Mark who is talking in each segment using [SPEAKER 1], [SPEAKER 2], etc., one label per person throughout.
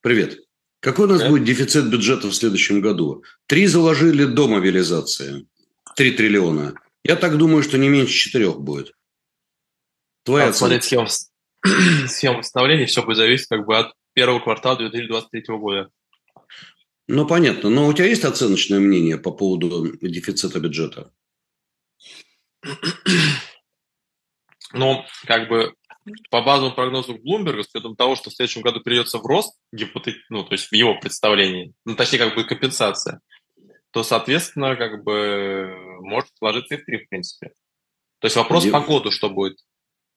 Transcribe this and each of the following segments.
[SPEAKER 1] привет. Какой у нас да? будет дефицит бюджета в следующем году? Три заложили до мобилизации. Три триллиона. Я так думаю, что не меньше четырех будет.
[SPEAKER 2] Твоя Надо смотреть схему, схему восстановления, все будет зависеть как бы от первого квартала 2023 года.
[SPEAKER 1] Ну, понятно. Но у тебя есть оценочное мнение по поводу дефицита бюджета?
[SPEAKER 2] Ну, как бы по базовому прогнозу Блумберга, с учетом того, что в следующем году придется в рост, гипотет... ну, то есть в его представлении, ну, точнее, как бы компенсация, то, соответственно, как бы может сложиться и в три, в принципе. То есть вопрос Дима, по году, что будет.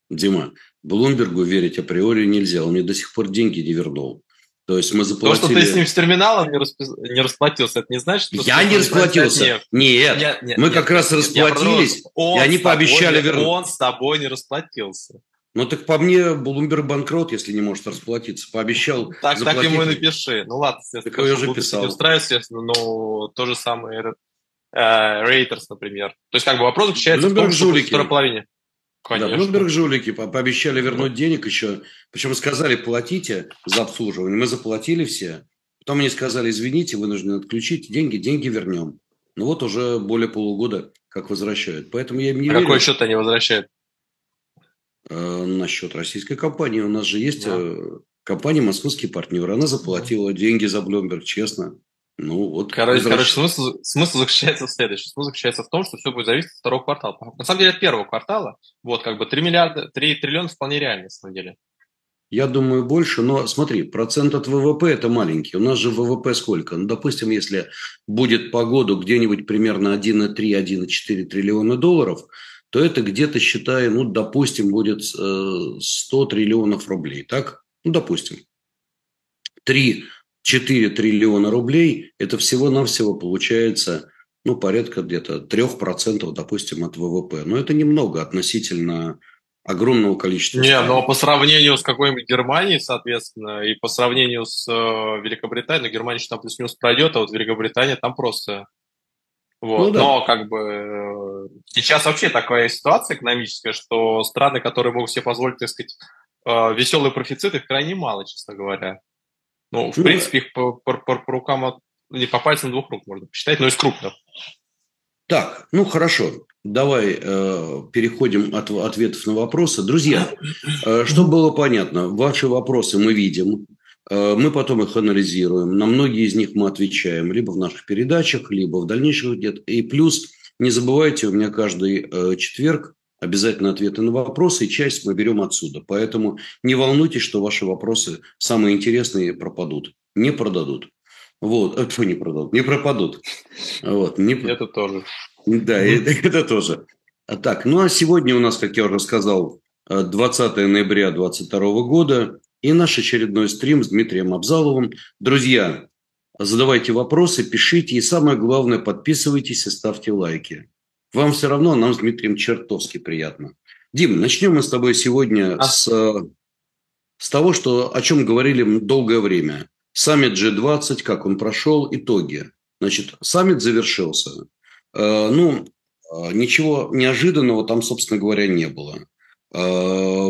[SPEAKER 1] Дима, Блумбергу верить априори нельзя. Он мне до сих пор деньги не вернул. То есть мы заплатили...
[SPEAKER 2] То, что ты с ним с терминалом не, расп... не расплатился, это не значит,
[SPEAKER 1] что... Я не расплатился. Нет, нет, нет, нет мы нет, как нет, раз нет, расплатились, и они пообещали вернуть.
[SPEAKER 2] Он с тобой не расплатился.
[SPEAKER 1] Ну так по мне Блумберг банкрот, если не может расплатиться. Пообещал
[SPEAKER 2] Так, заплатить. так ему и напиши. Ну ладно,
[SPEAKER 1] так я уже писал. Не
[SPEAKER 2] устраиваюсь, естественно, но то же самое Рейтерс, например. То есть как бы вопрос заключается
[SPEAKER 1] Блумберг в том,
[SPEAKER 2] жулики. что второй половине.
[SPEAKER 1] Конечно. Да, Блумберг жулики пообещали вернуть денег еще. Причем сказали, платите за обслуживание. Мы заплатили все. Потом они сказали, извините, вынуждены отключить деньги, деньги вернем. Ну вот уже более полугода как возвращают. Поэтому я им не а верю.
[SPEAKER 2] какой счет они возвращают?
[SPEAKER 1] Э, насчет российской компании. У нас же есть да. Э, компания «Московский партнер». Она заплатила да. деньги за Bloomberg, честно. Ну, вот
[SPEAKER 2] короче, короче смысл, смысл заключается в следующем. Смысл заключается в том, что все будет зависеть от второго квартала. На самом деле, от первого квартала, вот, как бы 3 миллиарда, 3 триллиона вполне реально, на самом деле.
[SPEAKER 1] Я думаю, больше, но смотри, процент от ВВП – это маленький. У нас же ВВП сколько? Ну, допустим, если будет по году где-нибудь примерно 1,3-1,4 триллиона долларов – то это где-то, считаю, ну, допустим, будет 100 э, триллионов рублей, так? Ну, допустим. 3-4 триллиона рублей – это всего-навсего получается, ну, порядка где-то 3%, допустим, от ВВП. Но это немного относительно огромного количества.
[SPEAKER 2] Не, но по сравнению с какой-нибудь Германией, соответственно, и по сравнению с э, Великобританией, ну, Германия там плюс-минус пройдет, а вот Великобритания там просто вот. Ну, да. Но как бы э, сейчас вообще такая ситуация экономическая, что страны, которые могут себе позволить, так сказать, э, веселые профициты, их крайне мало, честно говоря. Ну, в ну, принципе, их по, по, по, по рукам, не по пальцам двух рук можно посчитать, но из крупных.
[SPEAKER 1] Так, ну хорошо, давай э, переходим от ответов на вопросы. Друзья, э, чтобы было понятно, ваши вопросы мы видим, мы потом их анализируем. На многие из них мы отвечаем либо в наших передачах, либо в дальнейших где-то. И плюс, не забывайте, у меня каждый э, четверг обязательно ответы на вопросы, и часть мы берем отсюда. Поэтому не волнуйтесь, что ваши вопросы самые интересные пропадут. Не продадут. Вот, это не продадут, не пропадут.
[SPEAKER 2] Вот, не... Это тоже.
[SPEAKER 1] Да, это, это тоже. А так, ну а сегодня у нас, как я уже сказал, 20 э, ноября 2022 года и наш очередной стрим с Дмитрием Абзаловым. Друзья, задавайте вопросы, пишите и самое главное, подписывайтесь и ставьте лайки. Вам все равно, нам с Дмитрием чертовски приятно. Дим, начнем мы с тобой сегодня а? с, с того, что, о чем говорили долгое время. Саммит G20, как он прошел, итоги. Значит, саммит завершился. Э, ну, э, ничего неожиданного там, собственно говоря, не было. Э,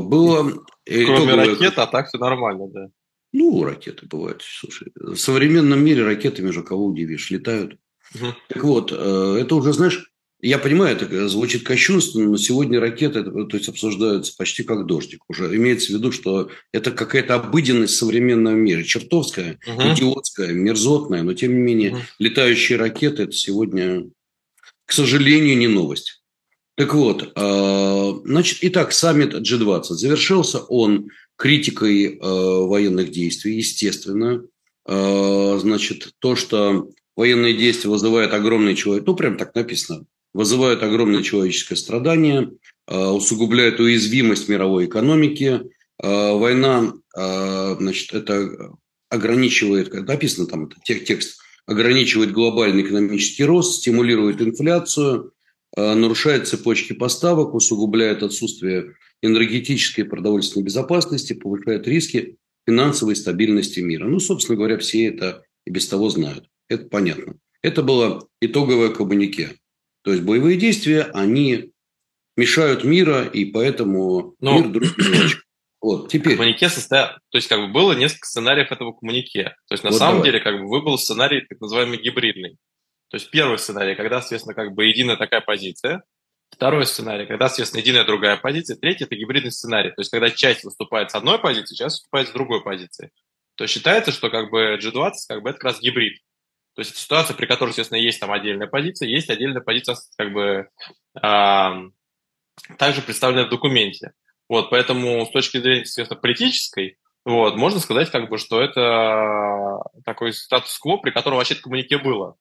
[SPEAKER 1] было
[SPEAKER 2] Кроме ракет, а так все нормально, да.
[SPEAKER 1] Ну, ракеты бывают. Слушай, в современном мире ракетами же кого удивишь, летают. Угу. Так вот, э, это уже, знаешь, я понимаю, это звучит кощунственно, но сегодня ракеты то есть, обсуждаются почти как дождик. Уже имеется в виду, что это какая-то обыденность в современном мире. Чертовская, угу. идиотская, мерзотная, но тем не менее угу. летающие ракеты – это сегодня, к сожалению, не новость. Так вот, э, значит, итак, саммит G20 завершился он критикой э, военных действий, естественно. Э, значит, то, что военные действия вызывают огромное человек, ну, прям так написано, вызывают огромное человеческое страдание, усугубляют уязвимость мировой экономики. Война, значит, это ограничивает, написано там, это текст, ограничивает глобальный экономический рост, стимулирует инфляцию, нарушает цепочки поставок, усугубляет отсутствие энергетической и продовольственной безопасности, повышает риски финансовой стабильности мира. Ну, собственно говоря, все это и без того знают. Это понятно. Это было итоговое коммунике. То есть боевые действия, они мешают мира, и поэтому
[SPEAKER 2] Но, мир друг Вот, теперь. Коммунике состоя... То есть, как бы было несколько сценариев этого коммунике. То есть, на вот самом давай. деле, как бы выбыл сценарий так называемый гибридный. То есть, первый сценарий, когда, соответственно, как бы единая такая позиция. Второй сценарий, когда, соответственно, единая другая позиция. Третий – это гибридный сценарий. То есть, когда часть выступает с одной позиции, часть выступает с другой позиции. То считается, что как бы G20 как бы это как раз гибрид. То есть, ситуация, при которой, естественно, есть там отдельная позиция, есть отдельная позиция как бы э, также представленная в документе. Вот, поэтому с точки зрения, естественно, политической, вот, можно сказать, как бы, что это такой статус-кво, при котором вообще коммунике было.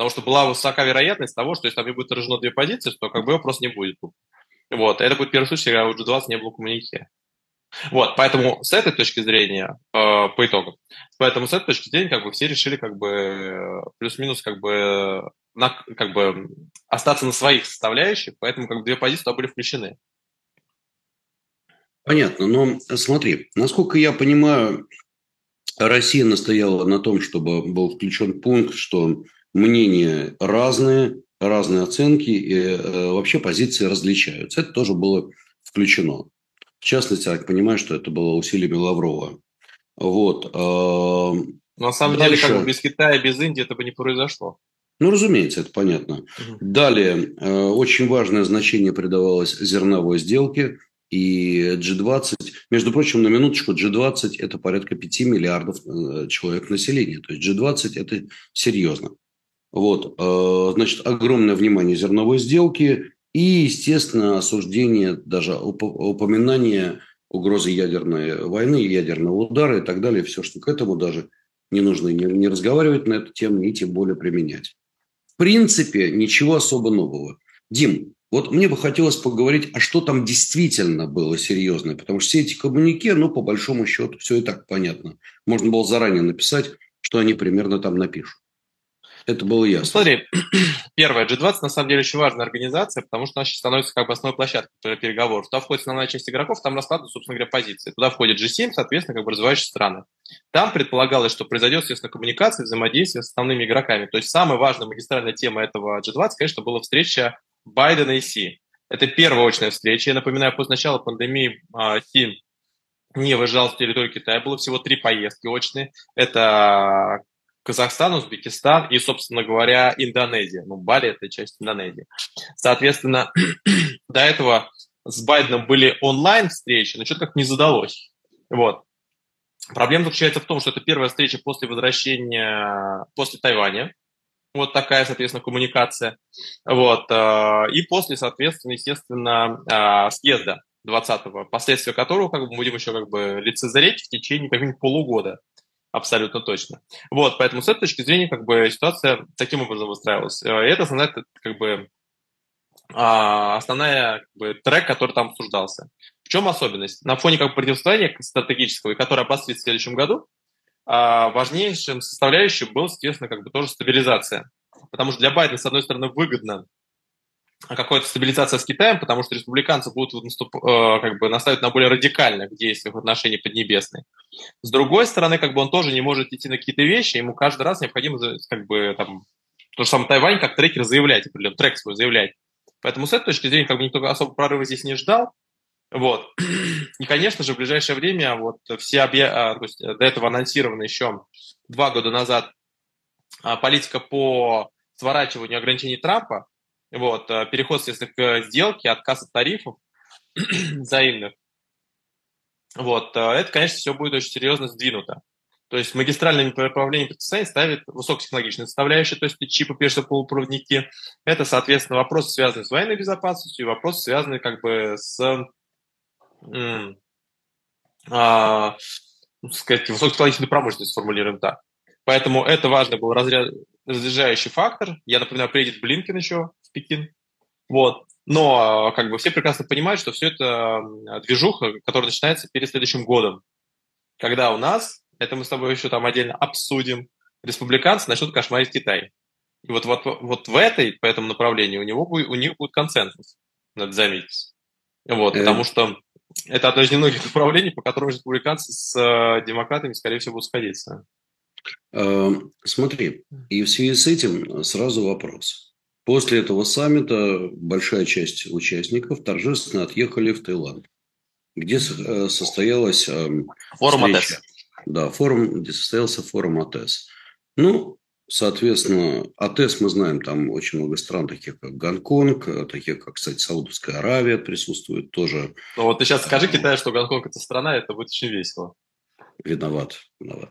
[SPEAKER 2] Потому что была высока вероятность того, что если там не будет отражено две позиции, то как бы его просто не будет. Вот, это будет первый случай, когда у G20 не было коммунике. Вот, поэтому с этой точки зрения, э, по итогам, поэтому с этой точки зрения, как бы все решили, как бы плюс-минус, как бы, на, как бы остаться на своих составляющих, поэтому как бы две позиции туда были включены.
[SPEAKER 1] Понятно, но смотри, насколько я понимаю, Россия настояла на том, чтобы был включен пункт, что мнения разные, разные оценки и э, вообще позиции различаются. Это тоже было включено. В частности, я понимаю, что это было усилиями Лаврова. Вот.
[SPEAKER 2] Э, на самом Дальше... деле, как бы без Китая, без Индии это бы не произошло.
[SPEAKER 1] Ну, разумеется, это понятно. Угу. Далее, э, очень важное значение придавалось зерновой сделке – и G20, между прочим, на минуточку, G20 – это порядка 5 миллиардов э, человек населения. То есть G20 – это серьезно. Вот, э, значит, огромное внимание зерновой сделки и, естественно, осуждение, даже упоминание угрозы ядерной войны, ядерного удара и так далее. Все, что к этому даже не нужно не, не разговаривать на эту тему, ни тем более применять. В принципе, ничего особо нового. Дим, вот мне бы хотелось поговорить, а что там действительно было серьезное, потому что все эти коммунике, ну, по большому счету, все и так понятно. Можно было заранее написать, что они примерно там напишут. Это было ясно.
[SPEAKER 2] Смотри, первое, G20 на самом деле очень важная организация, потому что она сейчас становится как бы основной площадкой для переговоров. Туда входит основная часть игроков, там раскладывают, собственно говоря, позиции. Туда входит G7, соответственно, как бы развивающие страны. Там предполагалось, что произойдет, естественно, коммуникация, взаимодействие с основными игроками. То есть самая важная магистральная тема этого G20, конечно, была встреча Байдена и Си. Это первая очная встреча. Я напоминаю, после начала пандемии а, Си не выезжал с территории Китая. Было всего три поездки очные. Это Казахстан, Узбекистан и, собственно говоря, Индонезия. Ну, Бали – это часть Индонезии. Соответственно, до этого с Байденом были онлайн-встречи, но что-то как не задалось. Вот. Проблема заключается в том, что это первая встреча после возвращения, после Тайваня. Вот такая, соответственно, коммуникация. Вот. Э, и после, соответственно, естественно, э, съезда 20-го, последствия которого как бы, будем еще как бы лицезреть в течение как минимум полугода. Абсолютно точно. Вот, поэтому с этой точки зрения как бы ситуация таким образом выстраивалась. Э, и это основная как бы а, основная как бы, трек, который там обсуждался. В чем особенность? На фоне как бы противостояния стратегического, которое обострит в следующем году, а важнейшим составляющим был, естественно, как бы тоже стабилизация. Потому что для Байдена, с одной стороны, выгодно какая-то стабилизация с Китаем, потому что республиканцы будут наступ, э, как бы настаивать на более радикальных действиях в отношении Поднебесной. С другой стороны, как бы он тоже не может идти на какие-то вещи, ему каждый раз необходимо как бы там то же самое Тайвань как трекер заявлять, определенно трек свой заявлять. Поэтому с этой точки зрения как бы никто особо прорыва здесь не ждал. Вот. И, конечно же, в ближайшее время вот все объя... А, то есть до этого анонсировано еще два года назад а, политика по сворачиванию ограничений Трампа, вот, а, переход, естественно, к сделке, отказ от тарифов взаимных. Вот, это, конечно, все будет очень серьезно сдвинуто. То есть магистральное направление предписания ставит высокотехнологичные составляющие, то есть чипы, прежде полупроводники. Это, соответственно, вопросы, связанные с военной безопасностью, и вопросы, связанные как бы с а, ну, сказать, высокотехнологичной промышленности, сформулируем так. Поэтому это важный был разряд, разряжающий фактор. Я, например, приедет Блинкен еще в Пекин. Вот. Но как бы все прекрасно понимают, что все это движуха, которая начинается перед следующим годом. Когда у нас, это мы с тобой еще там отдельно обсудим, республиканцы начнут кошмарить Китай. И вот, вот, вот в этой, по этому направлению у, него будет, у них будет консенсус, надо заметить. Вот, э... потому что это одно из немногих направлений, по которым республиканцы с э, демократами, скорее всего, будут сходиться.
[SPEAKER 1] Э, смотри, и в связи с этим сразу вопрос. После этого саммита большая часть участников торжественно отъехали в Таиланд. где э, состоялась эм,
[SPEAKER 2] форум встреча. АТЭС.
[SPEAKER 1] Да, форум, где состоялся форум АТЭС. Ну, соответственно, АТЭС мы знаем, там очень много стран, таких как Гонконг, э, таких как, кстати, Саудовская Аравия присутствует тоже.
[SPEAKER 2] Ну вот ты сейчас скажи Китаю, что Гонконг это страна, это будет очень весело.
[SPEAKER 1] Виноват, виноват.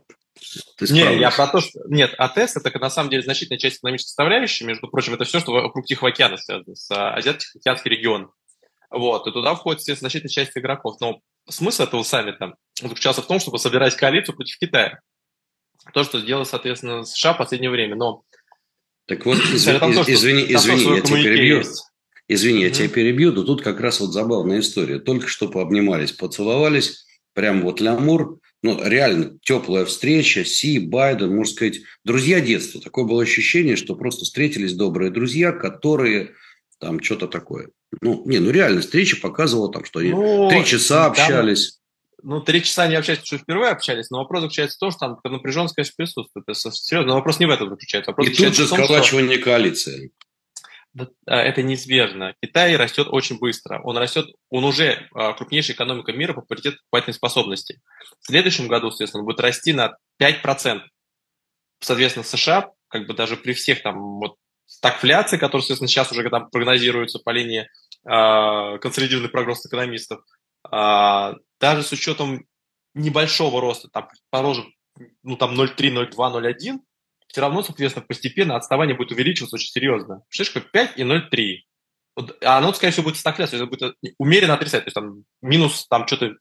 [SPEAKER 2] Не, я про то, что... Нет, АТС – это на самом деле значительная часть экономической составляющей. Между прочим, это все, что вокруг Тихого океана связано, с а, Азиатско-Тихоокеанский регион. Вот, и туда входит, естественно, значительная часть игроков. Но смысл этого саммита заключался в том, чтобы собирать коалицию против Китая. То, что сделал, соответственно, США в последнее время. Но
[SPEAKER 1] так вот, извини, извини, извини я тебя перебью. Есть. Извини, я тебя перебью, но тут как раз вот забавная история. Только что пообнимались, поцеловались, прям вот лямур, ну, реально теплая встреча, Си, Байден, можно сказать, друзья детства. Такое было ощущение, что просто встретились добрые друзья, которые там что-то такое. Ну, не, ну реально встреча показывала там, что они ну, три часа там, общались.
[SPEAKER 2] Ну, три часа не общались, потому что впервые общались, но вопрос заключается в том, что там напряженность, конечно, присутствует. Это серьезно, но вопрос не в этом заключается. Вопрос
[SPEAKER 1] И тут же сколачивание что... коалиции.
[SPEAKER 2] А, это неизбежно. Китай растет очень быстро. Он растет, он уже а, крупнейшая экономика мира по паритету покупательной способности. В следующем году, соответственно, будет расти на 5%. Соответственно, США, как бы даже при всех там вот стагфляции, которая, соответственно, сейчас уже там прогнозируется по линии э, консолидированный прогноз экономистов, э, даже с учетом небольшого роста, там, предположим, ну, там 0,3, 0,2, 0,1, все равно, соответственно, постепенно отставание будет увеличиваться очень серьезно. Представляешь, как 5 и 0,3. Вот, а оно, скорее всего, будет стагфляция, то есть будет умеренно отрицать, то есть там минус там что-то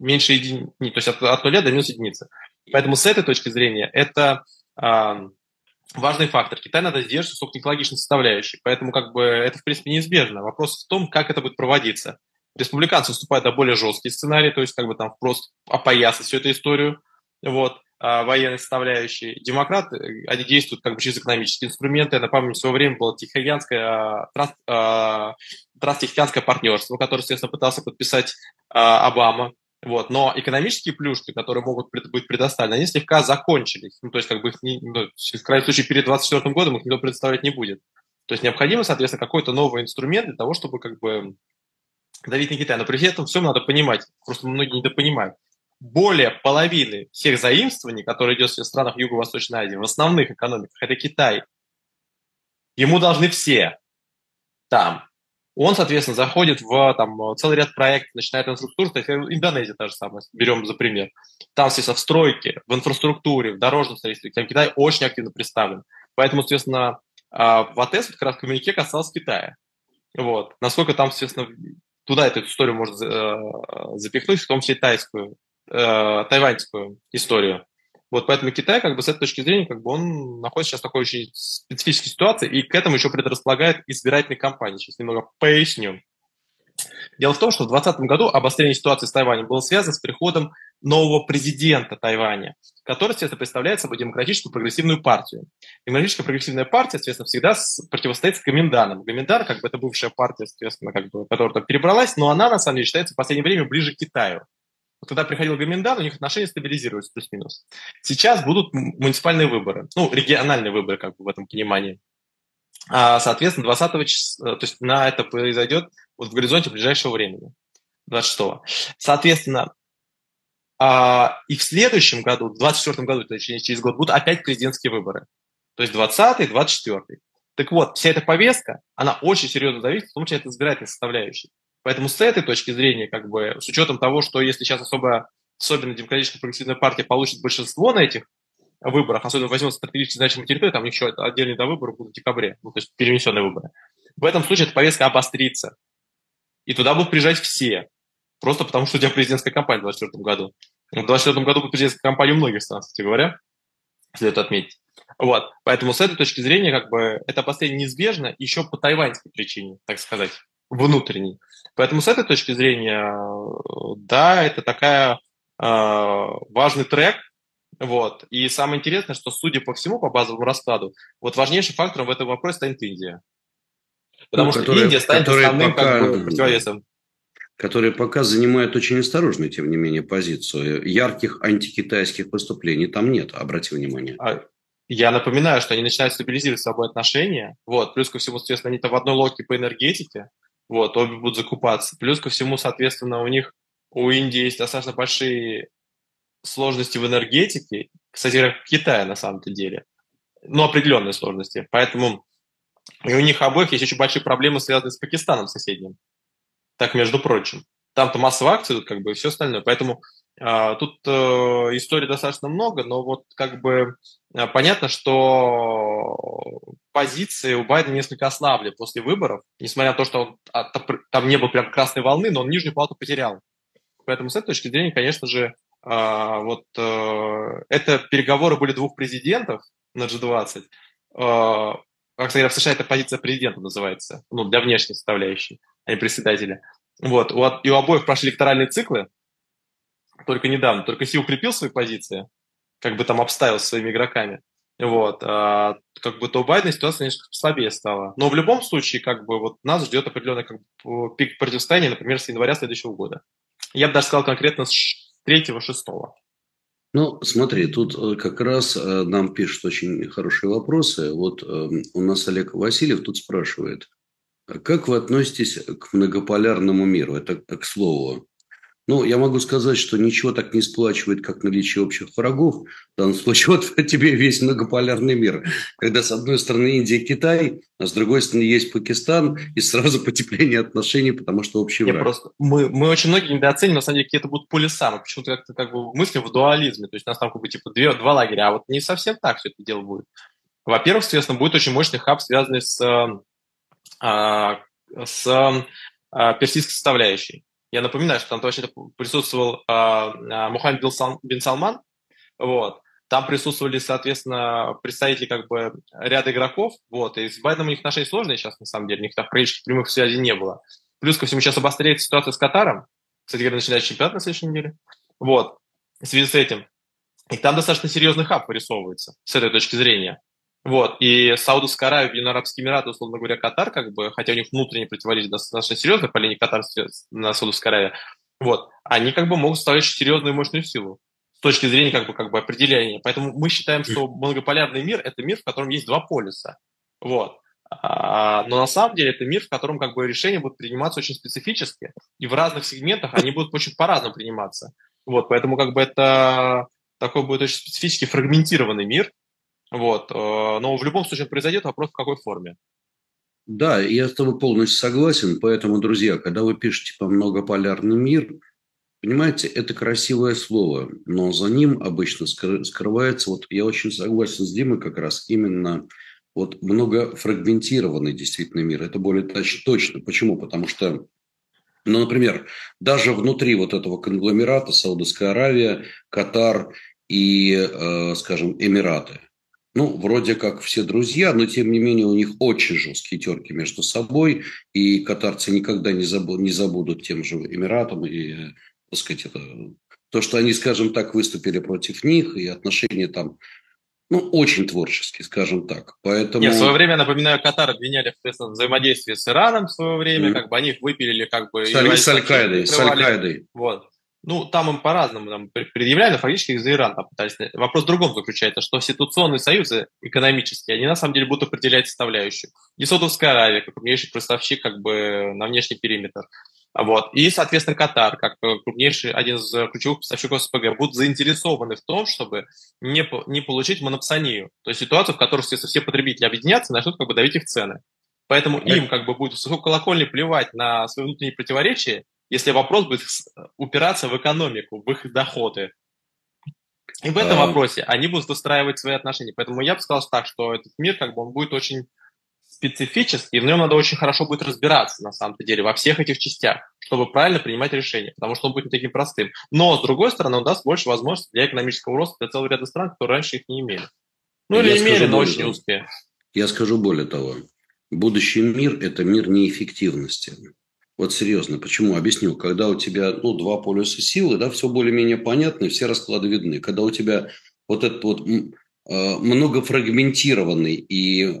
[SPEAKER 2] меньше единицы, то есть от, от нуля до минус единицы. Поэтому с этой точки зрения это э, важный фактор. Китай надо сдерживать высокотехнологичной составляющей, поэтому как бы это, в принципе, неизбежно. Вопрос в том, как это будет проводиться. Республиканцы выступают на более жесткий сценарий, то есть как бы там просто опоясать всю эту историю. Вот. А, военной составляющей. Демократы, они действуют как бы через экономические инструменты. Я напомню, в свое время было Тихоокеанское, а, а, транстихоокеанское партнерство, которое, естественно, пытался подписать Обама. Вот. Но экономические плюшки, которые могут быть предоставлены, они слегка закончились. Ну, то есть, как бы их не, ну, в крайнем случае, перед 2024 годом их никто предоставлять не будет. То есть, необходимо, соответственно, какой-то новый инструмент для того, чтобы как бы давить на Китай. Но при этом всем надо понимать, просто многие недопонимают более половины всех заимствований, которые идет в странах Юго-Восточной Азии, в основных экономиках, это Китай. Ему должны все там. Он, соответственно, заходит в там, целый ряд проектов, начинает инфраструктуру, есть Индонезия та же самая, берем за пример. Там, естественно, в стройке, в инфраструктуре, в дорожном строительстве, там Китай очень активно представлен. Поэтому, соответственно, а, в АТС как раз коммунике касался Китая. Вот. Насколько там, соответственно, туда эту историю можно э, запихнуть, в том числе тайскую э, тайваньскую историю. Вот поэтому Китай, как бы с этой точки зрения, как бы он находится сейчас в такой очень специфической ситуации, и к этому еще предрасполагает избирательные кампании. Сейчас немного поясню. Дело в том, что в 2020 году обострение ситуации с Тайванем было связано с приходом нового президента Тайваня, который, естественно, представляет собой демократическую прогрессивную партию. Демократическая прогрессивная партия, соответственно, всегда противостоит с Гоминданом. Гоминдан, как бы это бывшая партия, соответственно, как бы, которая там перебралась, но она, на самом деле, считается в последнее время ближе к Китаю. Вот когда приходил Гоминдан, у них отношения стабилизировались плюс-минус. Сейчас будут муниципальные выборы, ну, региональные выборы, как бы в этом понимании. А, соответственно, 20 числа, то есть на это произойдет вот в горизонте ближайшего времени, 26-го. Соответственно, а, и в следующем году, в 24 году, точнее, через год, будут опять президентские выборы. То есть 20-й, 24-й. Так вот, вся эта повестка, она очень серьезно зависит, в том числе от избирательной составляющей. Поэтому с этой точки зрения, как бы, с учетом того, что если сейчас особо, особенно демократическая прогрессивная партия получит большинство на этих выборах, особенно возьмет стратегически значимую территорию, там еще отдельные до выборы будут в декабре, ну, то есть перенесенные выборы. В этом случае эта повестка обострится. И туда будут приезжать все. Просто потому, что у тебя президентская кампания в 2024 году. В 2024 году будет президентская кампания у многих стран, кстати говоря. Следует отметить. Вот. Поэтому с этой точки зрения, как бы, это обострение неизбежно еще по тайваньской причине, так сказать, внутренней. Поэтому с этой точки зрения, да, это такая э, важный трек, вот. И самое интересное, что, судя по всему, по базовому раскладу, вот важнейшим фактором в этом вопросе станет Индия. Потому ну, что которые, Индия станет основным пока, как бы, противовесом.
[SPEAKER 1] Которые пока занимают очень осторожную, тем не менее, позицию. Ярких антикитайских выступлений там нет, обрати внимание. А,
[SPEAKER 2] я напоминаю, что они начинают стабилизировать с собой отношения. Вот. Плюс ко всему, соответственно, они там в одной лодке по энергетике. Вот, обе будут закупаться. Плюс ко всему, соответственно, у них у Индии есть достаточно большие сложности в энергетике, кстати, как в Китае на самом-то деле, но определенные сложности. Поэтому и у них обоих есть очень большие проблемы, связанные с Пакистаном соседним. Так, между прочим. Там-то массовые акции, как бы, и все остальное. Поэтому тут э, историй достаточно много, но вот как бы э, понятно, что позиции у Байдена несколько ослабли после выборов, несмотря на то, что он, а, там не было прям красной волны, но он нижнюю палату потерял. Поэтому с этой точки зрения, конечно же, а, вот э, это переговоры были двух президентов на G20. А, как сказать, в США это позиция президента называется, ну, для внешней составляющей, а не председателя. Вот, и у обоих прошли электоральные циклы, только недавно, только Си укрепил свои позиции, как бы там обставил своими игроками. Вот, а, как бы то у Байдена ситуация немножко слабее стала. Но в любом случае, как бы вот нас ждет определенный как бы, пик противостояния, например, с января следующего года. Я бы даже сказал конкретно с третьего-шестого.
[SPEAKER 1] Ну, смотри, тут э, как раз э, нам пишут очень хорошие вопросы. Вот эм, у нас Олег Васильев тут спрашивает, «А как вы относитесь к многополярному миру? Это к слову. Ну, я могу сказать, что ничего так не сплачивает, как наличие общих врагов. В данном случае вот тебе весь многополярный мир. Когда с одной стороны Индия и Китай, а с другой стороны есть Пакистан, и сразу потепление отношений, потому что общий враг.
[SPEAKER 2] Просто, мы, мы очень многие недооценим, на самом деле, какие-то будут полюса. Мы почему-то как-то как бы мыслим в дуализме. То есть у нас там как бы типа две, два лагеря, а вот не совсем так все это дело будет. Во-первых, соответственно, будет очень мощный хаб, связанный с, а, с а, персидской составляющей. Я напоминаю, что там вообще присутствовал э, Мухаммед бин Салман, вот. Там присутствовали, соответственно, представители как бы ряда игроков, вот, и с Байденом у них отношения сложные сейчас, на самом деле, у них там практически прямых связей не было. Плюс ко всему сейчас обостряется ситуация с Катаром, кстати говоря, начинается чемпионат на следующей неделе, вот, в связи с этим. И там достаточно серьезный хаб вырисовывается с этой точки зрения. Вот, и Саудовская Аравия, Объединенные Арабские Эмираты, условно говоря, Катар, как бы, хотя у них внутренние противоречия достаточно серьезные по линии Катар на Саудовской Аравии, вот, они как бы могут составлять серьезную и мощную силу с точки зрения как бы, как бы определения. Поэтому мы считаем, что многополярный мир – это мир, в котором есть два полюса. Вот. А, но на самом деле это мир, в котором как бы решения будут приниматься очень специфически, и в разных сегментах они будут очень по-разному приниматься. Вот, поэтому как бы это такой будет очень специфический фрагментированный мир, вот. Э, но в любом случае произойдет, вопрос в какой форме.
[SPEAKER 1] Да, я с тобой полностью согласен. Поэтому, друзья, когда вы пишете по многополярный мир, понимаете, это красивое слово, но за ним обычно скрывается, вот я очень согласен с Димой как раз, именно вот многофрагментированный действительно мир. Это более точно. Почему? Потому что ну, например, даже внутри вот этого конгломерата Саудовская Аравия, Катар и, э, скажем, Эмираты – ну, вроде как все друзья, но тем не менее у них очень жесткие терки между собой, и катарцы никогда не, забудут, не забудут тем же Эмиратам, и, так сказать, это, то, что они, скажем так, выступили против них, и отношения там, ну, очень творческие, скажем так. Поэтому...
[SPEAKER 2] Нет, в свое время, напоминаю, Катар обвиняли в взаимодействии с Ираном в свое время, mm. как бы они их выпилили как бы...
[SPEAKER 1] С, Аль- с Аль-Каидой, с Аль-Каидой.
[SPEAKER 2] Вот. Ну, там им по-разному там, предъявляли, но фактически их за Иран там пытались. Вопрос в другом заключается, что ситуационные союзы экономические, они на самом деле будут определять составляющую. И Саудовская Аравия, как крупнейший поставщик как бы на внешний периметр. Вот. И, соответственно, Катар, как крупнейший, один из ключевых поставщиков СПГ, будут заинтересованы в том, чтобы не, не получить монопсонию. То есть ситуацию, в которой, естественно, все потребители объединятся и начнут как бы давить их цены. Поэтому им как бы будет с колокольни плевать на свои внутренние противоречия если вопрос будет упираться в экономику, в их доходы. И в этом а... вопросе они будут выстраивать свои отношения. Поэтому я бы сказал так, что этот мир как бы он будет очень специфический, и в нем надо очень хорошо будет разбираться, на самом деле, во всех этих частях, чтобы правильно принимать решения, потому что он будет не таким простым. Но, с другой стороны, он даст больше возможностей для экономического роста для целого ряда стран, которые раньше их не имели. Ну, или я имели, но очень не успели.
[SPEAKER 1] Я скажу более того. Будущий мир – это мир неэффективности. Вот серьезно, почему? Объясню. Когда у тебя ну, два полюса силы, да, все более-менее понятно, все расклады видны. Когда у тебя вот этот вот э, многофрагментированный и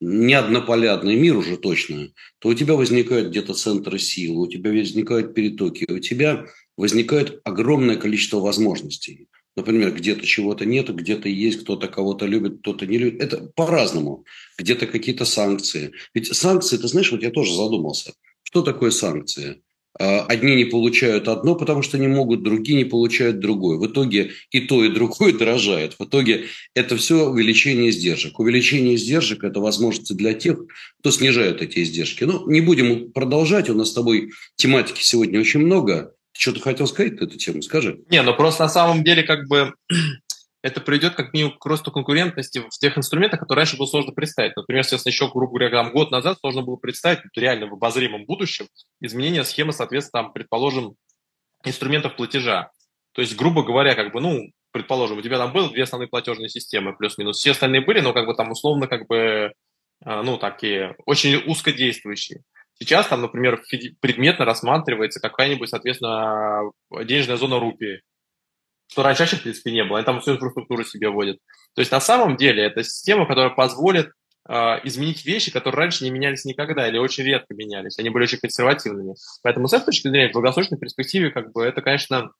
[SPEAKER 1] неоднополярный мир уже точно, то у тебя возникают где-то центры силы, у тебя возникают перетоки, у тебя возникает огромное количество возможностей. Например, где-то чего-то нет, где-то есть, кто-то кого-то любит, кто-то не любит. Это по-разному. Где-то какие-то санкции. Ведь санкции, ты знаешь, вот я тоже задумался – что такое санкции? а, одни не получают одно, потому что не могут, другие не получают другое. В итоге и то, и другое дорожает. В итоге это все увеличение издержек. Увеличение издержек – это возможности для тех, кто снижает эти издержки. Ну, не будем продолжать. У нас с тобой тематики сегодня очень много. Что ты хотел сказать на эту тему? Скажи.
[SPEAKER 2] Не, ну просто на самом деле как бы это приведет как минимум к росту конкурентности в тех инструментах, которые раньше было сложно представить. Например, соответственно, еще, грубо говоря, там, год назад сложно было представить реально в обозримом будущем изменение схемы, соответственно, там, предположим, инструментов платежа. То есть, грубо говоря, как бы, ну, предположим, у тебя там было две основные платежные системы, плюс-минус. Все остальные были, но как бы там условно как бы, а, ну, такие, очень узкодействующие. Сейчас там, например, предметно рассматривается какая-нибудь, соответственно, денежная зона рупии что раньше вообще, в принципе, не было. Они там всю инфраструктуру себе вводят. То есть на самом деле это система, которая позволит э, изменить вещи, которые раньше не менялись никогда или очень редко менялись. Они были очень консервативными. Поэтому с этой точки зрения, в долгосрочной перспективе, как бы это, конечно,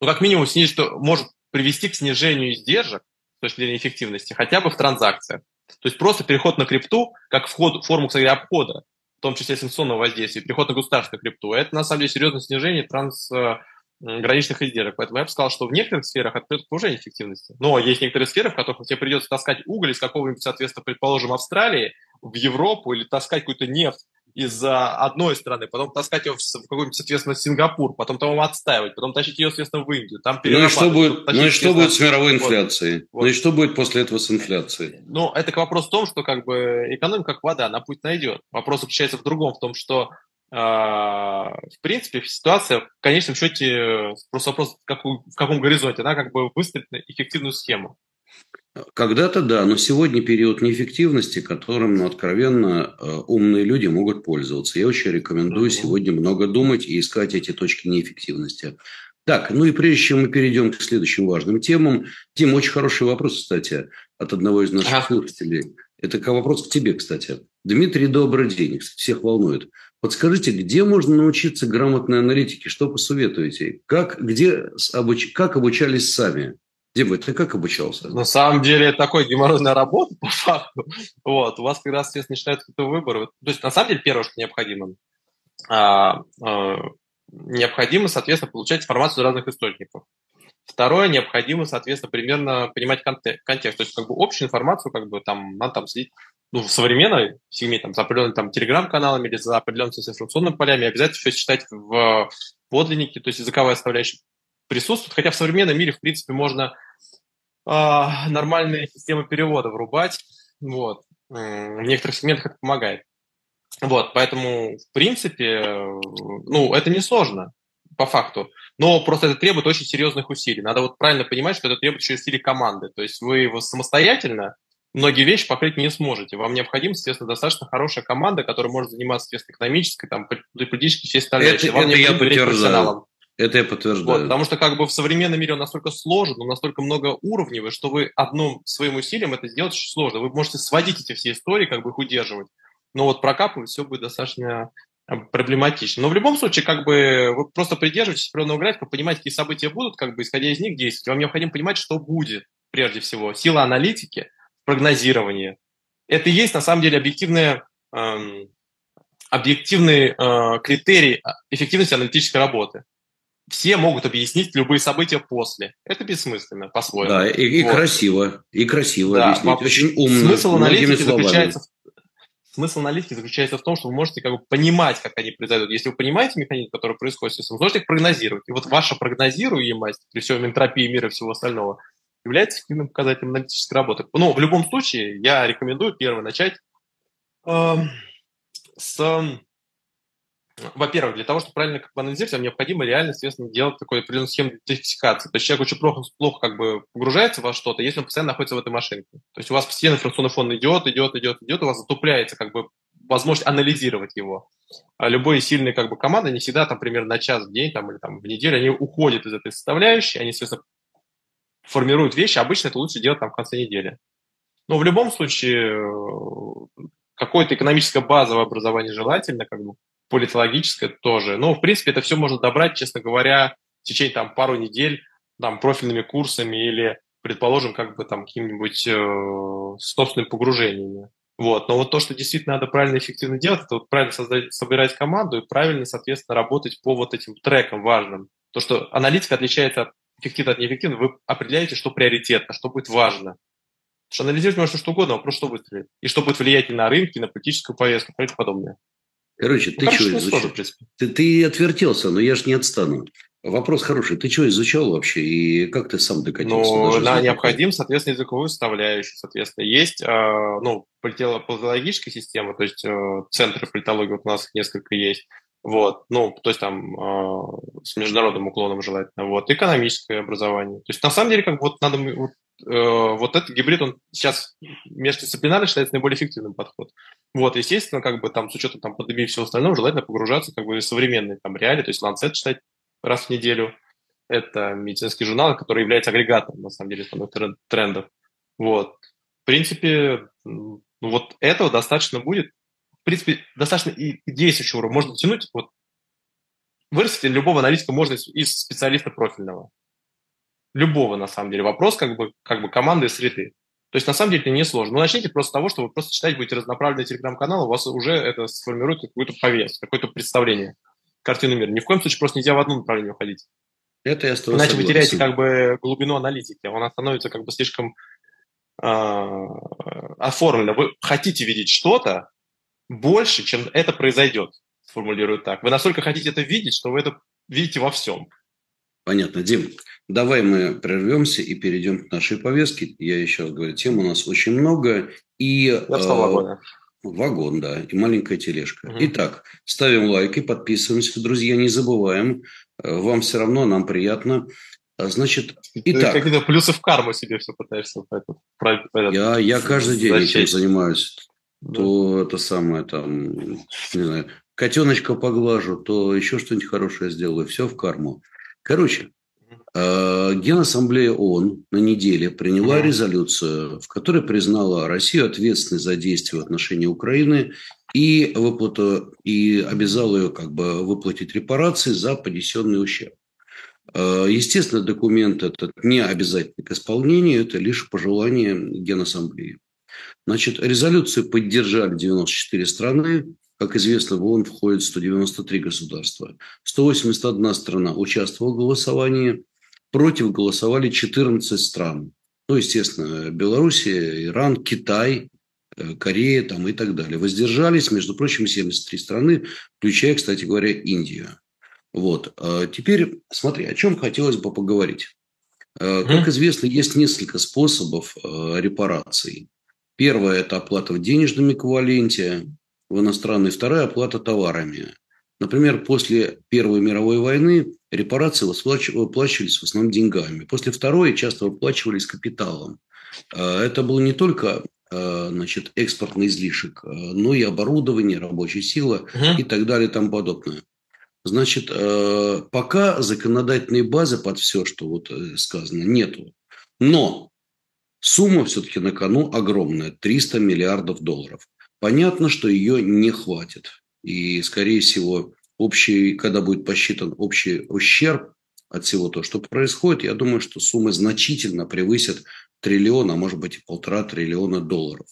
[SPEAKER 2] ну, как минимум, снизить, что может привести к снижению издержек с точки зрения эффективности, хотя бы в транзакциях. То есть просто переход на крипту, как вход, форму, кстати, обхода, в том числе санкционного воздействия, переход на государственную крипту, это на самом деле серьезное снижение транс, э, граничных издержек. Поэтому я бы сказал, что в некоторых сферах это придет к повышению эффективности. Но есть некоторые сферы, в которых тебе придется таскать уголь из какого-нибудь, соответственно, предположим, Австралии в Европу или таскать какую-то нефть из одной страны, потом таскать ее в какой-нибудь, соответственно, Сингапур, потом там его отстаивать, потом тащить ее, соответственно, в Индию. Там
[SPEAKER 1] ну и что будет, ну и что будет с мировой инфляцией? Вот. Ну и что будет после этого с инфляцией?
[SPEAKER 2] Ну, это вопрос в том, что как бы экономика как вода, она путь найдет. Вопрос заключается в другом, в том, что а, в принципе, ситуация в конечном счете просто вопрос, в каком, в каком горизонте, она как бы выстроит на эффективную схему.
[SPEAKER 1] Когда-то да, но сегодня период неэффективности, которым, ну, откровенно, э, умные люди могут пользоваться. Я очень рекомендую сегодня много думать и искать эти точки неэффективности. Так, ну и прежде чем мы перейдем к следующим важным темам, Тим, очень хороший вопрос, кстати, от одного из наших ага. слушателей. Это вопрос к тебе, кстати. Дмитрий, добрый день. Всех волнует. Подскажите, где можно научиться грамотной аналитике? Что посоветуете? Как, где, обуч, как обучались сами? Дима, ты как обучался?
[SPEAKER 2] На самом деле, такой геморройная работа, по факту. Вот. У вас, когда, соответственно, начинается какой-то выбор, то есть, на самом деле, первое, что необходимо, а, а, необходимо, соответственно, получать информацию из разных источников. Второе, необходимо, соответственно, примерно понимать контекст. То есть, как бы, общую информацию, как бы, там, надо там следить ну, в современной семье, там, за определенными там, телеграм-каналами или за определенными информационными полями, обязательно все читать в подлиннике, то есть языковая составляющая присутствует. Хотя в современном мире, в принципе, можно э, нормальные системы перевода врубать. Вот. В некоторых сегментах это помогает. Вот, поэтому, в принципе, ну, это не сложно, по факту. Но просто это требует очень серьезных усилий. Надо вот правильно понимать, что это требует еще усилий команды. То есть вы его самостоятельно многие вещи покрыть не сможете. Вам необходима, естественно, достаточно хорошая команда, которая может заниматься, естественно, экономической, там, политической, всей остальной.
[SPEAKER 1] Это, Вам это я подтверждаю. Это я подтверждаю. Вот,
[SPEAKER 2] потому что как бы в современном мире он настолько сложен, он настолько много уровневый, что вы одним своим усилием это сделать очень сложно. Вы можете сводить эти все истории, как бы их удерживать. Но вот прокапывать все будет достаточно проблематично. Но в любом случае, как бы вы просто придерживаетесь определенного графика, понимаете, какие события будут, как бы исходя из них действовать. Вам необходимо понимать, что будет прежде всего. Сила аналитики – прогнозирование. Это и есть на самом деле объективные, эм, объективный э, критерий эффективности аналитической работы. Все могут объяснить любые события после. Это бессмысленно, по-своему.
[SPEAKER 1] Да, и, и вот. красиво, и красиво да, объяснить. Очень умно.
[SPEAKER 2] Смысл аналитики, заключается, смысл аналитики заключается в том, что вы можете как бы понимать, как они произойдут. Если вы понимаете механизм, который происходит, вы можете их прогнозировать. И вот ваша прогнозируемость при всем энтропии мира и всего остального – является эффективным показателем аналитической работы. Но в любом случае я рекомендую первое начать э, с... Во-первых, для того, чтобы правильно как бы анализировать, вам необходимо реально, естественно, делать такой определенную схему идентификации. То есть человек очень плохо, плохо как бы погружается во что-то, если он постоянно находится в этой машинке. То есть у вас постоянно информационный фон идет, идет, идет, идет, у вас затупляется как бы возможность анализировать его. А любые сильные как бы команды, не всегда там примерно на час в день там, или там в неделю, они уходят из этой составляющей, они, естественно, формируют вещи, обычно это лучше делать там в конце недели. Но в любом случае э, какое-то экономическое базовое образование желательно, как бы политологическое тоже. Но, в принципе, это все можно добрать, честно говоря, в течение там пару недель там профильными курсами или, предположим, как бы там какими-нибудь э, собственными погружениями. Вот. Но вот то, что действительно надо правильно и эффективно делать, это вот правильно создать, собирать команду и правильно, соответственно, работать по вот этим трекам важным. То, что аналитика отличается от эффективно от неэффективного, вы определяете, что приоритетно, что будет важно. Потому что анализировать можно что угодно, вопрос, что выстрелит. И что будет влиять на рынки, на политическую повестку и подобное.
[SPEAKER 1] Короче, ну, ты что изучал? Ты, ты отвертелся, но я же не отстану. Вопрос хороший. Ты что изучал вообще и как ты сам докатился?
[SPEAKER 2] Ну, на необходим, соответственно, языковую составляющую. Соответственно, есть э, ну, политологическая система, то есть э, центры политологии вот у нас несколько есть. Вот, ну, то есть там э, с международным уклоном желательно. Вот, экономическое образование. То есть на самом деле, как вот надо вот, вот этот гибрид, он сейчас междисциплинарно считается наиболее эффективным подход. Вот, естественно, как бы там с учетом там пандемии и всего остального, желательно погружаться как бы в современные там реалии, то есть Lancet читать раз в неделю. Это медицинский журнал, который является агрегатором, на самом деле, трендов. Вот. В принципе, ну, вот этого достаточно будет. В принципе, достаточно и действующего уровня. Можно тянуть, вот, вырастить любого аналитика можно из специалиста профильного. Любого, на самом деле. Вопрос как бы, как бы команды и среды. То есть, на самом деле, это не сложно. Но начните просто с того, что вы просто читать будете разноправленные телеграм-каналы, у вас уже это сформирует какую-то повестку, какое-то представление картину мира. Ни в коем случае просто нельзя в одном направлении уходить. Это я Иначе согласен. вы теряете как бы глубину аналитики. Он становится как бы слишком э, оформлено. Вы хотите видеть что-то больше, чем это произойдет, сформулирую так. Вы настолько хотите это видеть, что вы это видите во всем.
[SPEAKER 1] Понятно. Дим, давай мы прервемся и перейдем к нашей повестке. Я еще раз говорю, тем у нас очень много. И, Я встал э, Вагон, да, и маленькая тележка. Угу. Итак, ставим лайк и подписываемся, друзья, не забываем. Э, вам все равно, нам приятно. А, значит,
[SPEAKER 2] итак. Ты какие-то плюсы в карму себе все пытаешься.
[SPEAKER 1] Про, я, я каждый день этим занимаюсь. Да. То это самое там, не знаю, котеночка поглажу, то еще что-нибудь хорошее сделаю. Все в карму. Короче, Генассамблея ООН на неделе приняла резолюцию, в которой признала Россию ответственной за действия в отношении Украины и, выплату, и обязала ее как бы выплатить репарации за понесенный ущерб. Э, естественно, документ этот не обязательный к исполнению, это лишь пожелание Генассамблеи. Значит, резолюцию поддержали 94 страны. Как известно, в ООН входит 193 государства. 181 страна участвовала в голосовании – Против голосовали 14 стран. Ну, естественно, Белоруссия, Иран, Китай, э, Корея там и так далее. Воздержались, между прочим, 73 страны, включая, кстати говоря, Индию. Вот. А теперь смотри, о чем хотелось бы поговорить. Э, как известно, есть несколько способов э, репараций. Первое – это оплата в денежном эквиваленте в иностранной, вторая – оплата товарами. Например, после Первой мировой войны репарации выплачивались в основном деньгами. После Второй часто выплачивались капиталом. А, это был не только а, значит, экспортный излишек, а, но и оборудование, рабочая сила угу. и так далее и тому подобное. Значит, пока законодательной базы под все, что вот э, сказано, нету. Но сумма все-таки на кону огромная – 300 миллиардов долларов. Понятно, что ее не хватит. И, скорее всего, общий, когда будет посчитан общий ущерб от всего того, что происходит, я думаю, что суммы значительно превысят триллион, а может быть и полтора триллиона долларов.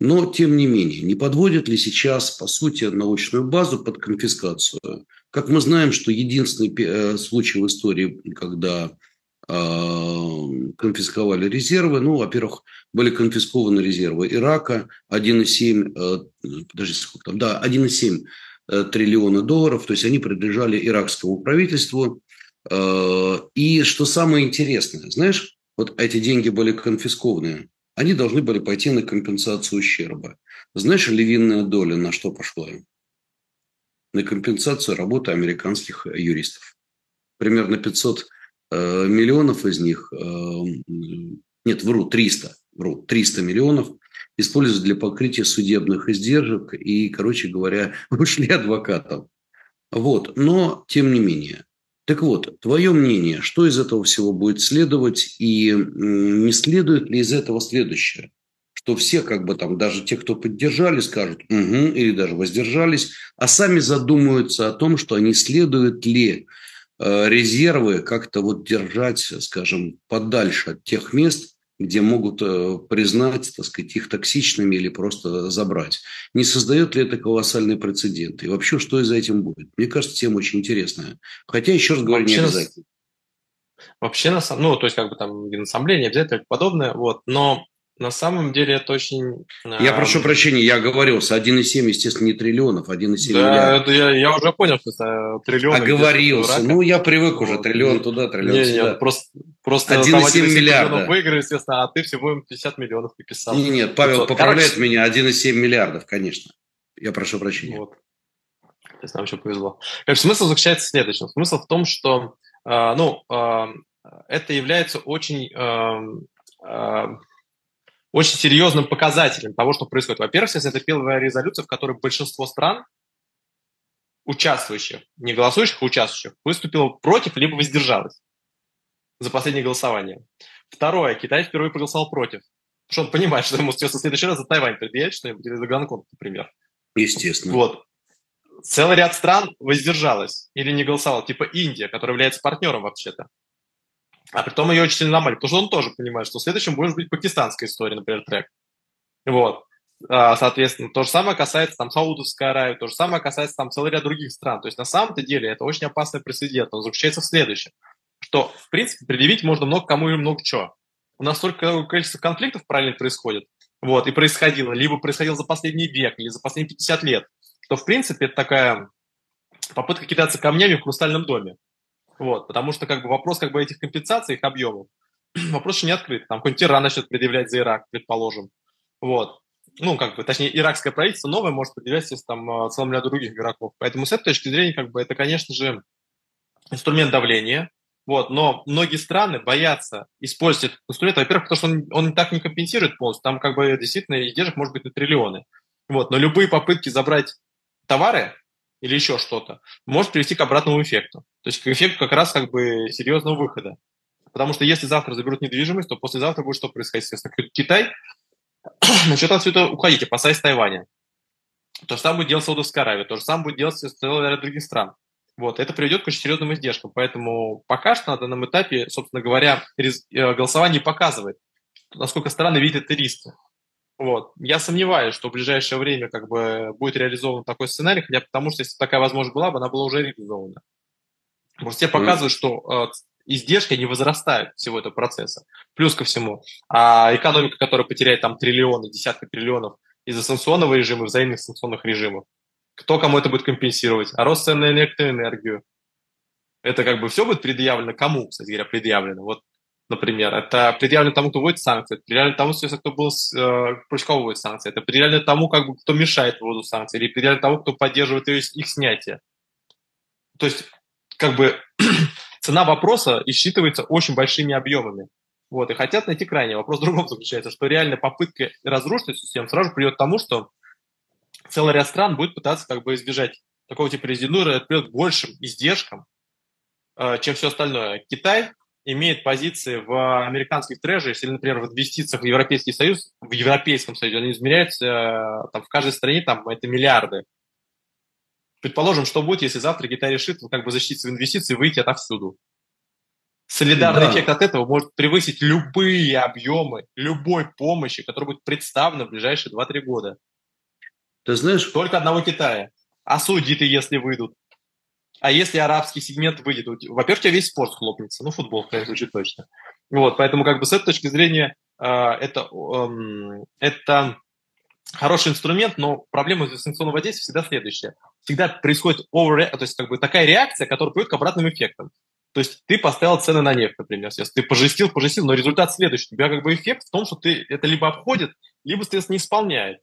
[SPEAKER 1] Но, тем не менее, не подводят ли сейчас, по сути, научную базу под конфискацию? Как мы знаем, что единственный э, случай в истории, когда э, конфисковали резервы, ну, во-первых, были конфискованы резервы Ирака 1,7, э, подожди, сколько там, да, 1,7 Э, триллиона долларов, то есть они принадлежали иракскому правительству. Э, и что самое интересное, знаешь, вот эти деньги были конфискованы, они должны были пойти на компенсацию ущерба. Знаешь, львиная доля на что пошла? На компенсацию работы американских юристов. Примерно 500 э, миллионов из них, нет, вру, 300, вру, 300 миллионов используют для покрытия судебных издержек и, короче говоря, ушли адвокатом. Вот. Но, тем не менее. Так вот, твое мнение, что из этого всего будет следовать и не следует ли из этого следующее? Что все как бы там, даже те, кто поддержали, скажут угу, или даже воздержались, а сами задумаются о том, что они следуют ли э, резервы как-то вот держать, скажем, подальше от тех мест, где могут э, признать, так сказать, их токсичными или просто забрать. Не создает ли это колоссальный прецедент? И вообще, что из за этим будет? Мне кажется, тема очень интересная. Хотя, еще раз говорю, не обязательно.
[SPEAKER 2] Вообще, на самом, ну, то есть, как бы там генассамблея, не обязательно подобное, вот, но на самом деле это очень...
[SPEAKER 1] Я э, прошу прощения, я оговорился. 1,7, естественно, не триллионов, 1,7
[SPEAKER 2] да, миллиардов. я, я уже понял, что это триллион.
[SPEAKER 1] Оговорился. Ну, я привык уже. Триллион туда, триллион не, сюда.
[SPEAKER 2] Нет, просто, просто 1,7 миллиарда. выиграли, естественно, а ты всего 50 миллионов написал.
[SPEAKER 1] Нет, нет, Павел поправляет короче... меня. 1,7 миллиардов, конечно. Я прошу прощения. Вот.
[SPEAKER 2] То есть нам еще повезло. Как смысл заключается в следующем. Смысл в том, что э, ну, э, это является очень... Э, э, очень серьезным показателем того, что происходит. Во-первых, если это первая резолюция, в которой большинство стран, участвующих, не голосующих, а участвующих, выступило против, либо воздержалось за последнее голосование. Второе, Китай впервые проголосовал против. Потому что он понимает, что ему в следующий раз за Тайвань предъявить что-нибудь, или за Гонконг, например.
[SPEAKER 1] Естественно.
[SPEAKER 2] Вот. Целый ряд стран воздержалось или не голосовал, типа Индия, которая является партнером вообще-то. А при том ее очень сильно ломали, потому что он тоже понимает, что следующим может быть пакистанская история, например, трек. Вот. А, соответственно, то же самое касается там Саудовской Аравии, то же самое касается там целый ряд других стран. То есть на самом-то деле это очень опасный прецедент. Он заключается в следующем, что, в принципе, предъявить можно много кому и много чего. У нас столько количество конфликтов параллельно происходит, вот, и происходило, либо происходило за последний век, или за последние 50 лет, что, в принципе, это такая попытка кидаться камнями в хрустальном доме. Вот, потому что как бы вопрос как бы этих компенсаций, их объемов, вопрос еще не открыт. Там какой-нибудь Иран начнет предъявлять за Ирак, предположим. Вот. Ну, как бы, точнее, иракское правительство новое может предъявлять там э, целым ряду других игроков. Поэтому с этой точки зрения, как бы, это, конечно же, инструмент давления, вот, но многие страны боятся использовать этот инструмент, во-первых, потому что он, он так не компенсирует полностью, там как бы действительно издержек может быть на триллионы. Вот, но любые попытки забрать товары, или еще что-то, может привести к обратному эффекту. То есть к эффекту как раз как бы серьезного выхода. Потому что если завтра заберут недвижимость, то послезавтра будет что происходить? Естественно, Китай начнет отсюда уходить, опасаясь Тайваня. То же самое будет делать Саудовская Аравия, то же самое будет делать целый ряд других стран. Вот, это приведет к очень серьезным издержкам. Поэтому пока что на данном этапе, собственно говоря, э, голосование показывает, насколько страны видят эти риски. Вот. Я сомневаюсь, что в ближайшее время как бы будет реализован такой сценарий, хотя потому что если такая возможность была бы, она была уже реализована. Просто все показывают, что э, издержки не возрастают всего этого процесса. Плюс ко всему, а экономика, которая потеряет там триллионы, десятки триллионов из-за санкционного режима, взаимных санкционных режимов, кто кому это будет компенсировать? А рост цен на электроэнергию? Это как бы все будет предъявлено кому, кстати говоря, предъявлено? Вот например. Это предъявлено тому, кто вводит санкции, это предъявлено тому, кто был э, кого вводит санкции, это предъявлено тому, как бы, кто мешает вводу санкций, или предъявлено тому, кто поддерживает их, их снятие. То есть, как бы, цена вопроса исчитывается очень большими объемами. Вот, и хотят найти крайне. Вопрос в другом заключается, что реально попытка разрушить систему сразу приведет к тому, что целый ряд стран будет пытаться как бы избежать такого типа резидентуры, это приведет к большим издержкам, э, чем все остальное. Китай имеет позиции в американских трежерах, или, например, в инвестициях в Европейский Союз, в Европейском Союзе, они измеряются э, там, в каждой стране, там, это миллиарды. Предположим, что будет, если завтра Китай решит ну, как бы защитить свои инвестиции и выйти отовсюду. Солидарный да. эффект от этого может превысить любые объемы любой помощи, которая будет представлена в ближайшие 2-3 года.
[SPEAKER 1] Ты знаешь...
[SPEAKER 2] Только одного Китая. А судиты, если выйдут. А если арабский сегмент выйдет, во-первых, у тебя весь спорт хлопнется, ну, футбол, в крайнем случае, точно. Вот, поэтому как бы с этой точки зрения э, это, э, это хороший инструмент, но проблема санкционного действия всегда следующая. Всегда происходит over, то есть как бы такая реакция, которая приводит к обратным эффектам. То есть ты поставил цены на нефть, например, если ты пожестил, пожестил, но результат следующий. У тебя как бы эффект в том, что ты это либо обходит, либо, соответственно, не исполняет.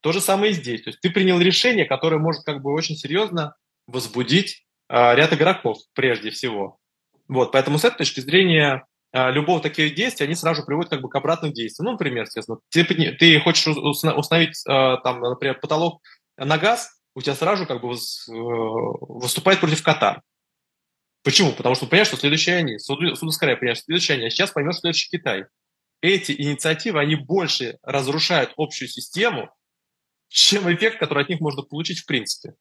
[SPEAKER 2] То же самое и здесь. То есть ты принял решение, которое может как бы очень серьезно возбудить ряд игроков прежде всего. Вот, поэтому с этой точки зрения а, любого таких действий, они сразу приводят как бы к обратным действиям. Ну, например, естественно, ты, ты хочешь установить, а, там, например, потолок на газ, у тебя сразу как бы э, выступает против Катар. Почему? Потому что понимаешь, что следующие они, Судоскорая понимаешь, что следующие они, а сейчас поймешь, что следующий Китай. Эти инициативы, они больше разрушают общую систему, чем эффект, который от них можно получить в принципе.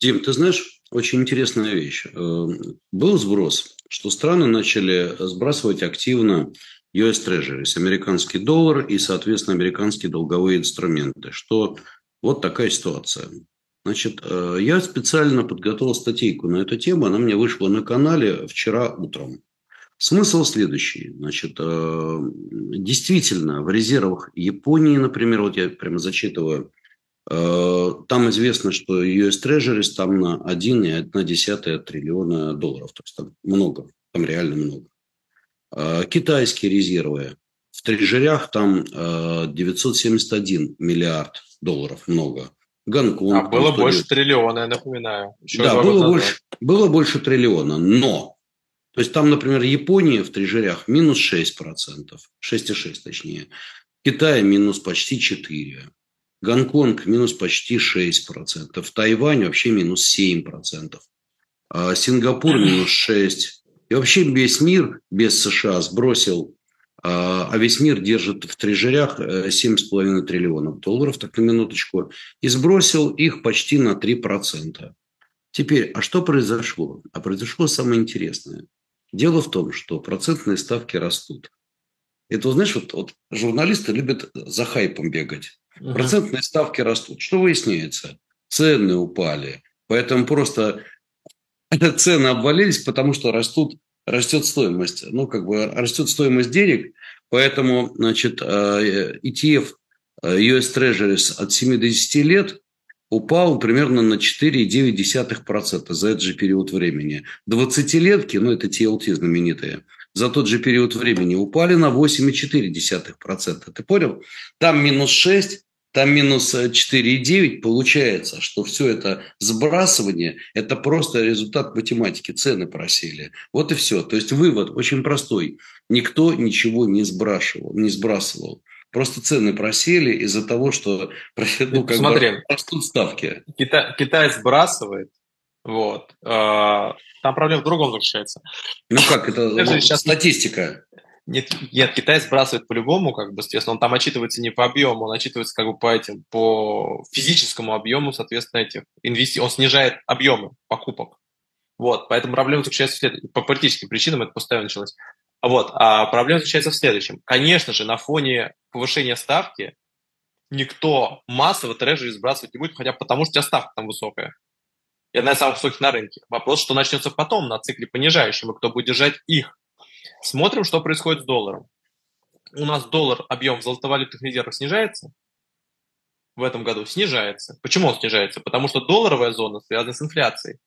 [SPEAKER 1] Дим, ты знаешь, очень интересная вещь. Э, был сброс, что страны начали сбрасывать активно US Treasuries, американский доллар и, соответственно, американские долговые инструменты. Что вот такая ситуация. Значит, э, я специально подготовил статейку на эту тему. Она мне вышла на канале вчера утром. Смысл следующий. Значит, э, действительно, в резервах Японии, например, вот я прямо зачитываю, там известно, что US Treasuries там на 1,1 триллиона долларов. То есть там много, там реально много. Китайские резервы в трежерях там 971 миллиард долларов, много.
[SPEAKER 2] Гонконг. А было больше триллиона, я напоминаю.
[SPEAKER 1] Еще да, было больше, было больше триллиона, но... То есть там, например, Япония в трежерях минус 6%, 6,6 точнее. Китай минус почти 4%. Гонконг минус почти 6%. Тайвань вообще минус 7%. А Сингапур минус 6%. И вообще весь мир без США сбросил а, а весь мир держит в трежерях 7,5 э, триллионов долларов, так на минуточку, и сбросил их почти на 3%. Теперь, а что произошло? А произошло самое интересное. Дело в том, что процентные ставки растут. Это, знаешь, вот, вот журналисты любят за хайпом бегать. Угу. Процентные ставки растут. Что выясняется? Цены упали. Поэтому просто цены обвалились, потому что растут растет стоимость, ну, как бы растет стоимость денег, поэтому, значит, э, ETF э, US Treasuries от 7 до 10 лет упал примерно на 4,9% за этот же период времени. 20-летки, ну, это TLT знаменитые, за тот же период времени упали на 8,4%. Ты понял? Там минус 6, там минус 4,9 получается, что все это сбрасывание – это просто результат математики, цены просели. Вот и все. То есть вывод очень простой. Никто ничего не сбрасывал. Не сбрасывал. Просто цены просели из-за того, что
[SPEAKER 2] ну, как Смотри, бы, растут ставки. Китай, Китай сбрасывает, вот. А, там проблема в другом заключается.
[SPEAKER 1] Ну как, это ну, сейчас... статистика.
[SPEAKER 2] Нет, нет, Китай сбрасывает по-любому, как бы, соответственно, он там отчитывается не по объему, он отчитывается как бы по этим, по физическому объему, соответственно, этих инвестиций. Он снижает объемы покупок. Вот, поэтому проблема заключается в следующем. По политическим причинам это постоянно началось. Вот, а проблема заключается в следующем. Конечно же, на фоне повышения ставки никто массово трежери сбрасывать не будет, хотя потому что у тебя ставка там высокая. И одна из самых высоких на рынке. Вопрос, что начнется потом на цикле понижающем, и кто будет держать их. Смотрим, что происходит с долларом. У нас доллар, объем золотовалютных резервах снижается в этом году? Снижается. Почему он снижается? Потому что долларовая зона связана с инфляцией.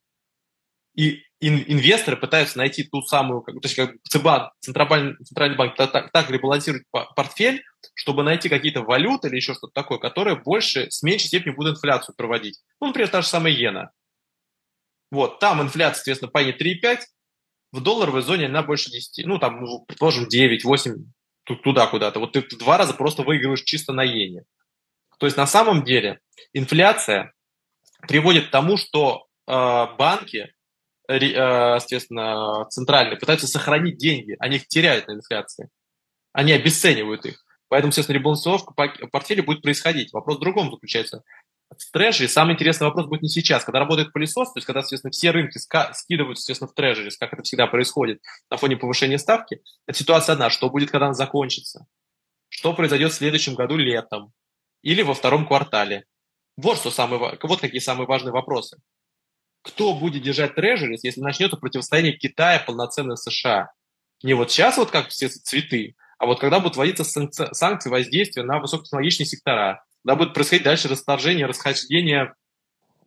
[SPEAKER 2] И ин- инвесторы пытаются найти ту самую, как, то есть как ЦБА, Центральный, Центральный банк так, так ребалансирует портфель, чтобы найти какие-то валюты или еще что-то такое, которые больше, с меньшей степенью будут инфляцию проводить. Ну, например, та же самая иена. Вот, там инфляция, соответственно, по 3,5, в долларовой зоне она больше 10, ну, там, ну, предположим, 9, 8, туда куда-то. Вот ты два раза просто выигрываешь чисто на иене. То есть на самом деле инфляция приводит к тому, что э, банки, э, естественно, центральные, пытаются сохранить деньги, они их теряют на инфляции. Они обесценивают их. Поэтому, естественно, ребалансировка портфеля будет происходить. Вопрос в другом заключается в трежере самый интересный вопрос будет не сейчас, когда работает пылесос, то есть когда, соответственно, все рынки скидывают, естественно, в трежере, как это всегда происходит на фоне повышения ставки. Это ситуация одна, что будет, когда она закончится, что произойдет в следующем году летом или во втором квартале. Вот, что самый, вот какие самые важные вопросы. Кто будет держать трежерис, если начнется противостояние Китая полноценно США? Не вот сейчас вот как все цветы, а вот когда будут вводиться санкции воздействия на высокотехнологичные сектора, да, будет происходить дальше расторжение, расхождение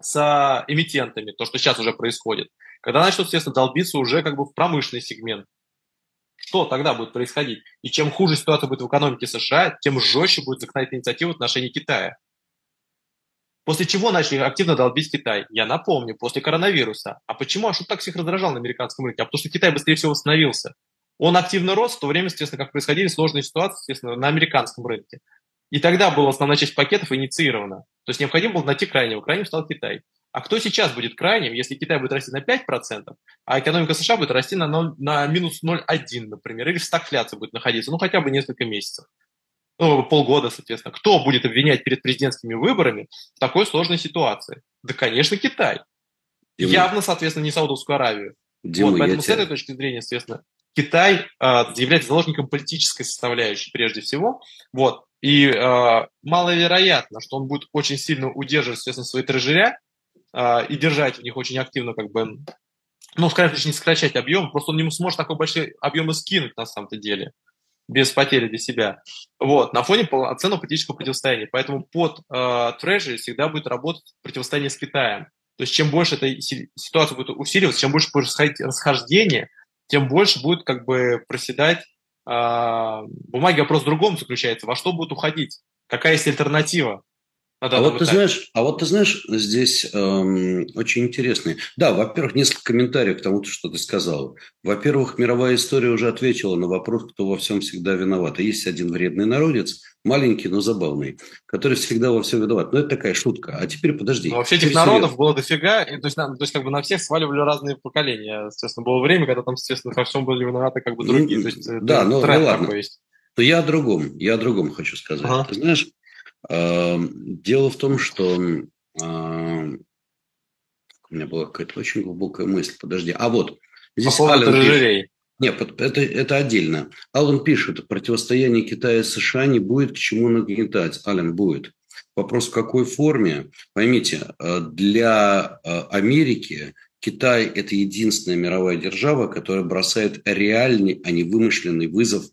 [SPEAKER 2] с эмитентами, то, что сейчас уже происходит. Когда начнут, естественно, долбиться уже как бы в промышленный сегмент. Что тогда будет происходить? И чем хуже ситуация будет в экономике США, тем жестче будет законодательная инициатива в отношении Китая. После чего начали активно долбить Китай? Я напомню, после коронавируса. А почему? А что так всех раздражал на американском рынке? А потому что Китай быстрее всего восстановился. Он активно рос, в то время, естественно, как происходили сложные ситуации, естественно, на американском рынке. И тогда была основная часть пакетов инициирована. То есть необходимо было найти крайнего. Крайним стал Китай. А кто сейчас будет крайним, если Китай будет расти на 5%, а экономика США будет расти на, 0, на минус 0,1, например, или в стагфляции будет находиться, ну, хотя бы несколько месяцев. Ну, полгода, соответственно. Кто будет обвинять перед президентскими выборами в такой сложной ситуации? Да, конечно, Китай. Дима. Явно, соответственно, не Саудовскую Аравию. Дима, вот, поэтому с этой точки зрения, соответственно, Китай э, является заложником политической составляющей прежде всего. Вот. И э, маловероятно, что он будет очень сильно удерживать, соответственно, свои трежеря э, и держать в них очень активно, как бы, ну, скажем, не сокращать объем, просто он не сможет такой большой объем скинуть на самом-то деле без потери для себя. Вот, на фоне полноценного политического противостояния. Поэтому под э, Treasury всегда будет работать противостояние с Китаем. То есть чем больше эта ситуация будет усиливаться, чем больше будет расхождение, тем больше будет как бы проседать бумаги. Вопрос в другом заключается. Во что будет уходить? Какая есть альтернатива?
[SPEAKER 1] А вот, ты знаешь, а вот ты знаешь, здесь эм, очень интересный. Да, во-первых, несколько комментариев к тому, что ты сказал. Во-первых, мировая история уже ответила на вопрос, кто во всем всегда виноват. есть один вредный народец, маленький, но забавный, который всегда во всем виноват. Но это такая шутка. А теперь подожди.
[SPEAKER 2] Но вообще этих народов серьезно. было дофига. И, то, есть, на, то есть как бы на всех сваливали разные поколения. Естественно, было время, когда там, естественно, во всем были виноваты как бы другие. То есть,
[SPEAKER 1] да, ну, ну ладно. Есть. Но я о другом. Я о другом хочу сказать. Ага. Ты знаешь, дело в том, что эм, у меня была какая-то очень глубокая мысль. Подожди. А вот здесь По Ален пишет, нет, это, это отдельно. Алан пишет, противостояние Китая и США не будет к чему нагнетать. Ален будет. Вопрос в какой форме? Поймите, э, для э, Америки Китай – это единственная мировая держава, которая бросает реальный, а не вымышленный вызов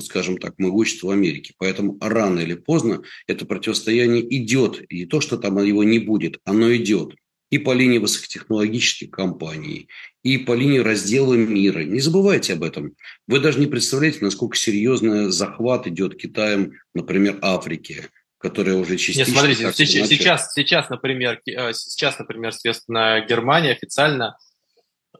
[SPEAKER 1] скажем так, могущество Америки. Поэтому рано или поздно это противостояние идет. И то, что там его не будет, оно идет. И по линии высокотехнологических компаний, и по линии раздела мира. Не забывайте об этом. Вы даже не представляете, насколько серьезный захват идет Китаем, например, Африки которая уже частично... Нет,
[SPEAKER 2] смотрите, сейчас, сейчас, сейчас, например, э, сейчас, например, соответственно, Германия официально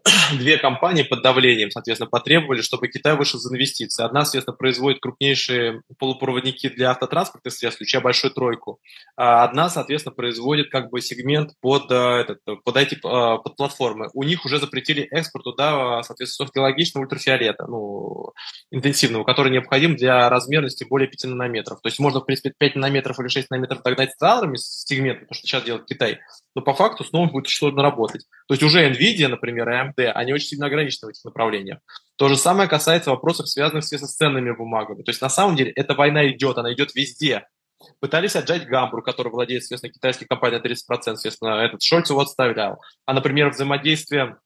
[SPEAKER 2] две компании под давлением, соответственно, потребовали, чтобы Китай вышел за инвестиции. Одна, соответственно, производит крупнейшие полупроводники для автотранспортных средств, включая большую тройку. А одна, соответственно, производит как бы сегмент под, э, этот, под эти э, под платформы. У них уже запретили экспорт туда, соответственно, софтгеологичного ультрафиолета, ну, интенсивного, который необходим для размерности более 5 нанометров. То есть можно, в принципе, 5 нанометров или 6 нанометров догнать с с сегментом, то, что сейчас делает Китай но по факту снова будет что-то работать. То есть уже NVIDIA, например, они очень сильно ограничены в этих направлениях. То же самое касается вопросов, связанных с ценными бумагами. То есть на самом деле эта война идет, она идет везде. Пытались отжать Гамбру, который владеет, соответственно, китайской компанией 30%, соответственно, этот Шольц его отставлял. А, например, взаимодействие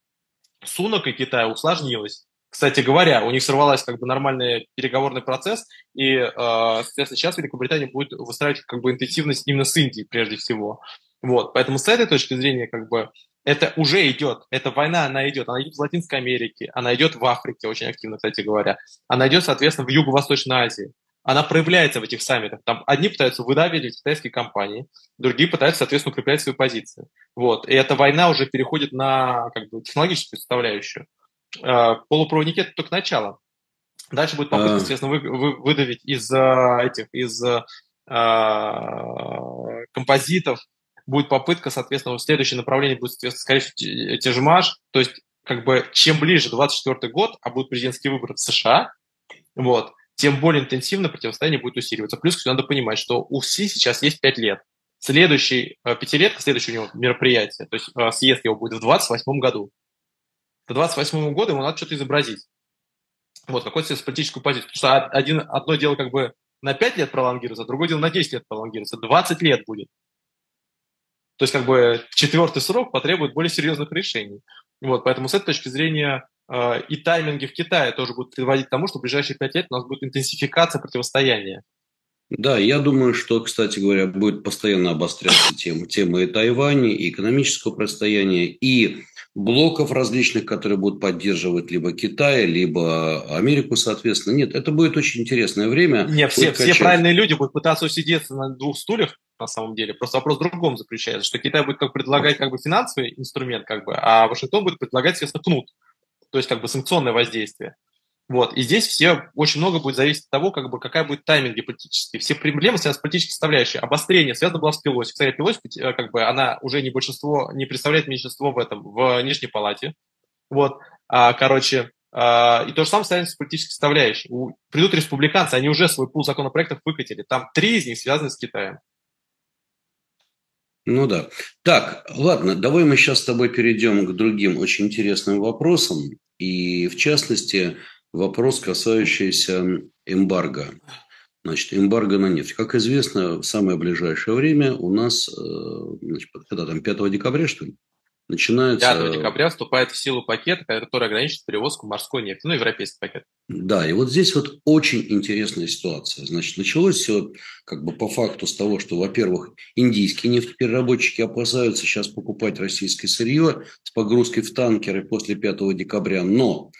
[SPEAKER 2] Сунок и Китая усложнилось. Кстати говоря, у них сорвалась как бы нормальный переговорный процесс, и, э, соответственно, сейчас Великобритания будет выстраивать как бы интенсивность именно с Индией прежде всего. Вот, поэтому с этой точки зрения, как бы, это уже идет, эта война, она идет, она идет в Латинской Америке, она идет в Африке очень активно, кстати говоря, она идет, соответственно, в Юго-Восточной Азии, она проявляется в этих саммитах. Там одни пытаются выдавливать китайские компании, другие пытаются, соответственно, укреплять свои позиции. Вот. И эта война уже переходит на как бы, технологическую составляющую. Э, полупроводники – это только начало. Дальше будет попытка, соответственно, вы, вы, выдавить из э, этих, из э, композитов, будет попытка, соответственно, следующее направление будет, скорее всего, тяжмаш. То есть, как бы, чем ближе 24 год, а будут президентские выборы в США, вот, тем более интенсивно противостояние будет усиливаться. Плюс надо понимать, что у СИ сейчас есть 5 лет. Следующий, э, пятилетка, следующее у него мероприятие, то есть э, съезд его будет в 28 году. До 28 года ему надо что-то изобразить. Вот, какую-то политическую позицию. Потому что один, одно дело как бы на 5 лет пролонгируется, а другое дело на 10 лет пролонгируется. 20 лет будет. То есть как бы четвертый срок потребует более серьезных решений. Вот, поэтому с этой точки зрения э, и тайминги в Китае тоже будут приводить к тому, что в ближайшие пять лет у нас будет интенсификация противостояния.
[SPEAKER 1] Да, я думаю, что, кстати говоря, будет постоянно обостряться тема, тема и Тайваня, и экономического противостояния, и блоков различных, которые будут поддерживать либо Китай, либо Америку, соответственно. Нет, это будет очень интересное время.
[SPEAKER 2] Нет, все, все правильные люди будут пытаться усидеться на двух стульях, на самом деле. Просто вопрос в другом заключается, что Китай будет как предлагать как бы финансовый инструмент, как бы, а Вашингтон будет предлагать, естественно, кнут, то есть как бы санкционное воздействие. Вот. И здесь все очень много будет зависеть от того, как бы, какая будет тайминг геополитический. Все проблемы связаны с политической составляющей. Обострение связано было с Пелоси. Кстати, Пелоси, э, как бы, она уже не большинство, не представляет меньшинство в этом, в Нижней Палате. Вот. А, короче, а, и то же самое связано с политической составляющей. У, придут республиканцы, они уже свой пул законопроектов выкатили. Там три из них связаны с Китаем.
[SPEAKER 1] Ну да. Так, ладно, давай мы сейчас с тобой перейдем к другим очень интересным вопросам. И в частности, вопрос, касающийся эмбарго. Значит, эмбарго на нефть. Как известно, в самое ближайшее время у нас, э, значит, когда там, 5 декабря, что ли, начинается...
[SPEAKER 2] 5 декабря вступает в силу пакет, который ограничит перевозку морской нефти, ну, европейский пакет.
[SPEAKER 1] Да, и вот здесь вот очень интересная ситуация. Значит, началось все как бы по факту с того, что, во-первых, индийские нефтепереработчики опасаются сейчас покупать российское сырье с погрузкой в танкеры после 5 декабря, но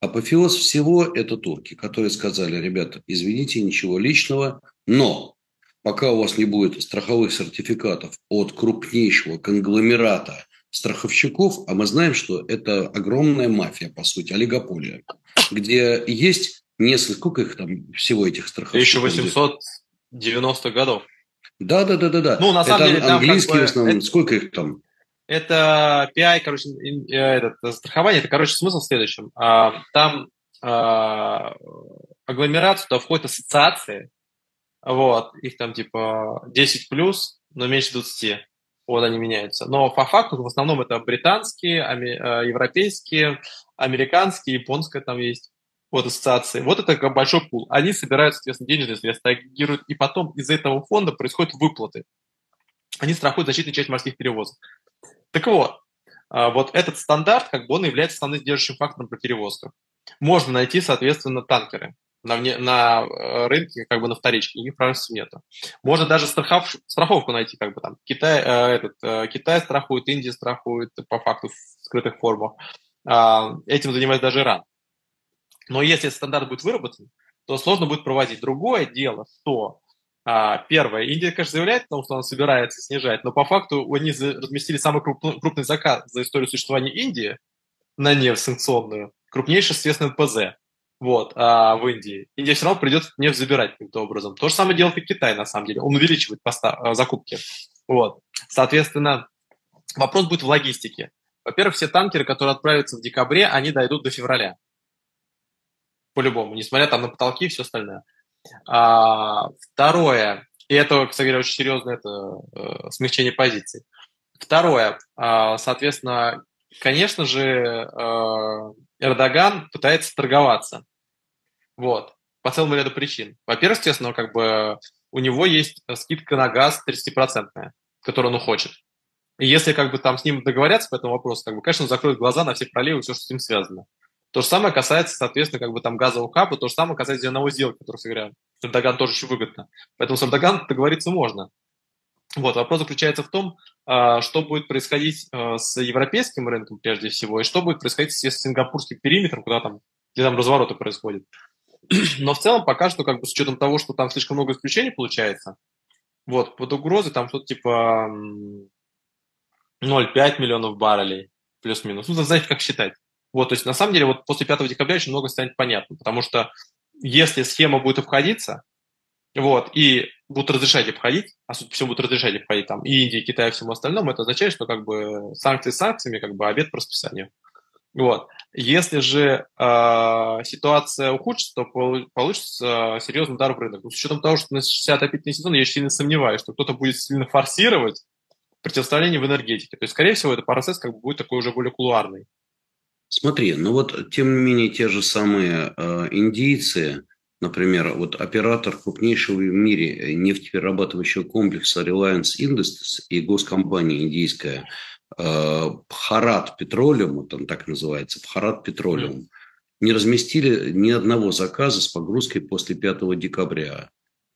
[SPEAKER 1] апофеоз всего – это турки, которые сказали, ребята, извините, ничего личного, но пока у вас не будет страховых сертификатов от крупнейшего конгломерата страховщиков, а мы знаем, что это огромная мафия, по сути, олигополия, где есть несколько, сколько их там всего этих страховщиков?
[SPEAKER 2] 1890 годов.
[SPEAKER 1] Да, да, да, да, да. Ну, на самом это деле, там английские как бы, в основном. Это, сколько их там?
[SPEAKER 2] Это PI, короче, э, этот, страхование, это, короче, смысл в следующем. А, там а, агломерацию туда входят ассоциации, вот, их там типа 10 плюс, но меньше 20 вот они меняются. Но по факту в основном это британские, э, европейские, американские, японская там есть вот ассоциации. Вот это как большой пул. Они собирают, соответственно, денежные средства, агрегируют, и потом из этого фонда происходят выплаты. Они страхуют значительную часть морских перевозок. Так вот, а, вот этот стандарт, как бы он является основным сдерживающим фактором при перевозках. Можно найти, соответственно, танкеры на, вне, на э, рынке, как бы на вторичке, их практически нету. Можно даже страхов, страховку найти, как бы там. Китай, э, этот, э, Китай страхует, Индия страхует по факту в скрытых формах. Э, этим занимается даже Иран. Но если стандарт будет выработан, то сложно будет проводить. Другое дело, что а, первое, Индия, конечно, заявляет о том, что она собирается снижать, но по факту они разместили самый крупный, заказ за историю существования Индии на нефть санкционную, крупнейший, естественно, ПЗ вот, а, в Индии. Индия все равно придется нефть забирать каким-то образом. То же самое делает и Китай, на самом деле. Он увеличивает поста- а, закупки. Вот. Соответственно, вопрос будет в логистике. Во-первых, все танкеры, которые отправятся в декабре, они дойдут до февраля. По-любому, несмотря там на потолки и все остальное. А, второе, и это, кстати говоря, очень серьезное это, э, смягчение позиций. Второе, а, соответственно, конечно же, э, Эрдоган пытается торговаться. Вот. По целому ряду причин. Во-первых, естественно, как бы у него есть скидка на газ 30%, которую он хочет. И если как бы там с ним договорятся по этому вопросу, как бы, конечно, он закроет глаза на все проливы, все, что с ним связано. То же самое касается, соответственно, как бы там газового хаба, то же самое касается зерновой сделки, который, говоря, с Эрдоган тоже очень выгодно. Поэтому с Эрдоган договориться можно. Вот, вопрос заключается в том, а, что будет происходить а, с европейским рынком прежде всего, и что будет происходить с сингапурским периметром, куда там, где там развороты происходят. Но в целом пока что, как бы с учетом того, что там слишком много исключений получается, вот, под угрозой там что-то типа 0,5 миллионов баррелей, плюс-минус. Ну, знаете, как считать. Вот, то есть на самом деле вот после 5 декабря очень много станет понятно, потому что если схема будет обходиться, вот, и будут разрешать обходить, а судя по всему будут разрешать обходить там и Индия, и Китай, и всему остальному, это означает, что как бы санкции санкциями, как бы обед по расписанию. Вот. Если же э, ситуация ухудшится, то получится серьезный удар в рынок. Но с учетом того, что на 60 опять сезон, я сильно сомневаюсь, что кто-то будет сильно форсировать противостояние в энергетике. То есть, скорее всего, этот процесс как бы будет такой уже более кулуарный.
[SPEAKER 1] Смотри, ну вот, тем не менее, те же самые э, индийцы, Например, вот оператор крупнейшего в мире нефтеперерабатывающего комплекса Reliance Industries и госкомпания индийская Бхарат Petroleum, там так называется, Бхарат Petroleum, не разместили ни одного заказа с погрузкой после 5 декабря.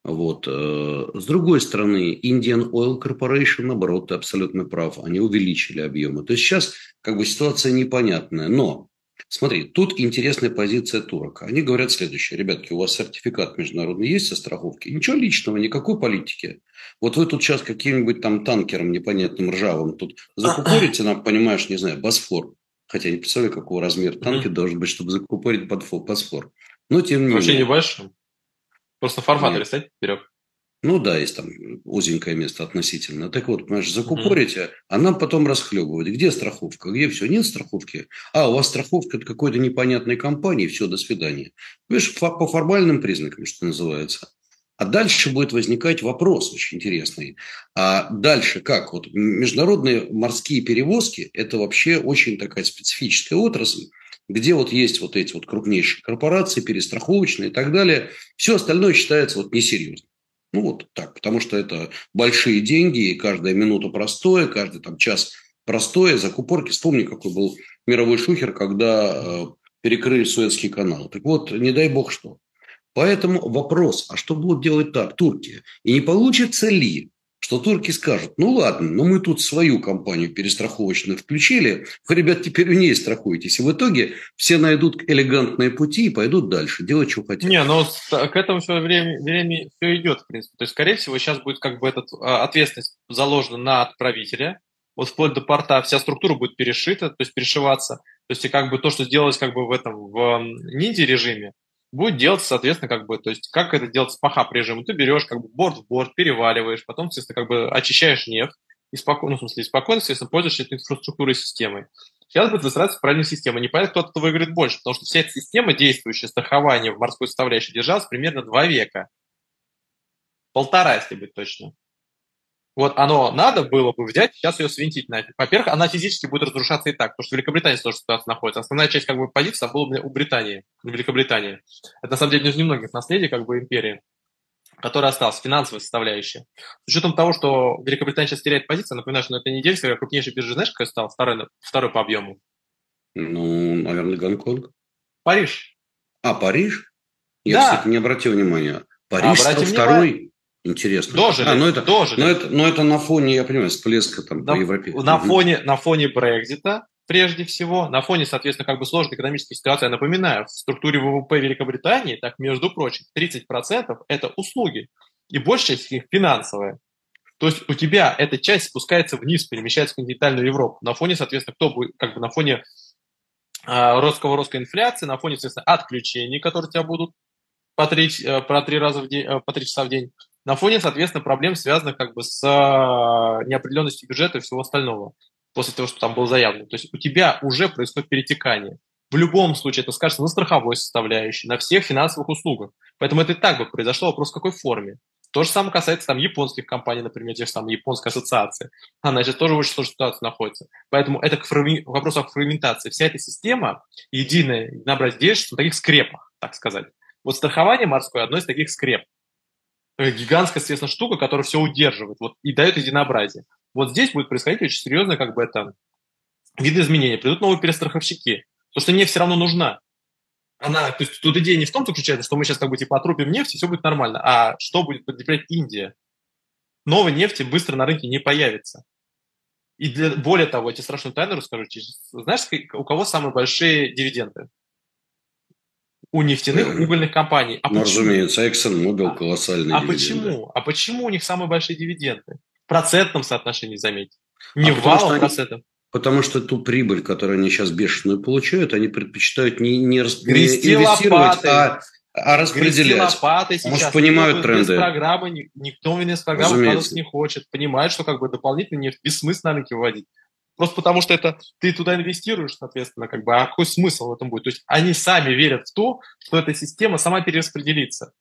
[SPEAKER 1] Вот. Э, с другой стороны, Indian Oil Corporation, наоборот, ты абсолютно прав, они увеличили объемы. То есть сейчас как бы ситуация непонятная, но Смотри, тут интересная позиция турок. Они говорят следующее. Ребятки, у вас сертификат международный есть со страховки? Ничего личного, никакой политики. Вот вы тут сейчас каким-нибудь там танкером непонятным ржавым тут закупорите нам, понимаешь, не знаю, Босфор. Хотя не представляю, какого размера танки должен быть, чтобы закупорить под Босфор. Но тем не
[SPEAKER 2] менее. Вообще не большой. Просто формат рисовать вперед.
[SPEAKER 1] Ну да, есть там узенькое место относительно. Так вот, понимаешь, закупорите, а нам потом расхлебывать. Где страховка? Где все? Нет страховки? А, у вас страховка от какой-то непонятной компании. Все, до свидания. Видишь, по формальным признакам, что называется. А дальше будет возникать вопрос очень интересный. А дальше как? Вот международные морские перевозки – это вообще очень такая специфическая отрасль, где вот есть вот эти вот крупнейшие корпорации, перестраховочные и так далее. Все остальное считается вот несерьезным. Ну, вот так, потому что это большие деньги, и каждая минута простое, каждый там час простое, закупорки. Вспомни, какой был мировой шухер, когда э, перекрыли Суэцкий канал. Так вот, не дай бог что. Поэтому вопрос, а что будут делать так, Турки? И не получится ли, что турки скажут, ну ладно, но мы тут свою компанию перестраховочную включили, вы, ребят, теперь у ней страхуетесь. И в итоге все найдут элегантные пути и пойдут дальше, делать, что хотят.
[SPEAKER 2] Не, но к этому все время, время все идет, в принципе. То есть, скорее всего, сейчас будет как бы эта ответственность заложена на отправителя, вот вплоть до порта вся структура будет перешита, то есть перешиваться. То есть и как бы то, что сделалось как бы в этом в ниндзя режиме, будет делаться, соответственно, как бы, то есть как это делать с пахап режимом? Ты берешь как бы борт в борт, переваливаешь, потом, естественно, как бы очищаешь нефть, и спокойно, ну, в смысле, спокойно, естественно, пользуешься этой инфраструктурой системой. Сейчас будет выстраиваться правильная система. Не понятно, кто-то выиграет больше, потому что вся эта система, действующая страхование в морской составляющей, держалась примерно два века. Полтора, если быть точно. Вот оно надо было бы взять, сейчас ее свинтить нафиг. Во-первых, она физически будет разрушаться и так, потому что в Великобритании тоже ситуация находится. Основная часть как бы позиции была у Британии, у Великобритании. Это на самом деле не из немногих наследий как бы империи, которая осталась, финансовая составляющая. С учетом того, что Великобритания сейчас теряет позицию, напоминаю, что на этой неделе крупнейшая биржа, знаешь, какая стала? Второй, второй по объему.
[SPEAKER 1] Ну, наверное, Гонконг.
[SPEAKER 2] Париж.
[SPEAKER 1] А, Париж? Я, да. кстати, не обратил внимания. Париж а, стал второй. Интересно.
[SPEAKER 2] Дожили,
[SPEAKER 1] а, ну это,
[SPEAKER 2] дожили.
[SPEAKER 1] Но это, но это на фоне, я понимаю, всплеска там
[SPEAKER 2] на,
[SPEAKER 1] по Европе.
[SPEAKER 2] На фоне, на фоне Брекзита, прежде всего, на фоне, соответственно, как бы сложной экономической ситуации, я напоминаю, в структуре ВВП Великобритании, так, между прочим, 30% это услуги, и большая часть их финансовая. То есть у тебя эта часть спускается вниз, перемещается в континентальную Европу. На фоне, соответственно, кто будет, как бы на фоне э, ростового роста инфляции, на фоне, соответственно, отключений, которые у тебя будут по три, э, по три раза в день, э, по три часа в день, на фоне, соответственно, проблем, связанных как бы с а, неопределенностью бюджета и всего остального, после того, что там было заявлено. То есть у тебя уже происходит перетекание. В любом случае это скажется на страховой составляющей, на всех финансовых услугах. Поэтому это и так бы произошло, вопрос в какой форме. То же самое касается там японских компаний, например, тех же самых японской ассоциации. Она сейчас тоже в очень сложной ситуации находится. Поэтому это к фрагми... вопросу о фрагментации. Вся эта система единая, единообразие действует на таких скрепах, так сказать. Вот страхование морское одно из таких скреп. Э, гигантская, естественно, штука, которая все удерживает вот, и дает единообразие. Вот здесь будет происходить очень серьезно как бы это видоизменение. Придут новые перестраховщики. Потому что нефть все равно нужна. Она, то есть тут идея не в том заключается, что мы сейчас как бы типа отрубим нефть, и все будет нормально. А что будет подкреплять Индия? Новой нефти быстро на рынке не появится. И для, более того, я тебе страшную тайну расскажу. Знаешь, у кого самые большие дивиденды? У нефтяных угольных компаний.
[SPEAKER 1] А ну, почему? разумеется, ExxonMobil а, колоссальный
[SPEAKER 2] А дивиденды. почему? А почему у них самые большие дивиденды? В процентном соотношении, заметьте. Не а в валом процентов.
[SPEAKER 1] Потому что ту прибыль, которую они сейчас бешеную получают, они предпочитают не, не, не инвестировать, а, а распределять.
[SPEAKER 2] лопатой сейчас.
[SPEAKER 1] Может, понимают никто тренды.
[SPEAKER 2] Программы, никто в программы не хочет. Понимает, что как бы дополнительно нефть бессмысленно на рынке вводить. Просто потому что это ты туда инвестируешь, соответственно, как бы, а какой смысл в этом будет? То есть они сами верят в то, что эта система сама перераспределится.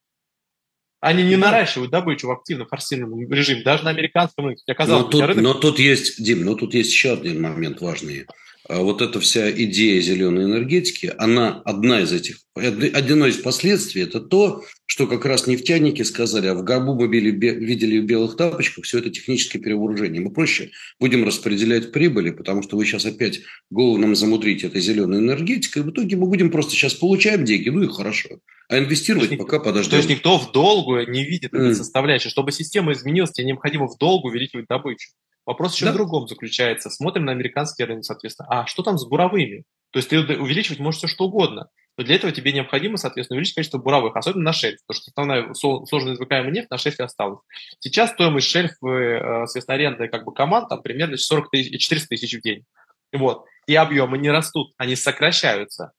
[SPEAKER 2] Они не наращивают добычу в активном форсированном режиме, даже на американском рынке.
[SPEAKER 1] но, тут, рынок... но тут есть, Дим, но тут есть еще один момент важный. А вот эта вся идея зеленой энергетики, она одна из этих, одно из последствий, это то, что как раз нефтяники сказали, а в гробу мы били, видели в белых тапочках, все это техническое перевооружение. Мы проще будем распределять прибыли, потому что вы сейчас опять голову нам замудрите этой зеленой энергетикой, и в итоге мы будем просто сейчас получаем деньги, ну и хорошо. А инвестировать то есть, пока подождем.
[SPEAKER 2] То есть никто в долгу не видит этой mm. составляющей. Чтобы система изменилась, тебе необходимо в долгу увеличивать добычу. Вопрос еще да. в другом заключается. Смотрим на американский рынок, соответственно. А что там с буровыми? То есть ты увеличивать можешь все что угодно. Но для этого тебе необходимо, соответственно, увеличить количество буровых, особенно на шельф, потому что основная сложно извлекаемая нефть на шельфе осталась. Сейчас стоимость шельфа, э, соответственно, аренды как бы команд там примерно 40 тысяч, 400 тысяч в день. Вот. И объемы не растут, они сокращаются.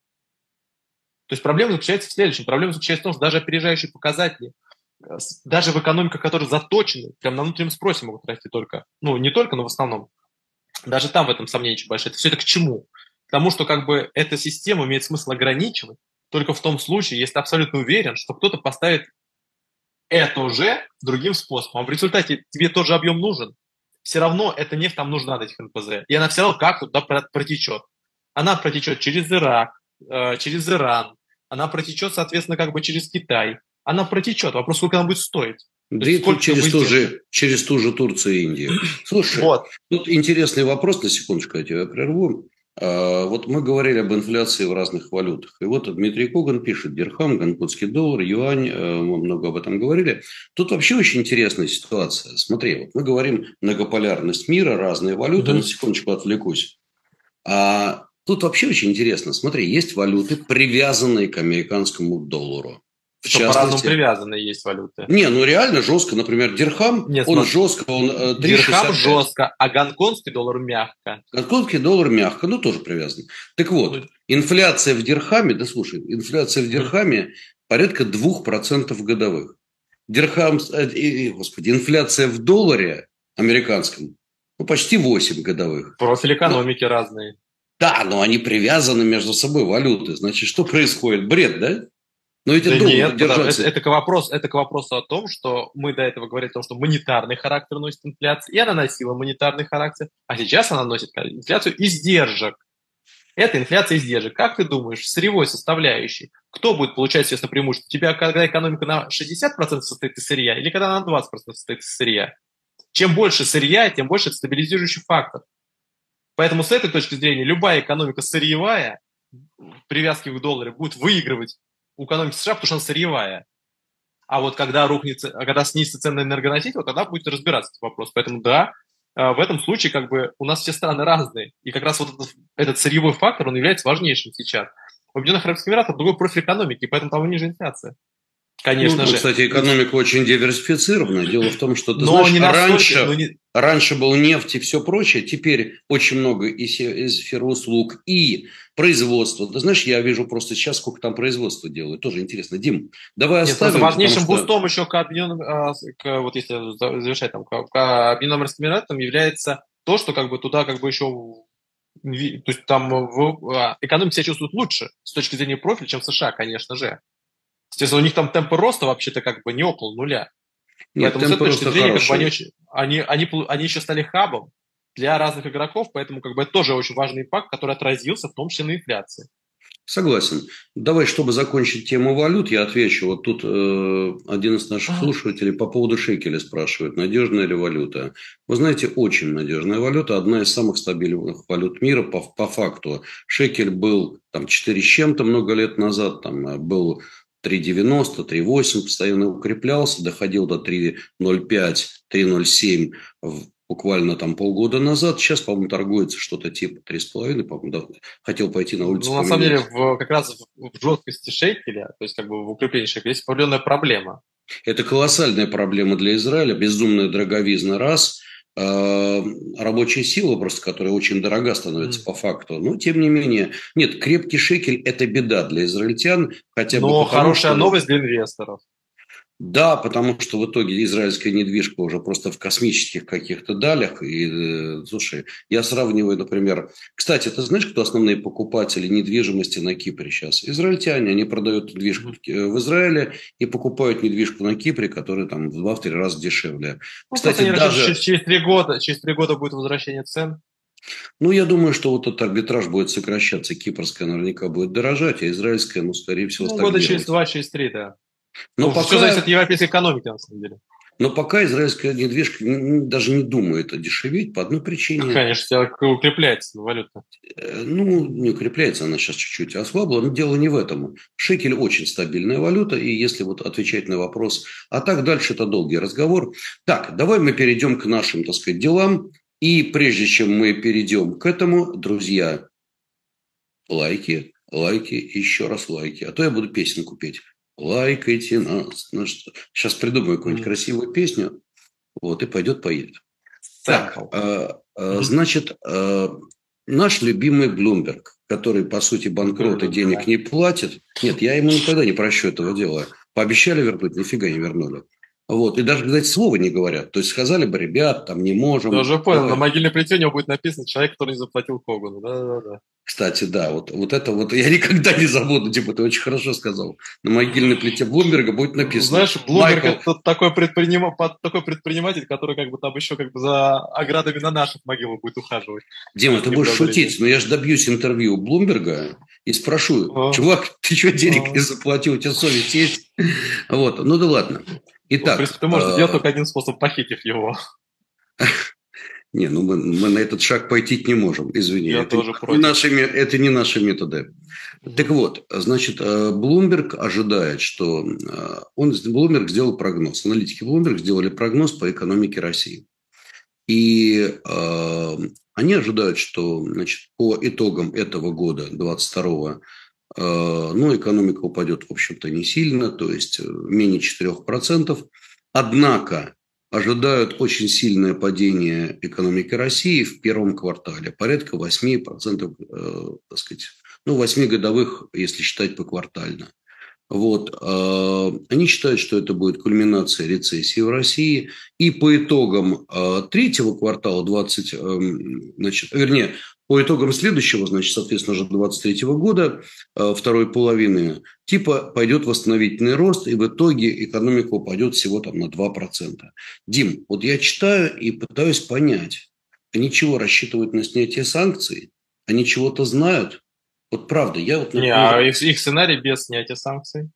[SPEAKER 2] То есть проблема заключается в следующем. Проблема заключается в том, что даже опережающие показатели, э, даже в экономиках, которые заточены, прям на внутреннем спросе могут расти только. Ну, не только, но в основном. Даже там в этом сомнение очень большое. Это все это к чему? Тому, что как бы эта система имеет смысл ограничивать только в том случае, если ты абсолютно уверен, что кто-то поставит это уже другим способом. А в результате тебе тот же объем нужен. Все равно эта нефть там нужна до этих НПЗ. И она все равно как туда протечет. Она протечет через Ирак, э, через Иран, она протечет, соответственно, как бы через Китай. Она протечет. Вопрос, сколько она будет стоить.
[SPEAKER 1] Да и через, ту же, через ту же Турцию и Индию. Слушай, вот. тут интересный вопрос, на секундочку я тебя прерву. А, вот мы говорили об инфляции в разных валютах. И вот Дмитрий Коган пишет, дирхам, гонконгский доллар, юань, э, мы много об этом говорили. Тут вообще очень интересная ситуация. Смотри, вот мы говорим многополярность мира, разные валюты, mm-hmm. на секундочку отвлекусь. А тут вообще очень интересно. Смотри, есть валюты, привязанные к американскому доллару.
[SPEAKER 2] В что по-разному привязанные есть валюты.
[SPEAKER 1] Не, ну реально жестко. Например, дирхам, Нет, он смотри. жестко, он 3,65.
[SPEAKER 2] Э, дирхам жестко, а гонконгский доллар мягко.
[SPEAKER 1] Гонконгский доллар мягко, ну тоже привязан. Так вот, ну, инфляция в дирхаме, да слушай, инфляция в дирхаме порядка 2% годовых. Дирхам, э, господи, инфляция в долларе американском, ну почти 8 годовых.
[SPEAKER 2] Профиль экономики но, разные.
[SPEAKER 1] Да, но они привязаны между собой валюты. Значит, что происходит? Бред, да?
[SPEAKER 2] Но эти да нет, держаться. Это, это, к вопросу, это к вопросу о том, что мы до этого говорили о том, что монетарный характер носит инфляция, и она носила монетарный характер, а сейчас она носит инфляцию издержек. Это инфляция издержек. Как ты думаешь, сырьевой составляющей, кто будет получать, естественно, преимущество? У тебя когда экономика на 60% состоит из сырья или когда на 20% состоит из сырья? Чем больше сырья, тем больше это стабилизирующий фактор. Поэтому с этой точки зрения любая экономика сырьевая, привязки к доллару, будет выигрывать у экономики США, потому что она сырьевая. А вот когда рухнется, когда снизится цены на энергоносители, вот тогда будет разбираться этот вопрос. Поэтому да, э, в этом случае как бы у нас все страны разные. И как раз вот этот, этот сырьевой фактор, он является важнейшим сейчас. В Объединенных Арабских Эмиратах другой профиль экономики, поэтому там ниже инфляция.
[SPEAKER 1] Конечно ну, же. Кстати, экономика очень диверсифицирована. Дело в том, что ты но знаешь, не раньше, но не... раньше был нефть и все прочее, теперь очень много из сферы услуг и производства. Ты знаешь, я вижу просто сейчас, сколько там производства делают. Тоже интересно. Дим, давай Нет, оставим.
[SPEAKER 2] Важнейшим что... бустом еще к объединенным, а, к, вот если завершать, там, к, к Объединенным Эмиратам является то, что как бы туда как бы еще то есть там а, экономика себя чувствует лучше с точки зрения профиля, чем в США, конечно же. Естественно, у них там темпы роста вообще-то как бы не около нуля. Нет, поэтому с этой точки зрения как бы они, очень, они, они, они еще стали хабом для разных игроков, поэтому как бы это тоже очень важный факт, который отразился в том числе на инфляции.
[SPEAKER 1] Согласен. Давай, чтобы закончить тему валют, я отвечу. Вот тут э, один из наших слушателей по поводу шекеля спрашивает, надежная ли валюта. Вы знаете, очень надежная валюта, одна из самых стабильных валют мира по, по факту. Шекель был там 4 с чем-то много лет назад, там э, был 3,90, 3,8 постоянно укреплялся, доходил до 3,05, 3,07 буквально там полгода назад. Сейчас, по-моему, торгуется что-то типа 3,5, по-моему, да, хотел пойти на улицу.
[SPEAKER 2] Ну, на самом деле, в, как раз в, в жесткости шейкеля, то есть как бы в укреплении шейкеля, есть определенная проблема.
[SPEAKER 1] Это колоссальная проблема для Израиля, безумная дороговизна раз – рабочая сила просто, которая очень дорога становится mm. по факту. Но, тем не менее, нет, крепкий шекель – это беда для израильтян. Хотя
[SPEAKER 2] Но бы потому, хорошая что... новость для инвесторов.
[SPEAKER 1] Да, потому что в итоге израильская недвижка уже просто в космических каких-то далях. И, э, слушай, я сравниваю, например... Кстати, ты знаешь, кто основные покупатели недвижимости на Кипре сейчас? Израильтяне. Они продают недвижку в Израиле и покупают недвижку на Кипре, которая там в два-три раза дешевле.
[SPEAKER 2] Ну, Кстати, даже... Через, через три года, через три года будет возвращение цен.
[SPEAKER 1] Ну, я думаю, что вот этот арбитраж будет сокращаться. Кипрская наверняка будет дорожать, а израильская, ну, скорее всего,
[SPEAKER 2] ну, года через два, через три, да. Но ну, пока... Все зависит от европейской экономики, на самом деле.
[SPEAKER 1] Но пока израильская недвижка даже не думает дешеветь по одной причине.
[SPEAKER 2] Конечно, укрепляется валюта.
[SPEAKER 1] Э, ну, не укрепляется она сейчас чуть-чуть ослабла, но дело не в этом. Шекель очень стабильная валюта, и если вот отвечать на вопрос, а так дальше это долгий разговор. Так, давай мы перейдем к нашим, так сказать, делам. И прежде чем мы перейдем к этому, друзья, лайки, лайки, еще раз лайки. А то я буду песенку петь лайкайте нас. Ну что, сейчас придумаю какую-нибудь красивую песню, вот, и пойдет, поедет. Так, э, э, значит, э, наш любимый Блумберг, который, по сути, банкрот и денег не платит. Нет, я ему никогда не прощу этого дела. Пообещали вернуть, нифига не вернули. Вот. И даже, кстати, слова не говорят. То есть сказали бы, ребят, там не можем.
[SPEAKER 2] Я уже понял, на могильной плите у него будет написано человек, который не заплатил Когану. Да-да-да.
[SPEAKER 1] Кстати, да, вот, вот это вот я никогда не забуду, типа, ты очень хорошо сказал. На могильной плите Блумберга будет написано.
[SPEAKER 2] Знаешь, Блумберг Майкл... это такой, предприним... такой предприниматель, который как бы там еще как бы за оградами на наших могилах будет ухаживать.
[SPEAKER 1] Дима, ты будешь шутить, но я же добьюсь интервью Блумберга, и спрошу, а. чувак, ты что денег а. не заплатил, у тебя совесть есть? Вот, ну да ладно. Итак.
[SPEAKER 2] Ну, ты можешь сделать только один способ, похитив его.
[SPEAKER 1] Не, ну мы, мы на этот шаг пойти не можем, извини.
[SPEAKER 2] Я
[SPEAKER 1] это,
[SPEAKER 2] тоже против.
[SPEAKER 1] Наши, это не наши методы. Так вот, значит, Bloomberg ожидает, что он, Bloomberg сделал прогноз. Аналитики Bloomberg сделали прогноз по экономике России. И э, они ожидают, что значит, по итогам этого года, 22 э, ну, экономика упадет, в общем-то, не сильно, то есть э, менее 4%. Однако ожидают очень сильное падение экономики России в первом квартале, порядка 8%, э, так сказать, ну, 8 годовых, если считать поквартально. Вот. Они считают, что это будет кульминация рецессии в России. И по итогам третьего квартала 20, эм, значит, вернее, по итогам следующего, значит, соответственно, уже 23 года, а, второй половины, типа пойдет восстановительный рост, и в итоге экономика упадет всего там на 2%. Дим, вот я читаю и пытаюсь понять, они чего рассчитывают на снятие санкций? Они чего-то знают? Вот правда, я вот...
[SPEAKER 2] Не, а их, их сценарий без снятия санкций.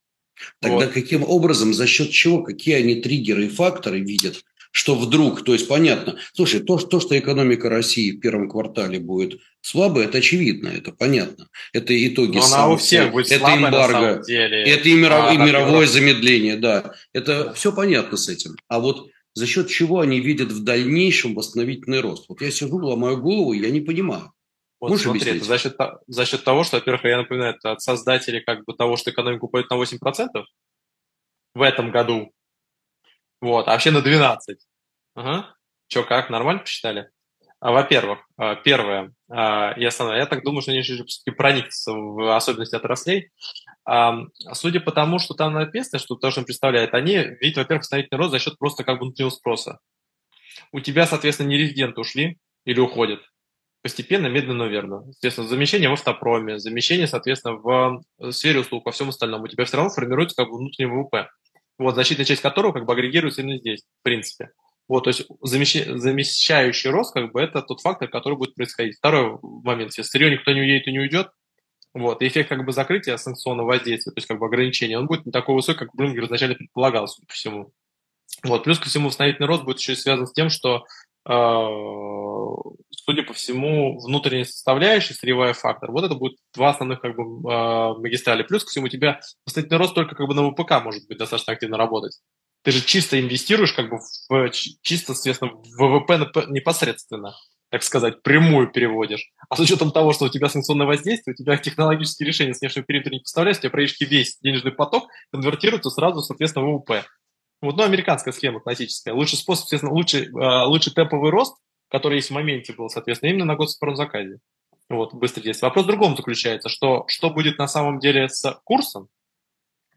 [SPEAKER 1] Тогда вот. каким образом, за счет чего, какие они триггеры и факторы видят, что вдруг, то есть понятно, слушай, то, то, что экономика России в первом квартале будет слабой, это очевидно, это понятно. Это итоги
[SPEAKER 2] Но санкций, у всех будет это слабая, эмбарго,
[SPEAKER 1] это и, миров, а, и мировое замедление, да. Это да. все понятно с этим. А вот за счет чего они видят в дальнейшем восстановительный рост? Вот я сижу, ломаю голову, я не понимаю.
[SPEAKER 2] Вот Можешь смотри, это за счет, за счет того, что, во-первых, я напоминаю, это от создателей как бы того, что экономика упадет на 8% в этом году. Вот, а вообще на 12. Ага. Че, как, нормально посчитали? А, во-первых, а, первое, а, и основное, я так думаю, что они решили все-таки проникнуться в особенности отраслей. Судя по тому, что там написано, что то, что он представляет, они видят, во-первых, восстановительный рост за счет просто как бы внутреннего спроса. У тебя, соответственно, не резиденты ушли или уходят, постепенно, медленно, но верно. Соответственно, замещение в автопроме, замещение, соответственно, в э, сфере услуг, во всем остальном. У тебя все равно формируется как бы внутренний ВВП, вот, значительная часть которого как бы агрегируется именно здесь, в принципе. Вот, то есть замещ... замещающий рост, как бы, это тот фактор, который будет происходить. Второй момент, если сырье никто не уедет и не уйдет, вот, эффект как бы закрытия санкционного воздействия, то есть как бы ограничения, он будет не такой высокий, как Блумберг изначально предполагал, судя по всему. Вот, плюс ко всему, восстановительный рост будет еще и связан с тем, что судя по всему, внутренняя составляющая, сырьевая фактор, вот это будет два основных как бы а, магистрали. Плюс ко всему у тебя восстановительный рост только как бы на ВПК может быть достаточно активно работать. Ты же чисто инвестируешь как бы в, чисто, соответственно, в ВВП непосредственно, так сказать, прямую переводишь. А с учетом того, что у тебя санкционное воздействие, у тебя технологические решения с внешнего периметра не поставляются, у тебя практически весь денежный поток конвертируется сразу, соответственно, в ВВП. Вот, ну, американская схема классическая. Лучший способ, соответственно, лучший, а, лучший темповый рост который есть в моменте был, соответственно, именно на заказе. Вот, быстрый действие. Вопрос в другом заключается, что, что будет на самом деле с курсом,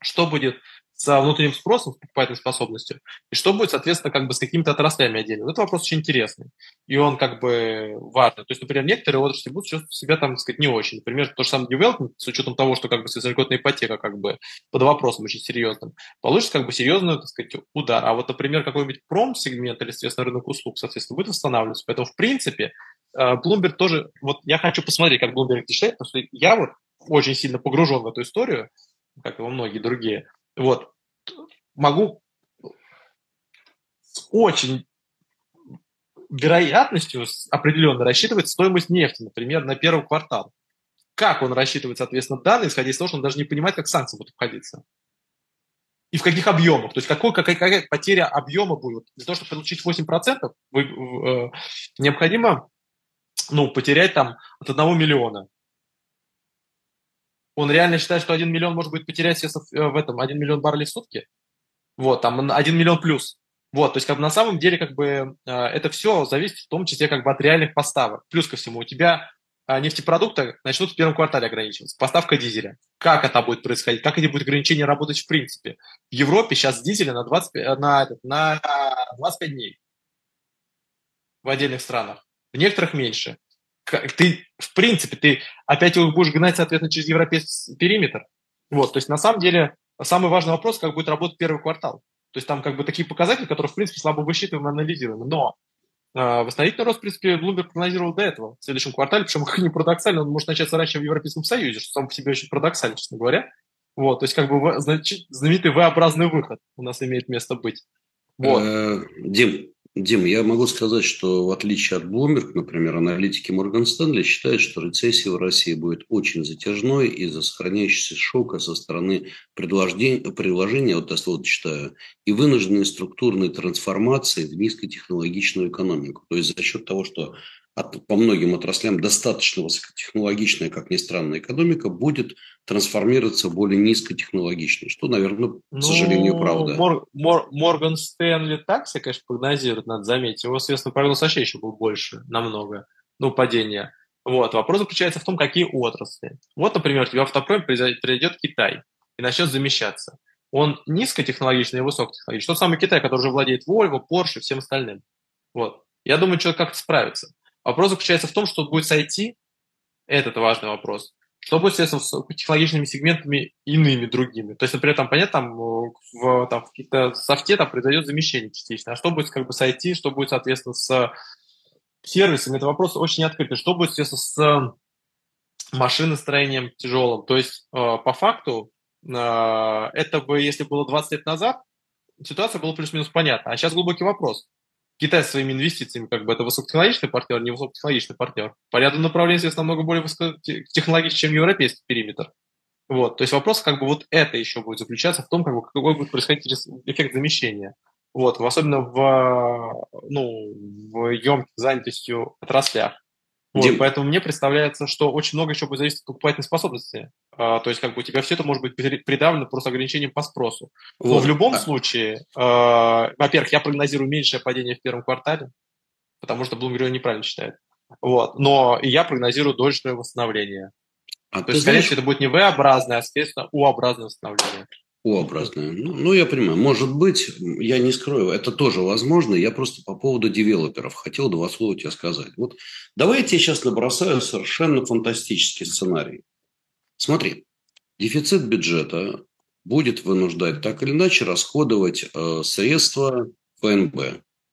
[SPEAKER 2] что будет с внутренним спросом, с покупательной способностью, и что будет, соответственно, как бы с какими-то отраслями отдельно. Это вопрос очень интересный, и он как бы важный. То есть, например, некоторые отрасли будут чувствовать себя там, так сказать, не очень. Например, то же самое development, с учетом того, что как бы среднегодная ипотека как бы под вопросом очень серьезным, получится как бы серьезный, так сказать, удар. А вот, например, какой-нибудь пром-сегмент или, соответственно, рынок услуг, соответственно, будет восстанавливаться. Поэтому, в принципе, э, Bloomberg тоже, вот я хочу посмотреть, как Bloomberg это считает, потому что я вот очень сильно погружен в эту историю, как и во многие другие, вот. Могу с очень вероятностью определенно рассчитывать стоимость нефти, например, на первый квартал. Как он рассчитывает, соответственно, данные, исходя из того, что он даже не понимает, как санкции будут обходиться. И в каких объемах. То есть какой, какая, какая потеря объема будет. Для того, чтобы получить 8%, вы, э, необходимо ну, потерять там от 1 миллиона он реально считает, что 1 миллион может быть потерять э, в этом 1 миллион баррелей в сутки. Вот, там 1 миллион плюс. Вот, то есть как бы на самом деле как бы э, это все зависит в том числе как бы от реальных поставок. Плюс ко всему у тебя э, нефтепродукты начнут в первом квартале ограничиваться. Поставка дизеля. Как это будет происходить? Как эти будут ограничения работать в принципе? В Европе сейчас дизеля на, 20, на, на 25 дней в отдельных странах. В некоторых меньше ты, в принципе, ты опять его будешь гнать, соответственно, через европейский периметр. Вот, то есть на самом деле самый важный вопрос, как будет работать первый квартал. То есть там как бы такие показатели, которые, в принципе, слабо высчитываем и анализируем. Но А, восстановительный рост, в принципе, Bloomberg прогнозировал до этого, в следующем квартале, причем как не парадоксально, он может начаться раньше в Европейском Союзе, что сам по себе очень парадоксально, честно говоря. Вот, то есть как бы знаменитый V-образный выход у нас имеет место быть.
[SPEAKER 1] Вот. Э, Дим, Дим, я могу сказать, что в отличие от Bloomberg, например, аналитики Морган Стэнли считают, что рецессия в России будет очень затяжной из-за сохраняющегося шока со стороны предложения, вот я слово читаю, и вынужденной структурной трансформации в низкотехнологичную экономику. То есть за счет того, что от, по многим отраслям достаточно высокотехнологичная, как ни странно, экономика будет трансформироваться в более низкотехнологичной, что, наверное, к ну, сожалению, правда.
[SPEAKER 2] Мор, Мор, Морган Стэнли так себя, конечно, прогнозирует, надо заметить. Его, соответственно, прогноз вообще еще был больше, намного, ну, падение. Вот. Вопрос заключается в том, какие отрасли. Вот, например, у тебя автопром придет Китай и начнет замещаться. Он низкотехнологичный и высокотехнологичный. Тот самый Китай, который уже владеет Volvo, Porsche и всем остальным. Вот. Я думаю, что как-то справится. Вопрос заключается в том, что будет с IT, этот важный вопрос, что будет, естественно, с технологичными сегментами иными, другими. То есть, например, там, понятно, там, в, там, в каких-то софте там произойдет замещение частично. А что будет как бы с IT, что будет, соответственно, с сервисами? Это вопрос очень открытый. Что будет, естественно, с машиностроением тяжелым? То есть, э, по факту, э, это бы, если было 20 лет назад, ситуация была плюс-минус понятна. А сейчас глубокий вопрос. Китай своими инвестициями, как бы это высокотехнологичный партнер, не высокотехнологичный партнер. По ряду направлений, естественно, намного более высокотехнологичный, чем европейский периметр. Вот. То есть вопрос, как бы вот это еще будет заключаться в том, как бы, какой будет происходить эффект замещения. Вот, особенно в, ну, в емких занятостью отраслях. Вот, Дим... Поэтому мне представляется, что очень много еще будет зависеть от покупательной способности. А, то есть, как бы у тебя все это может быть придавлено просто ограничением по спросу. Вот. Но в любом а... случае, а, во-первых, я прогнозирую меньшее падение в первом квартале, потому что Bloomberg неправильно считает. Вот. Но я прогнозирую дольшее восстановление. А то есть, скорее всего, это будет не V-образное, а, соответственно, U-образное восстановление.
[SPEAKER 1] У-образное. Ну, ну, я понимаю. Может быть, я не скрою, это тоже возможно. Я просто по поводу девелоперов хотел два слова тебе сказать. Вот давай я тебе сейчас набросаю совершенно фантастический сценарий. Смотри, дефицит бюджета будет вынуждать так или иначе расходовать э, средства ФНБ.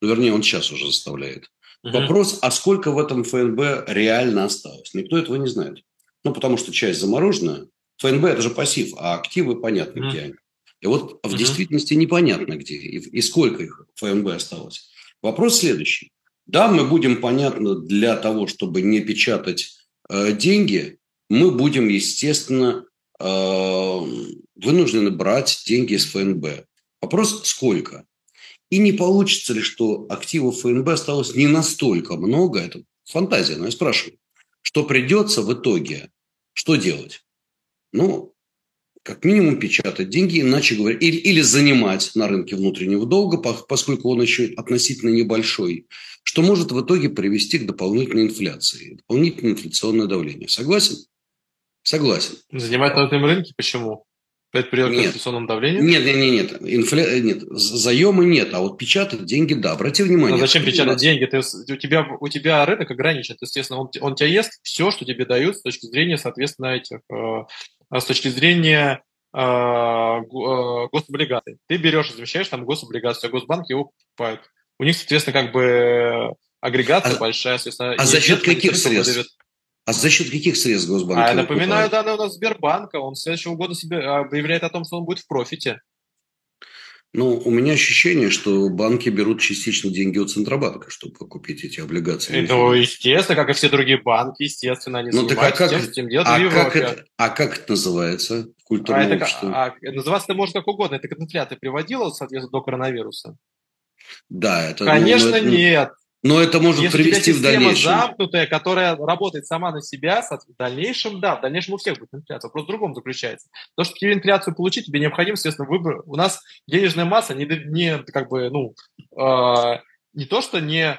[SPEAKER 1] Ну, вернее, он сейчас уже заставляет. Угу. Вопрос, а сколько в этом ФНБ реально осталось? Никто этого не знает. Ну, потому что часть заморожена, ФНБ – это же пассив, а активы понятно, mm-hmm. где они. И вот в mm-hmm. действительности непонятно, где и, и сколько их ФНБ осталось. Вопрос следующий. Да, мы будем, понятно, для того, чтобы не печатать э, деньги, мы будем, естественно, э, вынуждены брать деньги из ФНБ. Вопрос – сколько? И не получится ли, что активов ФНБ осталось не настолько много, это фантазия, но я спрашиваю, что придется в итоге, что делать? Ну, как минимум печатать деньги, иначе говоря, или, или занимать на рынке внутреннего долга, поскольку он еще относительно небольшой, что может в итоге привести к дополнительной инфляции, дополнительное инфляционное давление. Согласен? Согласен.
[SPEAKER 2] Занимать на этом рынке почему? Это приведет к инфляционному давлению?
[SPEAKER 1] Нет, нет, нет, нет. Инфля... нет. Заемы нет, а вот печатать деньги, да. Обрати внимание.
[SPEAKER 2] А зачем печатать деньги? Ты, у, тебя, у тебя рынок ограничен. Естественно, он, он тебя ест все, что тебе дают с точки зрения, соответственно, этих э, с точки зрения э, гособлигаций. Ты берешь, замещаешь там гособлигацию, а госбанк его покупают. У них, соответственно, как бы агрегация а, большая, соответственно.
[SPEAKER 1] А за счет каких средств? Выдавит. А за счет каких средств Госбанк?
[SPEAKER 2] А напоминаю данные у нас Сбербанка. Он с следующего года себе объявляет о том, что он будет в профите.
[SPEAKER 1] Ну, у меня ощущение, что банки берут частично деньги у Центробанка, чтобы купить эти облигации.
[SPEAKER 2] Ну, естественно, как и все другие банки, естественно, они ну, так а как, тем,
[SPEAKER 1] тем делают а как, это, а как это называется?
[SPEAKER 2] Культурное а это, общество? А, называться это может как угодно. Это к инфляции приводило, соответственно, до коронавируса?
[SPEAKER 1] Да, это...
[SPEAKER 2] Конечно, ну, это, нет.
[SPEAKER 1] Но это может Если привести в дальнейшем.
[SPEAKER 2] замкнутая, которая работает сама на себя, в дальнейшем, да, в дальнейшем у всех будет инфляция. Вопрос в другом заключается. То, что тебе инфляцию получить, тебе необходим, соответственно, выбор. У нас денежная масса не, не как бы, ну, э, не то, что не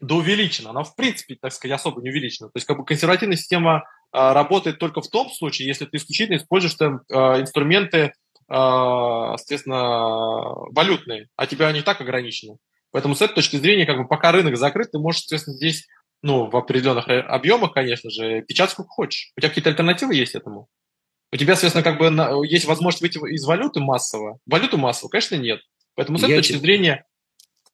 [SPEAKER 2] доувеличена, она, в принципе, так сказать, особо не увеличена. То есть, как бы консервативная система э, работает только в том случае, если ты исключительно используешь там, э, инструменты, э, соответственно, валютные, а тебя они так ограничены. Поэтому с этой точки зрения, как бы пока рынок закрыт, ты можешь, соответственно, здесь, ну, в определенных объемах, конечно же, печатать сколько хочешь. У тебя какие-то альтернативы есть этому? У тебя, соответственно, как бы есть возможность выйти из валюты массово. Валюту массово, конечно, нет. Поэтому с этой Я точки тебе... зрения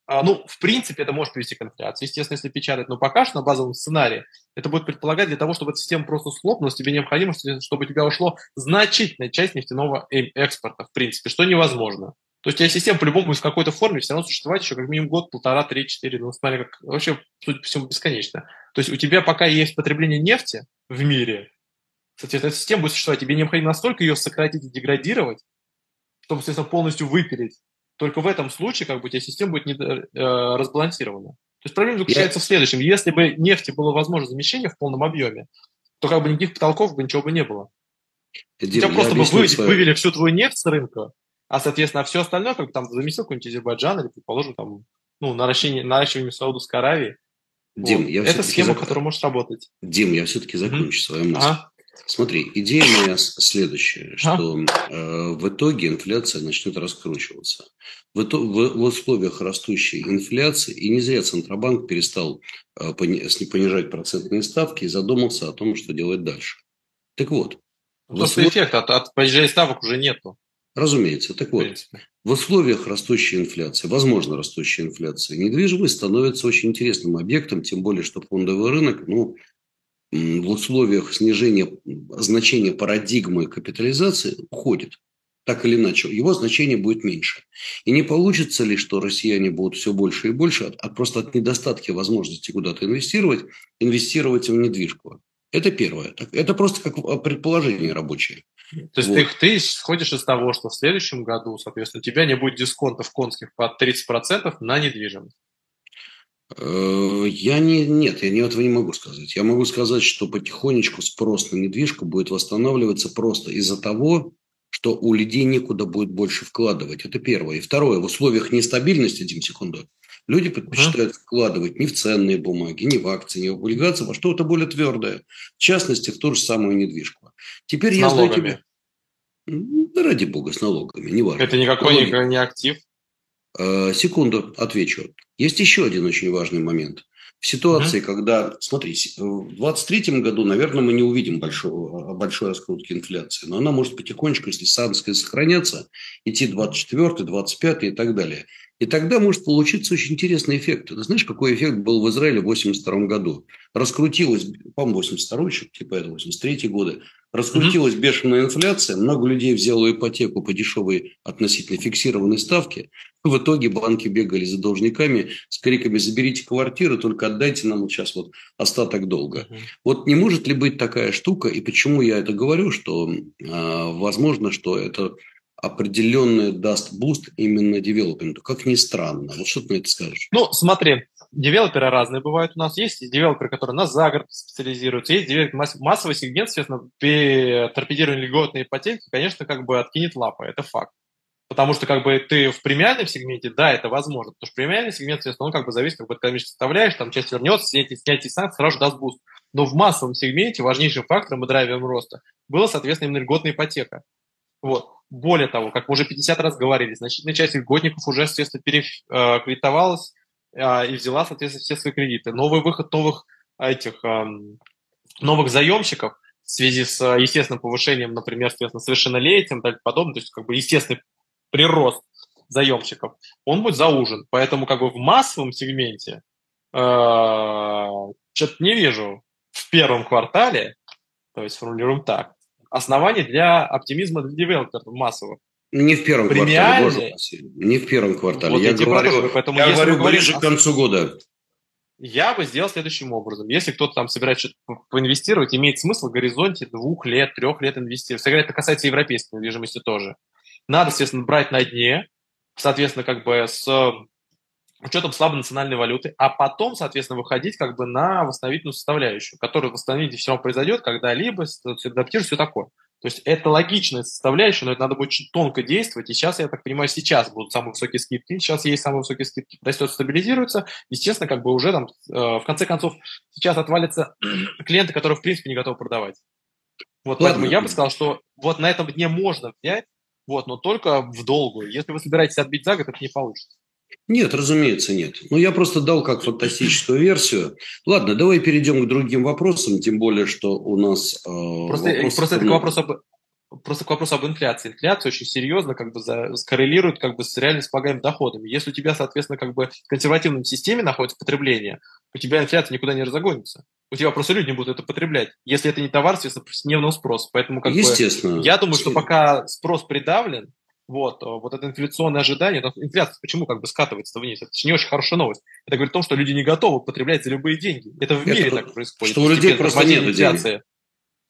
[SPEAKER 2] а, ну, в принципе, это может привести к инфляции, естественно, если печатать, но пока что на базовом сценарии это будет предполагать для того, чтобы эта система просто схлопнулась, тебе необходимо, чтобы у тебя ушло значительная часть нефтяного э, экспорта, в принципе, что невозможно. То есть у тебя система по-любому из какой-то форме все равно существовать еще как минимум год, полтора, три, четыре, ну, смотри, как вообще, судя по всему, бесконечно. То есть у тебя пока есть потребление нефти в мире, соответственно, эта система будет существовать, тебе необходимо настолько ее сократить и деградировать, чтобы, соответственно, полностью выпилить. Только в этом случае как бы у тебя система будет не, э, разбалансирована. То есть проблема заключается Я... в следующем. Если бы нефти было возможно замещение в полном объеме, то как бы никаких потолков бы ничего бы не было. Дим, у тебя просто бы вы, свою... вывели всю твою нефть с рынка, а, соответственно, все остальное, как там заместил какой-нибудь Азербайджан или, предположим, там, ну, наращивание, наращивание Саудовской Аравии. Дим, вот. я Это схема, зак... которая может работать.
[SPEAKER 1] Дим, я все-таки закончу mm-hmm. свою мысль. Ага. Смотри, идея моя следующая, что э, в итоге инфляция начнет раскручиваться. В, итог, в, в условиях растущей инфляции, и не зря Центробанк перестал э, пони, понижать процентные ставки и задумался о том, что делать дальше. Так вот.
[SPEAKER 2] Просто услов... эффекта от, от понижения ставок уже нету.
[SPEAKER 1] Разумеется. Так вот, в условиях растущей инфляции, возможно, растущей инфляции, недвижимость становится очень интересным объектом, тем более, что фондовый рынок, ну, в условиях снижения значения парадигмы капитализации уходит. Так или иначе, его значение будет меньше. И не получится ли, что россияне будут все больше и больше, от, просто от недостатка возможности куда-то инвестировать, инвестировать в недвижку? Это первое. Это просто как предположение рабочее.
[SPEAKER 2] То есть вот. ты, ты сходишь из того, что в следующем году, соответственно, у тебя не будет дисконтов конских под 30% на недвижимость.
[SPEAKER 1] Э, я не, нет, я не этого не могу сказать. Я могу сказать, что потихонечку спрос на недвижку будет восстанавливаться просто из-за того, что у людей некуда будет больше вкладывать. Это первое. И второе, в условиях нестабильности, один секунду, люди предпочитают вкладывать не в ценные бумаги, не в акции, не в облигации, а что-то более твердое. В частности, в ту же самую недвижку. Теперь с я налогами. знаю тебе... Да ради бога, с налогами,
[SPEAKER 2] неважно. Это никакой Налоги. не актив?
[SPEAKER 1] Э, секунду, отвечу. Есть еще один очень важный момент. В ситуации, mm-hmm. когда, смотри, в 2023 году, наверное, мы не увидим большого, большой раскрутки инфляции, но она может потихонечку, если санкции сохранятся, идти 24 25 и так далее. И тогда может получиться очень интересный эффект. Ты знаешь, какой эффект был в Израиле в 82 году? Раскрутилась, по-моему, 82 еще, типа это 83 годы, раскрутилась mm-hmm. бешеная инфляция, много людей взяло ипотеку по дешевой относительно фиксированной ставке. В итоге банки бегали за должниками с криками «заберите квартиру, только отдайте нам сейчас вот остаток долга». Mm-hmm. Вот не может ли быть такая штука, и почему я это говорю, что э, возможно, что это определенный даст boost именно девелопменту. Как ни странно. Вот что ты на это скажешь?
[SPEAKER 2] Ну, смотри, девелоперы разные бывают у нас. Есть девелоперы, которые на загород специализируются. Есть девелопер, массовый сегмент, соответственно, при торпедировании льготной ипотеки, конечно, как бы откинет лапы. Это факт. Потому что как бы ты в премиальном сегменте, да, это возможно. Потому что премиальный сегмент, соответственно, он как бы зависит как бы, от экономической составляющей, там часть вернется, снятие, снятие санкций сразу даст boost. Но в массовом сегменте важнейшим фактором и драйвером роста было, соответственно, именно льготная ипотека. Вот. Более того, как мы уже 50 раз говорили, значительная часть льготников уже, естественно, перекредитовалась а, и взяла, соответственно, все свои кредиты. Новый выход новых этих новых заемщиков в связи с естественным повышением, например, соответственно, совершеннолетием и так подобное, то есть как бы естественный прирост заемщиков, он будет заужен. Поэтому как бы в массовом сегменте э, что-то не вижу в первом квартале, то есть формулируем так, оснований для оптимизма для девелоперов массовых.
[SPEAKER 1] Не в первом квартале, боже Не в первом квартале. Вот я, говорю, поэтому я говорю ближе к концу года.
[SPEAKER 2] Я бы сделал следующим образом. Если кто-то там собирается что-то поинвестировать, имеет смысл в горизонте двух лет, трех лет инвестировать. Это касается европейской недвижимости тоже. Надо, естественно, брать на дне, соответственно, как бы с учетом слабой национальной валюты, а потом, соответственно, выходить как бы на восстановительную составляющую, которая восстановить все равно произойдет когда-либо, адаптируешь, все такое. То есть это логичная составляющая, но это надо будет очень тонко действовать. И сейчас, я так понимаю, сейчас будут самые высокие скидки. Сейчас есть самые высокие скидки, растет, стабилизируется. Естественно, как бы уже там, э, в конце концов, сейчас отвалятся клиенты, которые, в принципе, не готовы продавать. Вот Ладно. поэтому я бы сказал, что вот на этом дне можно взять, вот, но только в долгую. Если вы собираетесь отбить за год, это не получится.
[SPEAKER 1] Нет, разумеется, нет. Ну, я просто дал как фантастическую версию. Ладно, давай перейдем к другим вопросам, тем более, что у нас...
[SPEAKER 2] Э, просто, просто это к вопросу об, просто к вопросу об инфляции. Инфляция очень серьезно как бы за, скоррелирует как бы с реально располагаемыми доходами. Если у тебя, соответственно, как бы в консервативном системе находится потребление, у тебя инфляция никуда не разогонится. У тебя просто люди не будут это потреблять. Если это не товар, соответственно, повседневного спроса. Поэтому как
[SPEAKER 1] Естественно.
[SPEAKER 2] бы, я думаю, что пока спрос придавлен, вот, вот это инфляционное ожидание, инфляция почему как бы скатывается вниз? Это не очень хорошая новость. Это говорит о том, что люди не готовы потреблять за любые деньги. Это в мире это, так происходит.
[SPEAKER 1] Что у людей просто нет инфляции.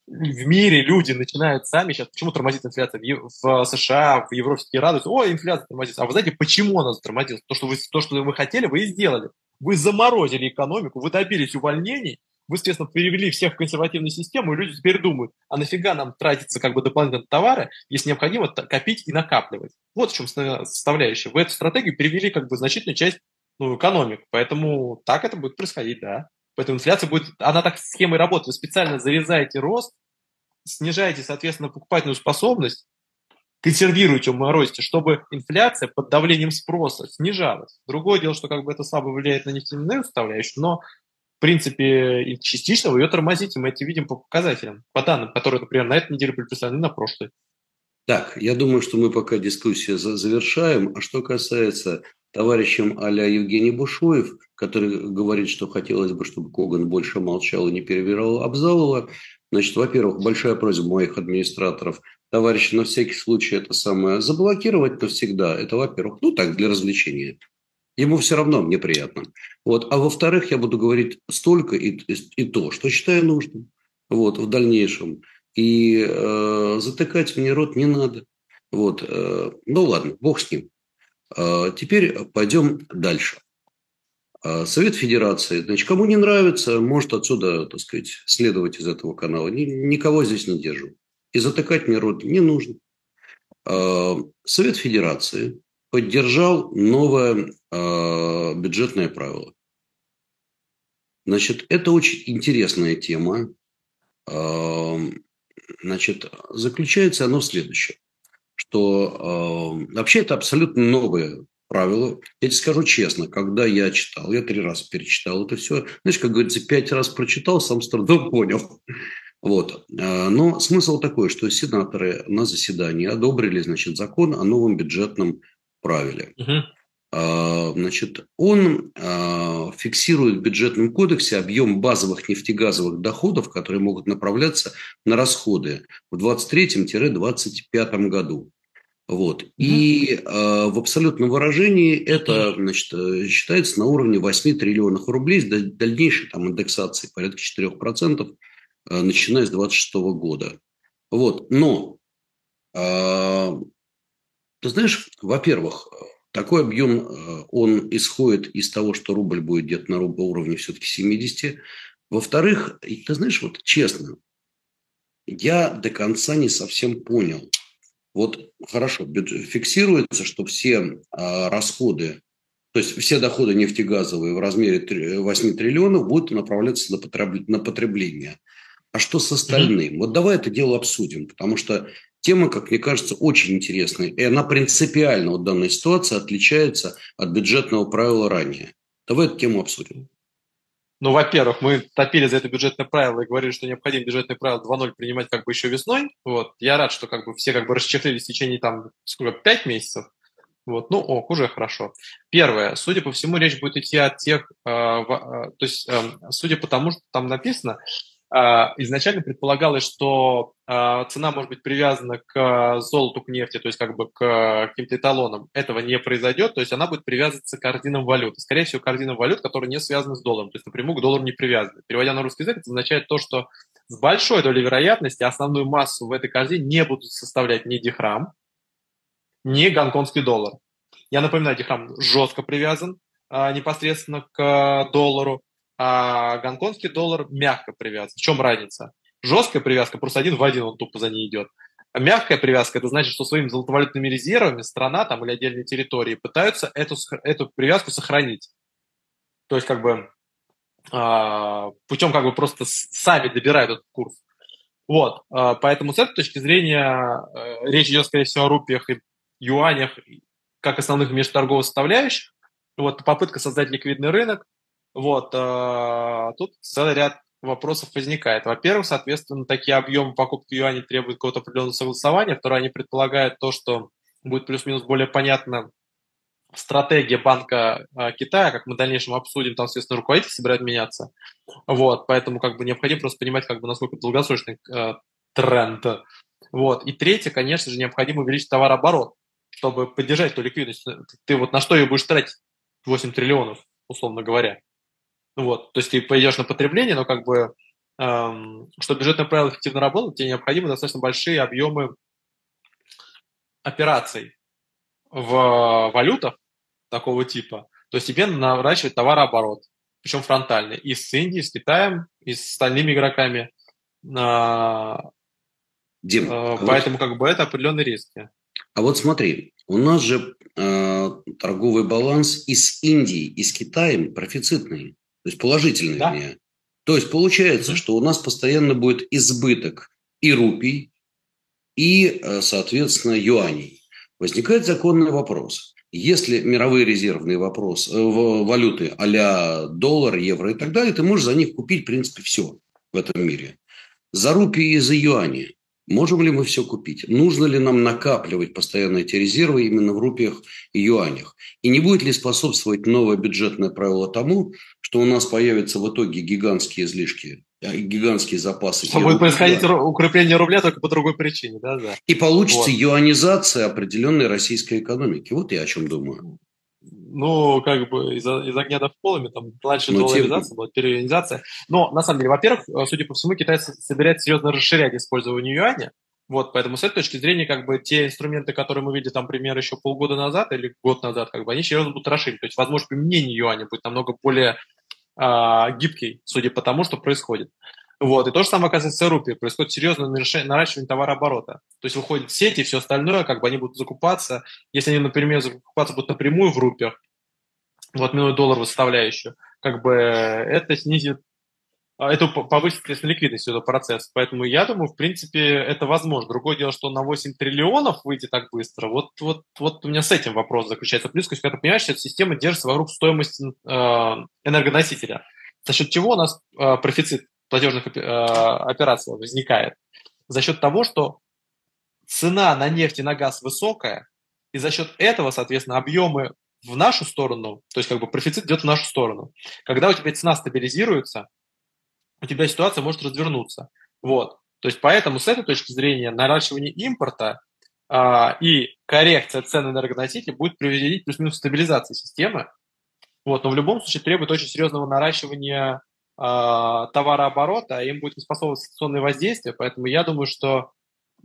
[SPEAKER 2] В мире люди начинают сами сейчас, почему тормозит инфляция в, США, в Европе все радуются, о, инфляция тормозит. А вы знаете, почему она затормозилась? То, что вы, то, что вы хотели, вы и сделали. Вы заморозили экономику, вы добились увольнений, вы, естественно, перевели всех в консервативную систему, и люди теперь думают, а нафига нам тратиться как бы дополнительно товары, если необходимо копить и накапливать. Вот в чем составляющая. В эту стратегию перевели как бы значительную часть ну, экономик. Поэтому так это будет происходить, да. Поэтому инфляция будет, она так схемой работает. Вы специально зарезаете рост, снижаете, соответственно, покупательную способность, консервируете, морозите, чтобы инфляция под давлением спроса снижалась. Другое дело, что как бы это слабо влияет на нефтяную составляющую, но принципе, и частично вы ее тормозите. Мы это видим по показателям, по данным, которые, например, на этой неделе были представлены, на прошлой.
[SPEAKER 1] Так, я думаю, что мы пока дискуссию завершаем. А что касается товарищем а-ля Евгений Бушуев, который говорит, что хотелось бы, чтобы Коган больше молчал и не перевирал Абзалова, значит, во-первых, большая просьба моих администраторов товарища на всякий случай это самое заблокировать навсегда. Это, во-первых, ну так, для развлечения. Ему все равно мне приятно. Вот. А во-вторых, я буду говорить столько и, и, и то, что считаю нужным вот, в дальнейшем. И э, затыкать мне рот не надо. Вот. Э, ну ладно, бог с ним. Э, теперь пойдем дальше. Э, Совет Федерации, значит, кому не нравится, может отсюда, так сказать, следовать из этого канала. Ни, никого здесь не держу. И затыкать мне рот не нужно. Э, Совет Федерации поддержал новое э, бюджетное правило. Значит, это очень интересная тема. Э, значит, заключается оно в следующем, что э, вообще это абсолютно новое правило. Я тебе скажу честно, когда я читал, я три раза перечитал это все, знаешь, как говорится, пять раз прочитал, сам с трудом понял. Вот. Но смысл такой, что сенаторы на заседании одобрили значит, закон о новом бюджетном правиле. Угу. Значит, он а, фиксирует в бюджетном кодексе объем базовых нефтегазовых доходов, которые могут направляться на расходы в 2023-2025 году. Вот. И э, в абсолютном выражении это значит, считается на уровне 8 триллионов рублей с дальнейшей там, индексацией порядка 4%, э, начиная с 2026 года. Вот. Но э, ты знаешь, во-первых, такой объем, э, он исходит из того, что рубль будет где-то на уровне все-таки 70. Во-вторых, ты знаешь, вот честно, я до конца не совсем понял. Вот хорошо, фиксируется, что все а, расходы, то есть все доходы нефтегазовые в размере 8 триллионов будут направляться на потребление. А что с остальным? Mm-hmm. Вот давай это дело обсудим, потому что Тема, как мне кажется, очень интересная. И она принципиально в данной ситуации отличается от бюджетного правила ранее. Давай эту тему обсудим.
[SPEAKER 2] Ну, во-первых, мы топили за это бюджетное правило и говорили, что необходимо бюджетное правило 2.0 принимать как бы еще весной. Вот. Я рад, что как бы все как бы расчехлились в течение там сколько, 5 месяцев. Вот, ну, ок, уже хорошо. Первое, судя по всему, речь будет идти от тех, э, э, то есть, э, судя по тому, что там написано, изначально предполагалось, что а, цена может быть привязана к золоту, к нефти, то есть как бы к каким-то эталонам. Этого не произойдет, то есть она будет привязываться к ординам валют. Скорее всего, к ординам валют, которые не связаны с долларом, то есть напрямую к доллару не привязаны. Переводя на русский язык, это означает то, что с большой долей вероятности основную массу в этой корзине не будут составлять ни дихрам, ни гонконгский доллар. Я напоминаю, дихрам жестко привязан а, непосредственно к доллару а гонконгский доллар мягко привязан. В чем разница? Жесткая привязка, просто один в один он тупо за ней идет. А мягкая привязка, это значит, что своими золотовалютными резервами страна там или отдельные территории пытаются эту, эту привязку сохранить. То есть как бы а, путем как бы просто сами добирают этот курс. Вот, а, поэтому с этой точки зрения э, речь идет, скорее всего, о рупиях и юанях как основных межторговых составляющих. Вот попытка создать ликвидный рынок, вот, э, тут целый ряд вопросов возникает. Во-первых, соответственно, такие объемы покупки юаней требуют какого-то определенного согласования. Второе, они предполагают то, что будет плюс-минус более понятно стратегия Банка э, Китая, как мы в дальнейшем обсудим, там, соответственно, руководитель собирает меняться. Вот, поэтому как бы необходимо просто понимать, как бы, насколько долгосрочный э, тренд. Вот. И третье, конечно же, необходимо увеличить товарооборот, чтобы поддержать эту ликвидность. Ты вот на что ее будешь тратить? 8 триллионов, условно говоря. Вот. То есть ты пойдешь на потребление, но как бы, эм, чтобы бюджетное правило эффективно работало, тебе необходимы достаточно большие объемы операций в валютах такого типа. То есть тебе наращивать товарооборот, причем фронтальный, и с Индией, с Китаем, и с остальными игроками. А, Дим, а, поэтому вот, как бы это определенные риски.
[SPEAKER 1] А вот смотри, у нас же э, торговый баланс и с Индией, и с Китаем профицитный, то есть положительный. Да? Вернее. То есть получается, что у нас постоянно будет избыток и рупий, и, э, соответственно, юаней. Возникает законный вопрос. Если мировые резервные вопросы, э, валюты а доллар, евро и так далее, ты можешь за них купить, в принципе, все в этом мире. За рупии и за юани можем ли мы все купить? Нужно ли нам накапливать постоянно эти резервы именно в рупиях и юанях? И не будет ли способствовать новое бюджетное правило тому, что у нас появятся в итоге гигантские излишки Э, гигантские запасы.
[SPEAKER 2] Что будет происходить рубля. укрепление рубля только по другой причине, да, да.
[SPEAKER 1] И получится вот. юанизация определенной российской экономики. Вот я о чем думаю.
[SPEAKER 2] Ну, как бы из, из огня до полами, там раньше ну, долларизация была, периодизация. Но, на самом деле, во-первых, э, судя по всему, Китай собирается серьезно расширять использование юаня. Вот, поэтому с этой точки зрения, как бы, те инструменты, которые мы видели, там, пример еще полгода назад или год назад, как бы, они серьезно будут расширены. То есть, возможно, применение юаня будет намного более а, гибкий, судя по тому, что происходит. Вот. И то же самое касается рупии. Происходит серьезное наращивание товарооборота. То есть выходит сеть и все остальное, как бы они будут закупаться. Если они, например, закупаться будут напрямую в рупиях, вот минут доллар составляющую, как бы это снизит а, это повысит, соответственно, ликвидность этого процесса. Поэтому я думаю, в принципе, это возможно. Другое дело, что на 8 триллионов выйти так быстро, вот, вот, вот у меня с этим вопрос заключается. Плюс, когда ты понимаешь, что эта система держится вокруг стоимости э, энергоносителя, за счет чего у нас э, профицит платежных э, операций возникает. За счет того, что цена на нефть и на газ высокая, и за счет этого, соответственно, объемы в нашу сторону, то есть как бы профицит идет в нашу сторону. Когда у тебя цена стабилизируется, у тебя ситуация может развернуться. Вот. То есть поэтому с этой точки зрения наращивание импорта а, и коррекция цен энергоносителей будет приводить плюс-минус стабилизации системы. Вот, но в любом случае требует очень серьезного наращивания товарооборота, а им будет способствовать санкционные воздействия. Поэтому я думаю, что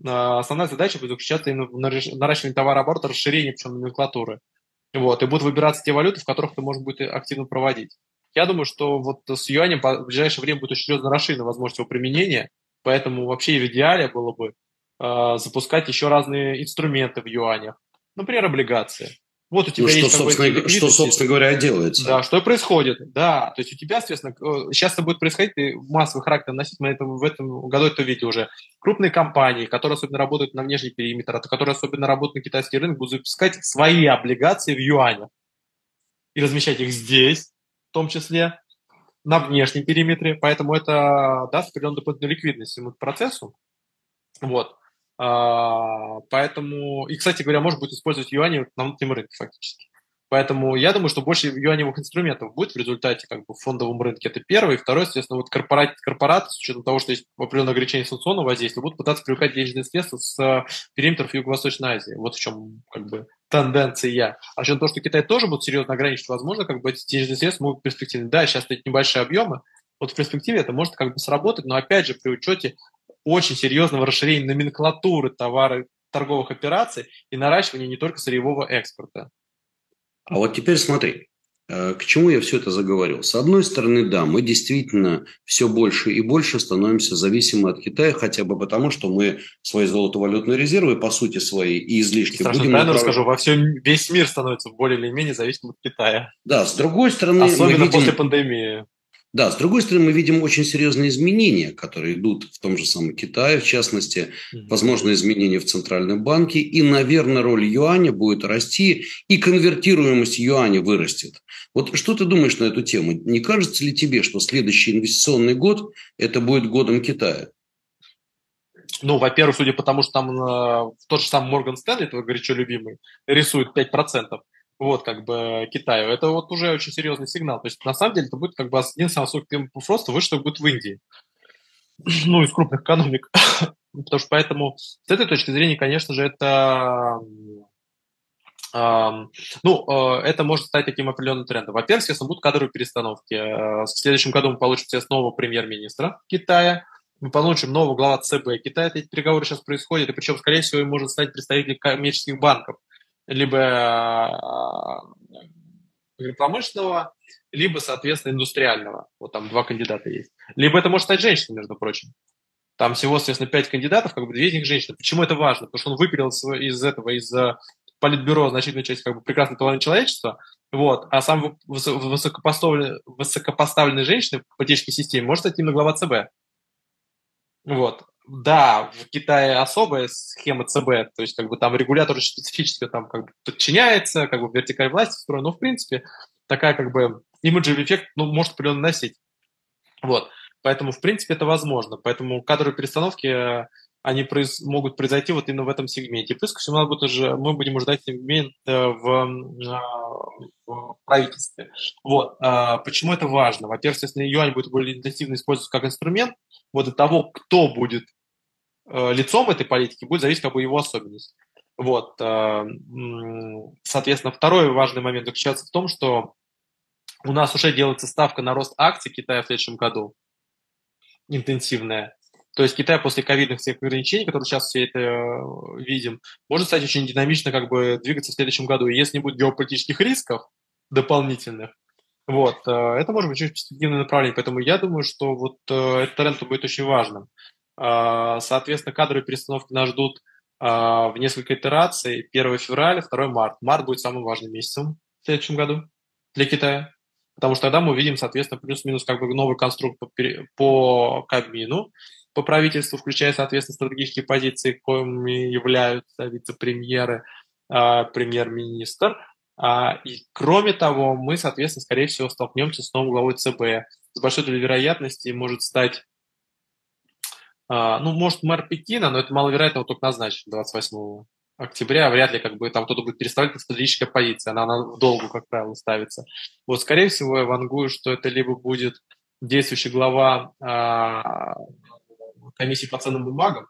[SPEAKER 2] а, основная задача будет заключаться именно в наращивании товарооборота, расширении причем номенклатуры. Вот, и будут выбираться те валюты, в которых ты можешь будет активно проводить. Я думаю, что вот с юанем в ближайшее время будет очень серьезно расширена возможность его применения, поэтому вообще в идеале было бы э, запускать еще разные инструменты в юанях, например, облигации. Вот у тебя ну,
[SPEAKER 1] есть что, собственно, что, собственно говоря, делается.
[SPEAKER 2] Да, что происходит. Да, то есть у тебя, соответственно, сейчас это будет происходить, ты массовый характер носить, мы это, в этом году это видели уже. Крупные компании, которые особенно работают на внешний периметр, а которые особенно работают на китайский рынок, будут запускать свои облигации в юанях и размещать их здесь, в том числе на внешнем периметре, поэтому это даст определенную дополнительную ликвидность всему процессу. Вот. А, поэтому, и, кстати говоря, может быть использовать юани на внутреннем рынке фактически. Поэтому я думаю, что больше юаневых инструментов будет в результате как бы в фондовом рынке. Это первый. И второй, естественно, вот корпорат, корпораты, с учетом того, что есть определенное ограничение санкционного воздействия, будут пытаться привлекать денежные средства с периметров Юго-Восточной Азии. Вот в чем как бы тенденция. А учетом того, что Китай тоже будет серьезно ограничить, возможно, как бы эти денежные средства могут перспективны. Да, сейчас это небольшие объемы, вот в перспективе это может как бы сработать, но опять же при учете очень серьезного расширения номенклатуры товаров, торговых операций и наращивания не только сырьевого экспорта.
[SPEAKER 1] А вот теперь смотри, э, к чему я все это заговорил? С одной стороны, да, мы действительно все больше и больше становимся зависимы от Китая, хотя бы потому, что мы свои золотовалютные резервы, по сути, свои и излишки
[SPEAKER 2] Страшно будем... направ... расскажу, во всем, весь мир становится более или менее зависимым от Китая.
[SPEAKER 1] Да, с другой стороны...
[SPEAKER 2] Особенно видим... после пандемии.
[SPEAKER 1] Да, с другой стороны, мы видим очень серьезные изменения, которые идут в том же самом Китае, в частности, возможно, изменения в Центральном банке, и, наверное, роль юаня будет расти, и конвертируемость юаня вырастет. Вот что ты думаешь на эту тему? Не кажется ли тебе, что следующий инвестиционный год – это будет годом Китая?
[SPEAKER 2] Ну, во-первых, судя по тому, что там э, тот же самый Морган Стэнли, твой горячо любимый, рисует 5%, вот, как бы, Китаю. Это вот уже очень серьезный сигнал. То есть, на самом деле, это будет как бы один самый высокий темп роста выше, что будет в Индии. Ну, из крупных экономик. Потому что поэтому с этой точки зрения, конечно же, это ну, э, это может стать таким определенным трендом. Во-первых, естественно, будут кадровые перестановки. Э, в следующем году мы получим, естественно, нового премьер-министра Китая, мы получим нового глава ЦБ Китая. Эти переговоры сейчас происходят, и причем, скорее всего, им может стать представитель коммерческих банков либо э, промышленного, либо, соответственно, индустриального. Вот там два кандидата есть. Либо это может стать женщина, между прочим. Там всего, соответственно, пять кандидатов, как бы две из них женщины. Почему это важно? Потому что он выпилил из этого, из э, политбюро значительную часть как бы прекрасной половины человечества, вот, а сам высокопоставленный, высокопоставленный женщины в политической системе может стать именно глава ЦБ. Вот да, в Китае особая схема ЦБ, то есть как бы там регулятор специфически там как бы подчиняется, как бы вертикаль власти устроена, но в принципе такая как бы имиджевый эффект ну, может определенно носить. Вот, поэтому в принципе это возможно, поэтому кадровые перестановки э, они произ, могут произойти вот именно в этом сегменте. Плюс ко всему, будет уже, мы будем ждать сегмент э, в, э, в правительстве. Вот. Почему это важно? Во-первых, если юань будет более интенсивно использоваться как инструмент, вот от того, кто будет лицом этой политики будет зависеть как бы его особенность. Вот. Э, соответственно, второй важный момент заключается в том, что у нас уже делается ставка на рост акций Китая в следующем году, интенсивная. То есть Китай после ковидных всех ограничений, которые сейчас все это э, видим, может стать очень динамично как бы двигаться в следующем году. И если не будет геополитических рисков дополнительных, вот, это может быть очень перспективное направление. Поэтому я думаю, что вот этот тренд будет очень важным. А, соответственно, кадровые перестановки нас ждут а, в несколько итераций. 1 февраля, 2 марта. Март будет самым важным месяцем в следующем году для Китая. Потому что тогда мы увидим, соответственно, плюс-минус как бы новый конструкт по, по Кабмину, по правительству, включая, соответственно, стратегические позиции, коими являются вице-премьеры, э, премьер-министр. А, и кроме того, мы, соответственно, скорее всего, столкнемся с новым главой ЦБ. С большой долей вероятности может стать а, ну, может, мэр Пекина, но это маловероятно, вот только назначен 28 октября, вряд ли как бы там кто-то будет переставлять, как стратегическая позиция, она, она в долгу, как правило, ставится. Вот, скорее всего, я вангую, что это либо будет действующий глава а, комиссии по ценным бумагам,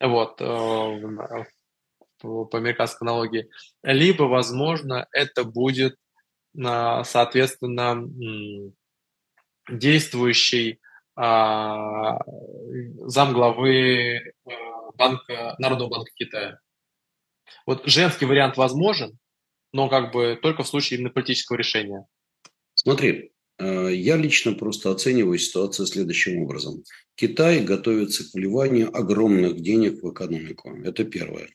[SPEAKER 2] вот, а, по, американской аналогии, либо, возможно, это будет, а, соответственно, действующий а, замглавы э, банка, Народного банка Китая. Вот женский вариант возможен, но как бы только в случае именно политического решения.
[SPEAKER 1] Смотри, э, я лично просто оцениваю ситуацию следующим образом. Китай готовится к вливанию огромных денег в экономику. Это первое.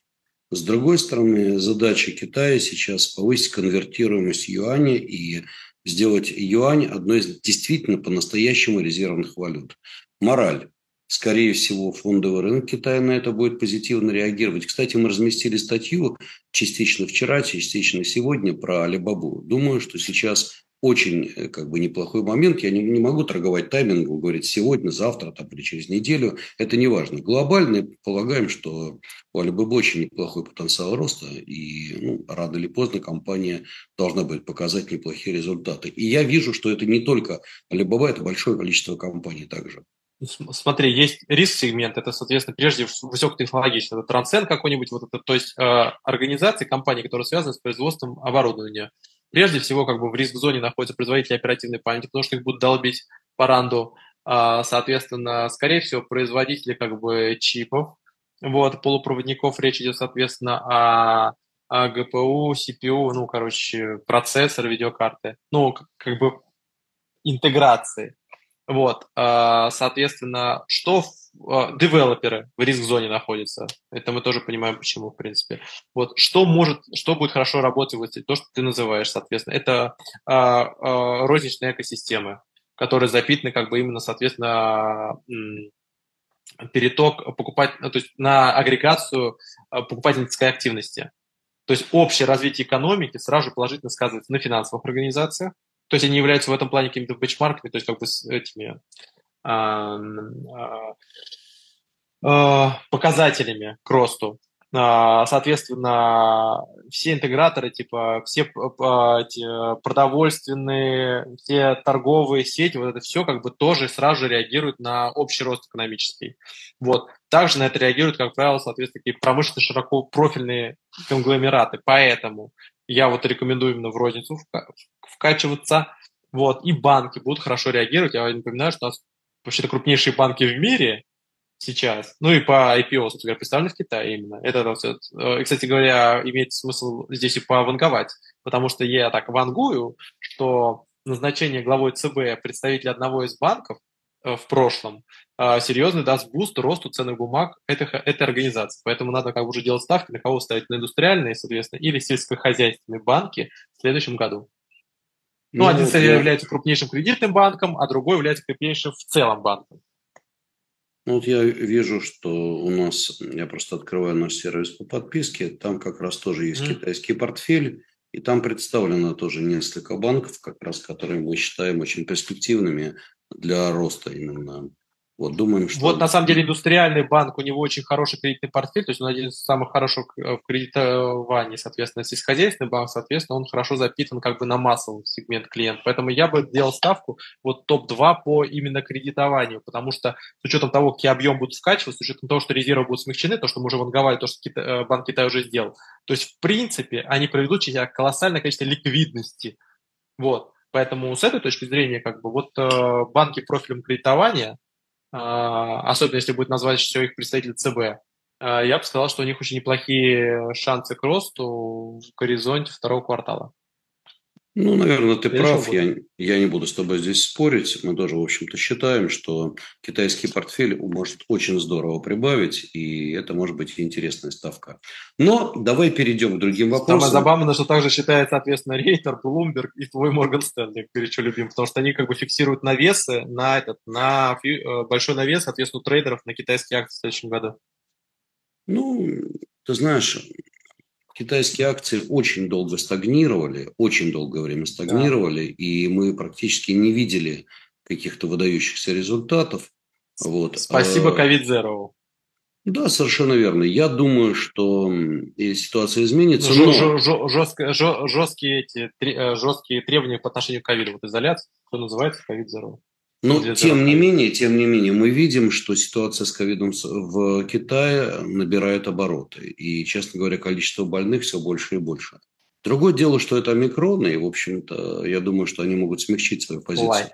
[SPEAKER 1] С другой стороны, задача Китая сейчас повысить конвертируемость юаня и сделать юань одной из действительно по-настоящему резервных валют. Мораль. Скорее всего, фондовый рынок Китая на это будет позитивно реагировать. Кстати, мы разместили статью частично вчера, частично сегодня про Алибабу. Думаю, что сейчас очень э, как бы неплохой момент. Я не, не могу торговать таймингом, говорить сегодня, завтра там, или через неделю. Это не важно. Глобально полагаем, что у Alibaba очень неплохой потенциал роста. И ну, рано или поздно компания должна будет показать неплохие результаты. И я вижу, что это не только Alibaba, это большое количество компаний также.
[SPEAKER 2] Смотри, есть риск-сегмент, это, соответственно, прежде высокотехнологичный, это трансцент какой-нибудь, вот это, то есть э, организации, компании, которые связаны с производством оборудования. Прежде всего, как бы в риск-зоне находятся производители оперативной памяти, потому что их будут долбить по ранду. А, соответственно, скорее всего, производители как бы чипов, вот, полупроводников, речь идет, соответственно, о, о GPU, CPU, ну, короче, процессор, видеокарты, ну, как бы интеграции. Вот, а, соответственно, что а, девелоперы в риск-зоне находятся. Это мы тоже понимаем, почему, в принципе. Вот, что может, что будет хорошо работать, вот, то, что ты называешь, соответственно, это а, а, розничные экосистемы. которые запитаны как бы именно, соответственно, переток покупать, ну, то есть на агрегацию э, покупательской активности. То есть общее развитие экономики сразу же положительно сказывается на финансовых организациях. То есть они являются в этом плане какими-то бенчмарками, то есть как бы с этими а, а, показателями к росту. А, соответственно, все интеграторы, типа все продовольственные, все торговые сети, вот это все как бы тоже сразу же реагирует на общий рост экономический. Вот. Также на это реагируют, как правило, соответственно, такие промышленные широко профильные конгломераты. Поэтому я вот рекомендую именно в розницу вкачиваться. Вот. И банки будут хорошо реагировать. Я напоминаю, что у нас вообще-то крупнейшие банки в мире – сейчас. Ну и по IPO, собственно представлены в Китае именно. Это, э, кстати говоря, имеет смысл здесь и пованговать, потому что я так вангую, что назначение главой ЦБ представителя одного из банков э, в прошлом э, серьезно даст boost росту ценных бумаг этой, этой организации. Поэтому надо как бы уже делать ставки, на кого ставить, на индустриальные, соответственно, или сельскохозяйственные банки в следующем году. Ну, ну один, кстати, является крупнейшим кредитным банком, а другой является крупнейшим в целом банком.
[SPEAKER 1] Ну, вот я вижу, что у нас, я просто открываю наш сервис по подписке, там как раз тоже есть mm. китайский портфель, и там представлено тоже несколько банков, как раз которые мы считаем очень перспективными для роста именно вот, думаем,
[SPEAKER 2] что... Вот, на самом деле, индустриальный банк, у него очень хороший кредитный портфель, то есть он один из самых хороших э, в кредитовании, соответственно, сельскохозяйственный банк, соответственно, он хорошо запитан как бы на массовый сегмент клиент. Поэтому я бы делал ставку вот топ-2 по именно кредитованию, потому что с учетом того, какие объем будут скачивать, с учетом того, что резервы будут смягчены, то, что мы уже ванговали, то, что Кита... Э, Банк Китая уже сделал, то есть, в принципе, они приведут себя колоссальное количество ликвидности. Вот. Поэтому с этой точки зрения, как бы, вот э, банки профилем кредитования, особенно если будет назвать все их представитель ЦБ, а, я бы сказал, что у них очень неплохие шансы к росту в горизонте второго квартала.
[SPEAKER 1] Ну, наверное, ты прав. Я, я не буду с тобой здесь спорить. Мы тоже, в общем-то, считаем, что китайский портфель может очень здорово прибавить, и это может быть интересная ставка. Но давай перейдем к другим вопросам.
[SPEAKER 2] Самое забавное, что также считает, соответственно, Рейтер, Bloomberg и твой Морган Стэнли, горячо любим, потому что они как бы фиксируют навесы на этот, на э, большой навес, соответственно, трейдеров на китайские акции в следующем году.
[SPEAKER 1] Ну, ты знаешь, китайские акции очень долго стагнировали, очень долгое время стагнировали, да. и мы практически не видели каких-то выдающихся результатов. Вот.
[SPEAKER 2] Спасибо ковид Zero.
[SPEAKER 1] Да, совершенно верно. Я думаю, что ситуация изменится.
[SPEAKER 2] Но... жесткие, жесткие, эти, э, жесткие требования по отношению к ковиду. Вот изоляция, что называется ковид Zero.
[SPEAKER 1] Но тем не менее, тем не менее, мы видим, что ситуация с ковидом в Китае набирает обороты. И, честно говоря, количество больных все больше и больше. Другое дело, что это омикроны, и, в общем-то, я думаю, что они могут смягчить свою позицию. Light.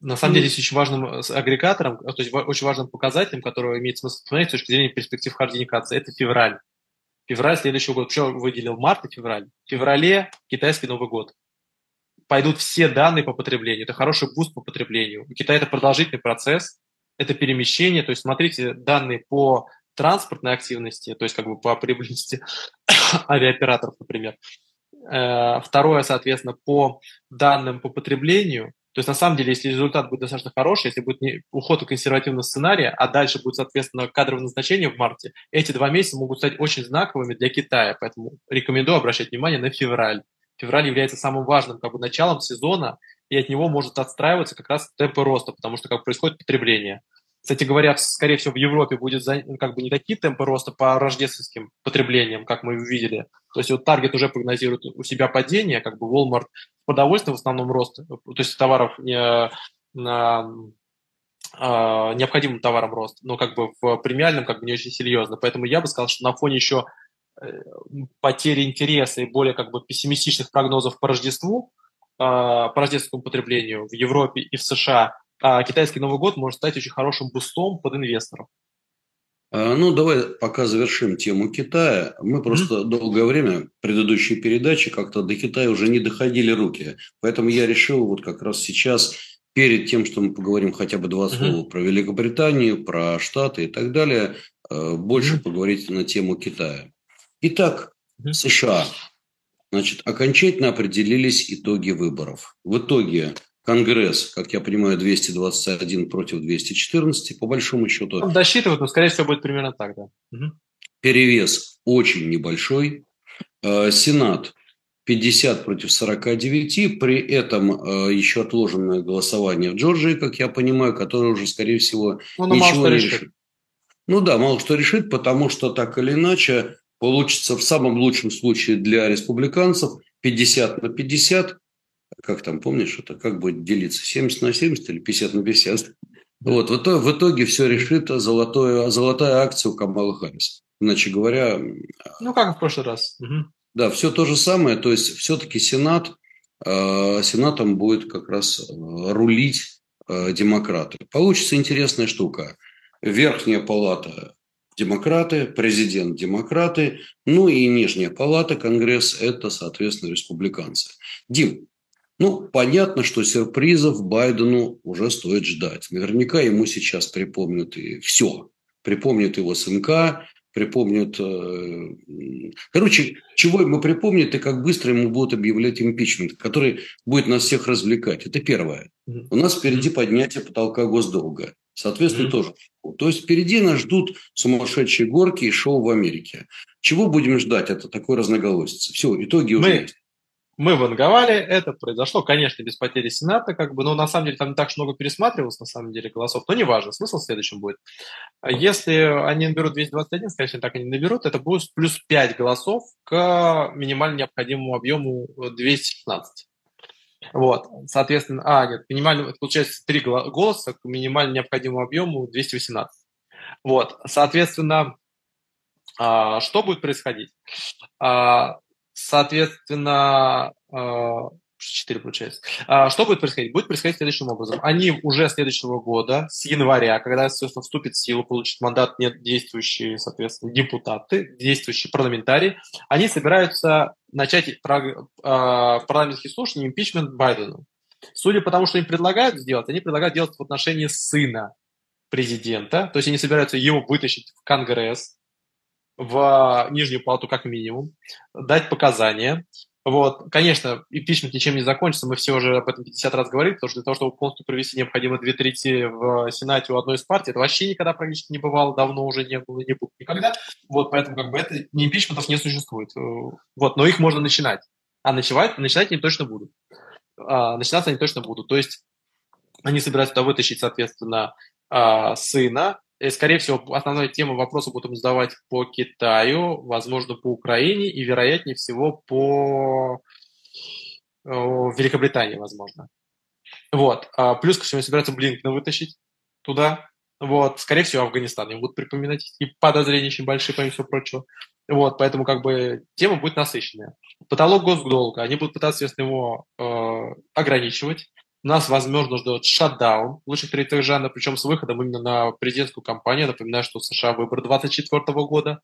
[SPEAKER 2] На самом деле, здесь очень важным э, агрегатором, то есть очень важным показателем, который имеет смысл посмотреть с точки зрения перспектив хардиникации, это февраль. Февраль следующего года. Почему выделил март и февраль? В феврале китайский Новый год пойдут все данные по потреблению. Это хороший boost по потреблению. У Китая это продолжительный процесс, это перемещение. То есть смотрите данные по транспортной активности, то есть как бы по прибыльности авиаоператоров, например. Э, второе, соответственно, по данным по потреблению. То есть на самом деле, если результат будет достаточно хороший, если будет не, уход от консервативного сценария, а дальше будет, соответственно, кадровое назначение в марте, эти два месяца могут стать очень знаковыми для Китая. Поэтому рекомендую обращать внимание на февраль февраль является самым важным как бы, началом сезона, и от него может отстраиваться как раз темпы роста, потому что как происходит потребление. Кстати говоря, скорее всего, в Европе будет ну, как бы не такие темпы роста по рождественским потреблениям, как мы увидели. То есть вот Target уже прогнозирует у себя падение, как бы Walmart продовольствие в основном рост, то есть товаров не, на, а, необходимым товаром рост, но как бы в премиальном как бы не очень серьезно. Поэтому я бы сказал, что на фоне еще потери интереса и более как бы пессимистичных прогнозов по Рождеству, а, по рождественскому потреблению в Европе и в США, а китайский Новый год может стать очень хорошим бустом под инвесторов.
[SPEAKER 1] А, ну, давай пока завершим тему Китая. Мы просто mm-hmm. долгое время, предыдущие передачи, как-то до Китая уже не доходили руки. Поэтому я решил вот как раз сейчас, перед тем, что мы поговорим хотя бы два mm-hmm. слова про Великобританию, про Штаты и так далее, э, больше mm-hmm. поговорить на тему Китая. Итак, США. Значит, окончательно определились итоги выборов. В итоге Конгресс, как я понимаю, 221 против 214, по большому счету.
[SPEAKER 2] Он досчитывает, но, скорее всего, будет примерно так, да. Угу.
[SPEAKER 1] Перевес очень небольшой. Э, Сенат 50 против 49, при этом э, еще отложенное голосование в Джорджии, как я понимаю, которое уже, скорее всего, ну, ничего не решит. решит. Ну да, мало что решит, потому что так или иначе получится в самом лучшем случае для республиканцев 50 на 50. Как там, помнишь, это как будет делиться? 70 на 70 или 50 на 50? Вот, в итоге, в итоге все решит золотое, золотая акция у Камала Харриса. Иначе говоря...
[SPEAKER 2] Ну, как в прошлый раз. Угу.
[SPEAKER 1] Да, все то же самое. То есть, все-таки Сенат, э, Сенатом будет как раз э, рулить э, демократы. Получится интересная штука. Верхняя палата демократы, президент демократы, ну и нижняя палата, Конгресс – это, соответственно, республиканцы. Дим, ну, понятно, что сюрпризов Байдену уже стоит ждать. Наверняка ему сейчас припомнят и все. Припомнят его сынка, припомнят... Э, короче, чего ему припомнят и как быстро ему будут объявлять импичмент, который будет нас всех развлекать. Это первое. У нас впереди поднятие потолка госдолга. Соответственно, mm-hmm. тоже. То есть впереди нас ждут сумасшедшие горки и шоу в Америке. Чего будем ждать? Это такой разноголосица. Все, итоги уже
[SPEAKER 2] мы,
[SPEAKER 1] есть.
[SPEAKER 2] Мы ванговали, это произошло, конечно, без потери Сената, как бы, но на самом деле там не так много пересматривалось, на самом деле, голосов, но неважно, смысл в следующем будет. Если они наберут 221, скорее всего, так они наберут, это будет плюс 5 голосов к минимально необходимому объему 216. Вот, соответственно, а, нет, минимально, получается три голоса к минимально необходимому объему 218. Вот, соответственно, а, что будет происходить? А, соответственно, а, 4 получается. А, что будет происходить? Будет происходить следующим образом. Они уже следующего года, с января, когда, соответственно, вступит в силу, получит мандат нет действующие, соответственно, депутаты, действующие парламентарии, они собираются начать а, парламентские слушания импичмент Байдену. Судя по тому, что им предлагают сделать, они предлагают делать в отношении сына президента, то есть они собираются его вытащить в Конгресс, в Нижнюю палату как минимум, дать показания, вот, конечно, импичмент ничем не закончится, мы все уже об этом 50 раз говорили, потому что для того, чтобы полностью провести, необходимо две трети в Сенате у одной из партий. Это вообще никогда практически не бывало, давно уже не было, не будет никогда. Вот, поэтому как бы это импичментов не существует. Вот, но их можно начинать. А начинать, начинать они точно будут. А, начинаться они точно будут. То есть они собираются туда вытащить, соответственно, а, сына, и, скорее всего, основная тема вопроса будем задавать по Китаю, возможно, по Украине и, вероятнее всего, по Великобритании, возможно. Вот. А плюс ко всему собираются Блинкна вытащить туда. Вот. Скорее всего, Афганистан им будут припоминать. И подозрения очень большие, помимо всего прочего. Вот. Поэтому как бы тема будет насыщенная. Потолок госдолга. Они будут пытаться, если его э, ограничивать. Нас, возможно, ждет шатдаун лучших третьих жанра, причем с выходом именно на президентскую кампанию. Напоминаю, что в США выбор 2024 года.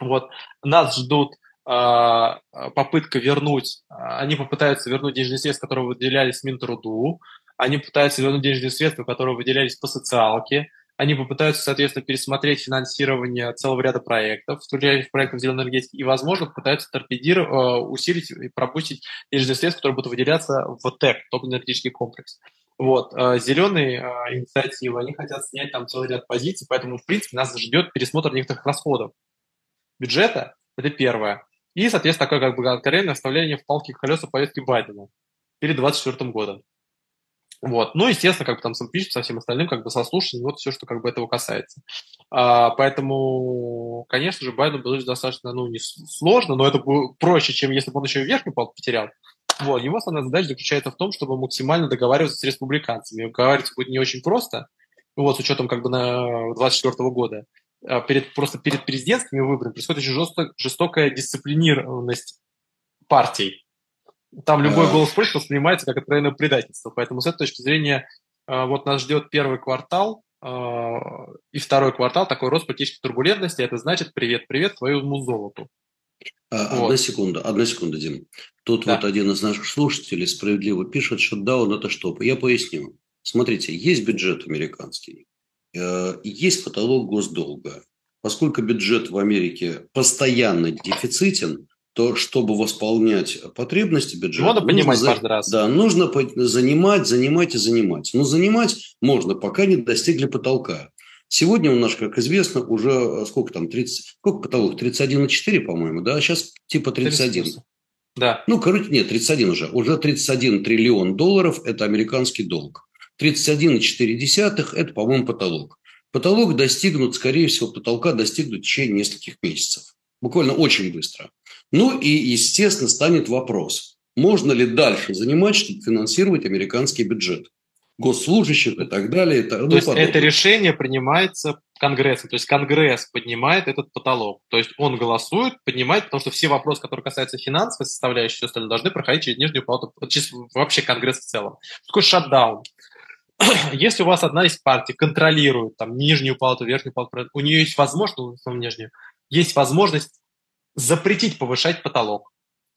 [SPEAKER 2] Вот. Нас ждут э, попытка вернуть, они попытаются вернуть денежные средства, которые выделялись Минтруду, они пытаются вернуть денежные средства, которые выделялись по социалке, они попытаются, соответственно, пересмотреть финансирование целого ряда проектов, в проектов зеленой энергетики, и, возможно, попытаются торпедировать, э, усилить и пропустить денежные средства, которые будут выделяться в ТЭК, топ-энергетический комплекс. Вот. Э, Зеленые э, инициативы, они хотят снять там целый ряд позиций, поэтому, в принципе, нас ждет пересмотр некоторых расходов бюджета, это первое. И, соответственно, такое как бы откровенное оставление в палки колеса повестки Байдена перед 2024 годом. Вот. Ну, естественно, как бы там пишет со всем остальным, как бы со слушанием, вот все, что как бы этого касается. А, поэтому, конечно же, Байдену было достаточно, ну, не сложно, но это было проще, чем если бы он еще и верхний пол потерял. Вот. Его основная задача заключается в том, чтобы максимально договариваться с республиканцами. Договариваться будет не очень просто, вот, с учетом как бы на 24 года. А перед, просто перед президентскими выборами происходит очень жестокая, жестокая дисциплинированность партий. Там любой голос против воспринимается как откровенное предательство. Поэтому с этой точки зрения э, вот нас ждет первый квартал э, и второй квартал, такой рост политической турбулентности. Это значит привет-привет твоему золоту.
[SPEAKER 1] А, вот. Одна секунда, одна секунда, Дим. Тут да. вот один из наших слушателей справедливо пишет, что даун это что? Я поясню. Смотрите, есть бюджет американский, э, есть потолок госдолга. Поскольку бюджет в Америке постоянно дефицитен, то чтобы восполнять потребности бюджета...
[SPEAKER 2] Надо понимать за... каждый раз.
[SPEAKER 1] Да, нужно занимать, занимать и занимать. Но занимать можно, пока не достигли потолка. Сегодня у нас, как известно, уже э, сколько там, 30, сколько потолок? 31,4, по-моему, да? Сейчас типа 31. 30. Да. Ну, короче, нет, 31 уже. Уже 31 триллион долларов – это американский долг. 31,4 – это, по-моему, потолок. Потолок достигнут, скорее всего, потолка достигнут в течение нескольких месяцев. Буквально очень быстро. Ну и, естественно, станет вопрос, можно ли дальше занимать, чтобы финансировать американский бюджет госслужащих и так далее.
[SPEAKER 2] И так, то ну, есть подобное. это решение принимается Конгрессом, то есть Конгресс поднимает этот потолок, то есть он голосует, поднимает, потому что все вопросы, которые касаются финансовой составляющей, все остальное, должны проходить через нижнюю палату, через вообще Конгресс в целом. Такой шатдаун. Если у вас одна из партий контролирует там нижнюю палату, верхнюю палату, у нее есть возможность, ну, нижнюю, есть возможность запретить повышать потолок.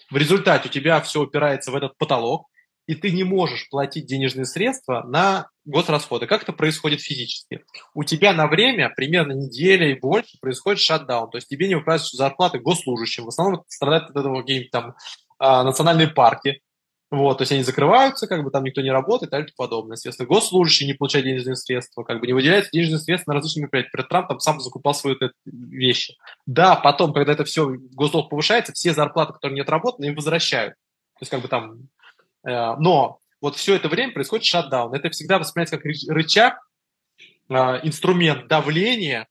[SPEAKER 2] В результате у тебя все упирается в этот потолок, и ты не можешь платить денежные средства на госрасходы. Как это происходит физически? У тебя на время, примерно неделя и больше, происходит шатдаун. То есть тебе не выплачивают зарплаты госслужащим. В основном страдают от этого какие-нибудь там а, национальные парки, вот, то есть они закрываются, как бы там никто не работает, и так подобное. Естественно, госслужащие не получают денежные средства, как бы не выделяются денежные средства на различные мероприятия. Перед Трамп там сам закупал свои вещи. Да, потом, когда это все, госдолг повышается, все зарплаты, которые не отработаны, им возвращают. То есть как бы там... Э, но вот все это время происходит шатдаун. Это всегда воспринимается как рычаг, э, инструмент давления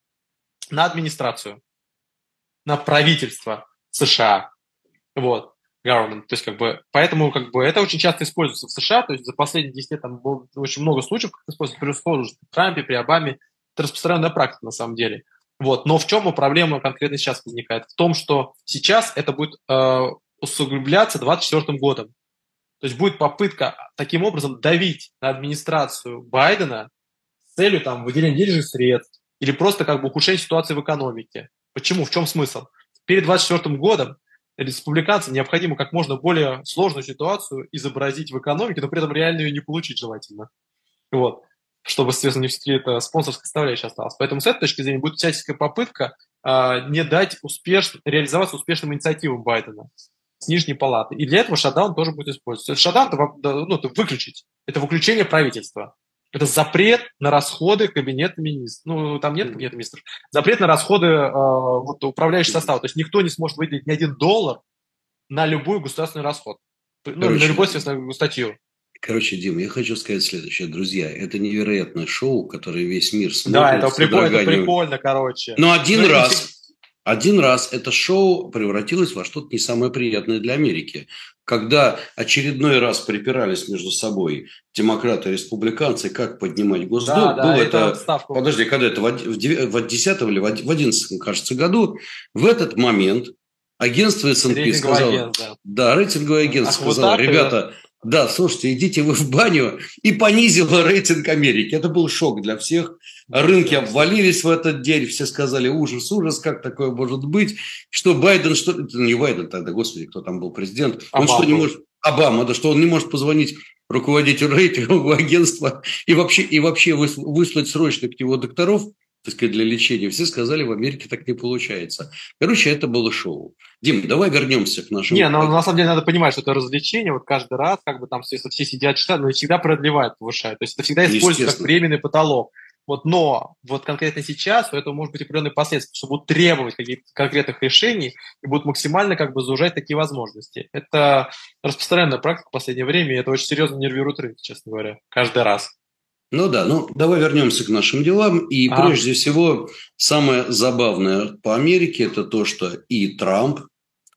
[SPEAKER 2] на администрацию, на правительство США. Вот government. То есть, как бы, поэтому, как бы, это очень часто используется в США. То есть, за последние 10 лет там было очень много случаев, как используется при условии, при Трампе, при Обаме. Это распространенная практика, на самом деле. Вот. Но в чем проблема конкретно сейчас возникает? В том, что сейчас это будет э, усугубляться 2024 годом. То есть будет попытка таким образом давить на администрацию Байдена с целью там, выделения денежных средств или просто как бы ухудшения ситуации в экономике. Почему? В чем смысл? Перед 2024 годом республиканцам необходимо как можно более сложную ситуацию изобразить в экономике, но при этом реально ее не получить желательно. Вот. Чтобы, соответственно, не все это спонсорская составляющая осталась. Поэтому с этой точки зрения будет всяческая попытка а, не дать успеш... реализоваться успешным инициативам Байдена с нижней палаты. И для этого шатдаун тоже будет использоваться. Шатдаун это, ну, это выключить. Это выключение правительства. Это запрет на расходы кабинета министров. Ну, там нет кабинета министров. Запрет на расходы э, вот, управляющего состава. То есть никто не сможет выделить ни один доллар на любую государственный расход. Ну, Короче, на любую, естественно, статью.
[SPEAKER 1] Короче, Дима, я хочу сказать следующее. Друзья, это невероятное шоу, которое весь мир смотрит.
[SPEAKER 2] Да, это прикольно, это прикольно, короче.
[SPEAKER 1] Но один ну, раз, один раз это шоу превратилось во что-то не самое приятное для Америки. Когда очередной раз припирались между собой демократы и республиканцы, как поднимать госдолг, да, да, было это, это подожди, когда это в 10 или в 11, кажется, году, в этот момент агентство S&P сказало, агент, да. да, рейтинговое агентство Ах, сказало, вот ребята, да, слушайте, идите вы в баню, и понизило рейтинг Америки. Это был шок для всех. Рынки обвалились в этот день, все сказали, ужас, ужас, как такое может быть, что Байден, что... Не Байден тогда, господи, кто там был президент. Обама. Он что не может... Обама, да, что он не может позвонить руководителю рейтингового агентства и вообще, и вообще выслать срочно к нему докторов, так сказать, для лечения. Все сказали, в Америке так не получается. Короче, это было шоу. Дим, давай вернемся к нашему...
[SPEAKER 2] Не, но ну, на самом деле надо понимать, что это развлечение. Вот каждый раз, как бы там, если все сидят, читают, но всегда продлевают, повышают. То есть это всегда используется как временный потолок. Вот, но вот конкретно сейчас у этого может быть определенные последствия, что будут требовать каких-то конкретных решений и будут максимально как бы заужать такие возможности. Это распространенная практика в последнее время, и это очень серьезно нервирует рынок, честно говоря, каждый раз.
[SPEAKER 1] Ну да, ну давай вернемся к нашим делам. И а. прежде всего, самое забавное по Америке – это то, что и Трамп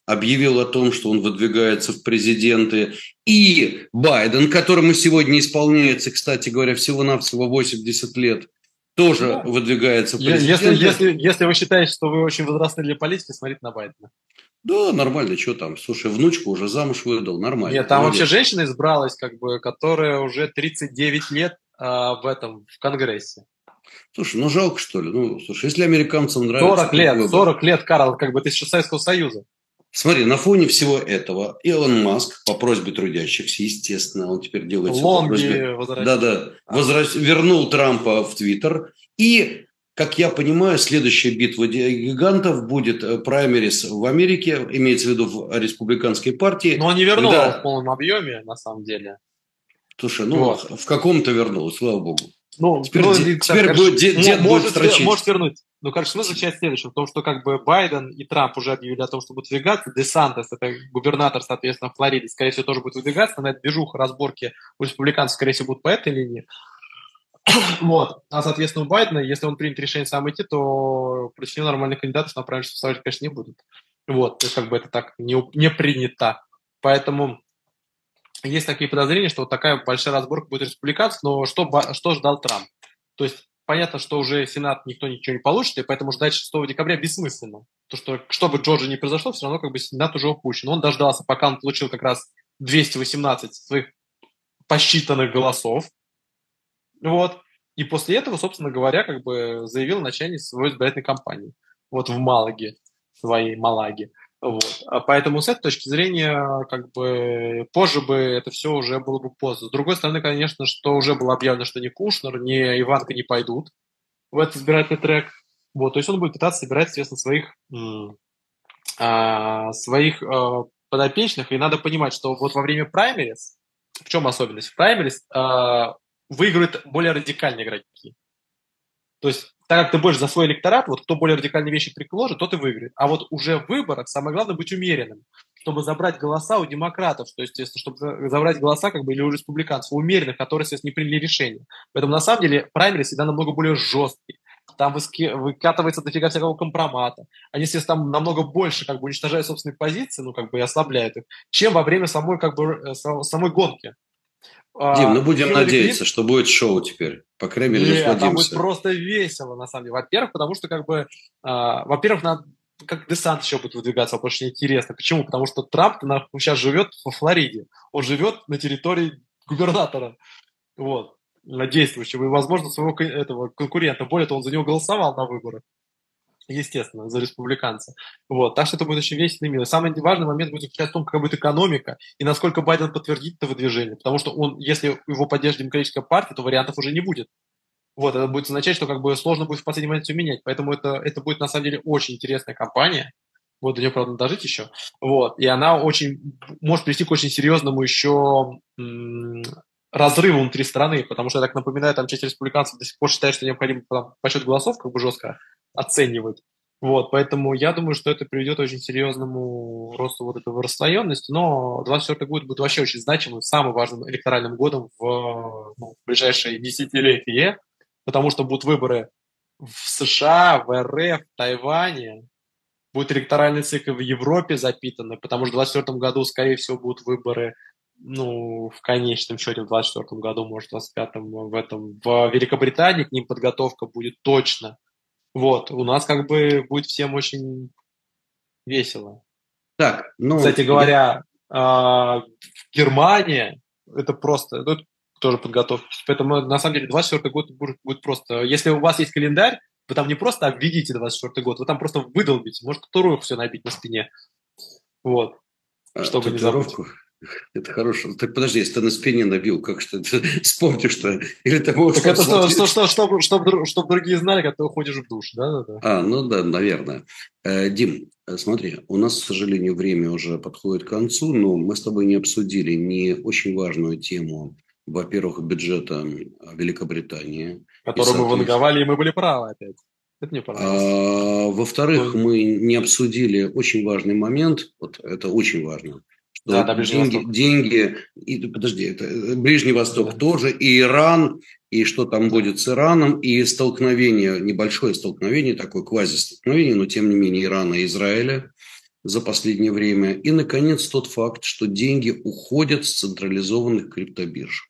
[SPEAKER 1] объявил о том, что он выдвигается в президенты, и Байден, которому сегодня исполняется, кстати говоря, всего-навсего 80 лет, тоже ну, выдвигается в президенты.
[SPEAKER 2] Если, если, если вы считаете, что вы очень возрастны для политики, смотрите на Байдена.
[SPEAKER 1] Да, нормально, что там. Слушай, внучку уже замуж выдал, нормально.
[SPEAKER 2] Нет, там молодец. вообще женщина избралась, как бы, которая уже 39 лет в этом, в Конгрессе.
[SPEAKER 1] Слушай, ну жалко, что ли? Ну, слушай, если американцам нравится...
[SPEAKER 2] 40 лет, выбор, 40 лет, Карл, как бы ты еще Советского Союза.
[SPEAKER 1] Смотри, на фоне всего этого Илон Маск по просьбе трудящихся, естественно, он теперь делает все по просьбе... Да-да, а. возвращ... вернул Трампа в Твиттер и как я понимаю, следующая битва гигантов будет э, праймерис в Америке, имеется в виду в республиканской партии.
[SPEAKER 2] Но он не вернул когда... в полном объеме, на самом деле.
[SPEAKER 1] Слушай, ну вот. в каком-то вернул, слава богу.
[SPEAKER 2] Ну, теперь, ну, теперь так, будет, дед, дед может, будет может вернуть. Ну, короче, смысл в следующем, в том, что как бы Байден и Трамп уже объявили о том, что будут выдвигаться. Десантес, это губернатор, соответственно, Флориды, скорее всего, тоже будет выдвигаться. На этой движуха, разборки у республиканцев, скорее всего, будут по этой линии. вот. А, соответственно, у Байдена, если он примет решение сам идти, то против него нормальных кандидатов на правительство ставить, конечно, не будут. Вот. То есть, как бы это так не, не принято. Поэтому есть такие подозрения, что вот такая большая разборка будет республиканцев, но что, что ждал Трамп? То есть понятно, что уже Сенат никто ничего не получит, и поэтому ждать 6 декабря бессмысленно. То, что что бы Джорджи не произошло, все равно как бы Сенат уже упущен. Он дождался, пока он получил как раз 218 своих посчитанных голосов. Вот. И после этого, собственно говоря, как бы заявил начальник своей избирательной кампании. Вот в Малаге, своей Малаге. Вот. А поэтому с этой точки зрения, как бы позже бы это все уже было бы поздно. С другой стороны, конечно, что уже было объявлено, что ни Кушнер, ни Иванка не пойдут в этот избирательный трек. Вот, то есть он будет пытаться собирать, естественно, своих, а, своих а, подопечных. И надо понимать, что вот во время праймерис, в чем особенность? В праймерис а, выиграют более радикальные игроки. То есть так как ты больше за свой электорат, вот кто более радикальные вещи приложит, тот и выиграет. А вот уже в выборах самое главное быть умеренным, чтобы забрать голоса у демократов, то есть, если, чтобы забрать голоса как бы или у республиканцев, умеренных, которые, естественно, не приняли решение. Поэтому, на самом деле, праймерис всегда намного более жесткий. Там выкатывается дофига всякого компромата. Они, естественно, там намного больше как бы уничтожают собственные позиции, ну, как бы и ослабляют их, чем во время самой, как бы, э, самой гонки.
[SPEAKER 1] А, Дим, ну будем Хиллари надеяться, Клинтон... что будет шоу теперь. По крайней мере,
[SPEAKER 2] Нет, там будет просто весело, на самом деле. Во-первых, потому что, как бы, а, во-первых, надо как Десант еще будет выдвигаться, потому что интересно. Почему? Потому что Трамп сейчас живет во Флориде. Он живет на территории губернатора. Вот действующего и, возможно, своего этого конкурента. Более того, он за него голосовал на выборах естественно, за республиканца. Вот. Так что это будет очень весело и мило. Самый важный момент будет заключаться в том, какая будет экономика и насколько Байден подтвердит это выдвижение. Потому что он, если его поддержит демократическая партия, то вариантов уже не будет. Вот, это будет означать, что как бы сложно будет в последний момент все менять. Поэтому это, это будет на самом деле очень интересная кампания. Вот до нее, правда, дожить еще. Вот. И она очень может привести к очень серьезному еще разрыву внутри страны, потому что, я так напоминаю, там часть республиканцев до сих пор считает, что необходимо там, подсчет голосов как бы жестко оценивать. Вот, поэтому я думаю, что это приведет к очень серьезному росту вот этого расслоенности, но 24 год будет вообще очень значимым, самым важным электоральным годом в, ну, в ближайшие десятилетия, потому что будут выборы в США, в РФ, в Тайване, будет электоральный цикл в Европе запитанный, потому что в 2024 году, скорее всего, будут выборы ну, в конечном счете в 2024 году, может, в 2025 в этом, в Великобритании к ним подготовка будет точно – вот, у нас как бы будет всем очень весело.
[SPEAKER 1] Так, ну...
[SPEAKER 2] Кстати говоря, я... Германия, это просто, ну, тоже подготовка. Поэтому, на самом деле, 24 год будет, будет просто... Если у вас есть календарь, вы там не просто обведите 24 год, вы там просто выдолбите, может, татуировку все набить на спине. Вот.
[SPEAKER 1] А, чтобы не забыть. Это хорошо. Так подожди, если ты на спине набил, как что ты вспомнишь что? Или
[SPEAKER 2] можешь... Так это что, что, что, чтобы, чтобы, чтобы другие знали, как ты уходишь в душ, да? да, да.
[SPEAKER 1] А, ну да, наверное. Э, Дим, э, смотри, у нас, к сожалению, время уже подходит к концу, но мы с тобой не обсудили не очень важную тему, во-первых, бюджета Великобритании.
[SPEAKER 2] Которую мы ванговали, и мы были правы опять. Это
[SPEAKER 1] А, во-вторых, мы не обсудили очень важный момент, вот это очень важно – да, да, деньги, Восток. деньги, и, подожди, это э, Ближний Восток да. тоже, и Иран, и что там будет с Ираном, и столкновение, небольшое столкновение, такое квази-столкновение, но тем не менее Ирана и Израиля за последнее время. И, наконец, тот факт, что деньги уходят с централизованных криптобирж.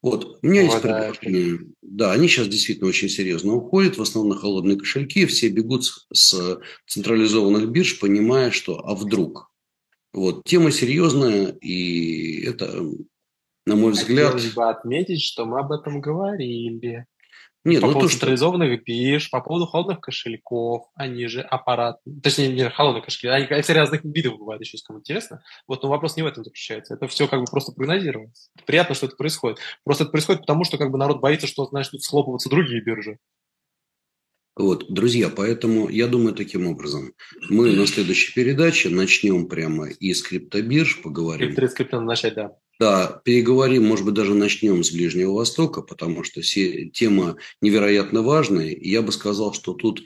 [SPEAKER 1] Вот, у меня есть предположение. Да, они сейчас действительно очень серьезно уходят, в основном на холодные кошельки, все бегут с централизованных бирж, понимая, что а вдруг – вот, тема серьезная, и это, на мой взгляд...
[SPEAKER 2] Хотелось бы отметить, что мы об этом говорили. Нет, по ну, поводу то, централизованных что... бирж, по поводу холодных кошельков, они же аппарат, точнее, не холодные кошельки, они, кстати, разных видов бывают еще, если кому интересно. Вот, но вопрос не в этом заключается. Это все как бы просто прогнозировалось. Приятно, что это происходит. Просто это происходит потому, что как бы народ боится, что, значит, тут схлопываются другие биржи.
[SPEAKER 1] Вот, друзья, поэтому я думаю таким образом. Мы на следующей передаче начнем прямо из криптобирж, поговорим.
[SPEAKER 2] Крипто, крипто начать, да.
[SPEAKER 1] Да, переговорим, может быть, даже начнем с Ближнего Востока, потому что тема невероятно важная. И я бы сказал, что тут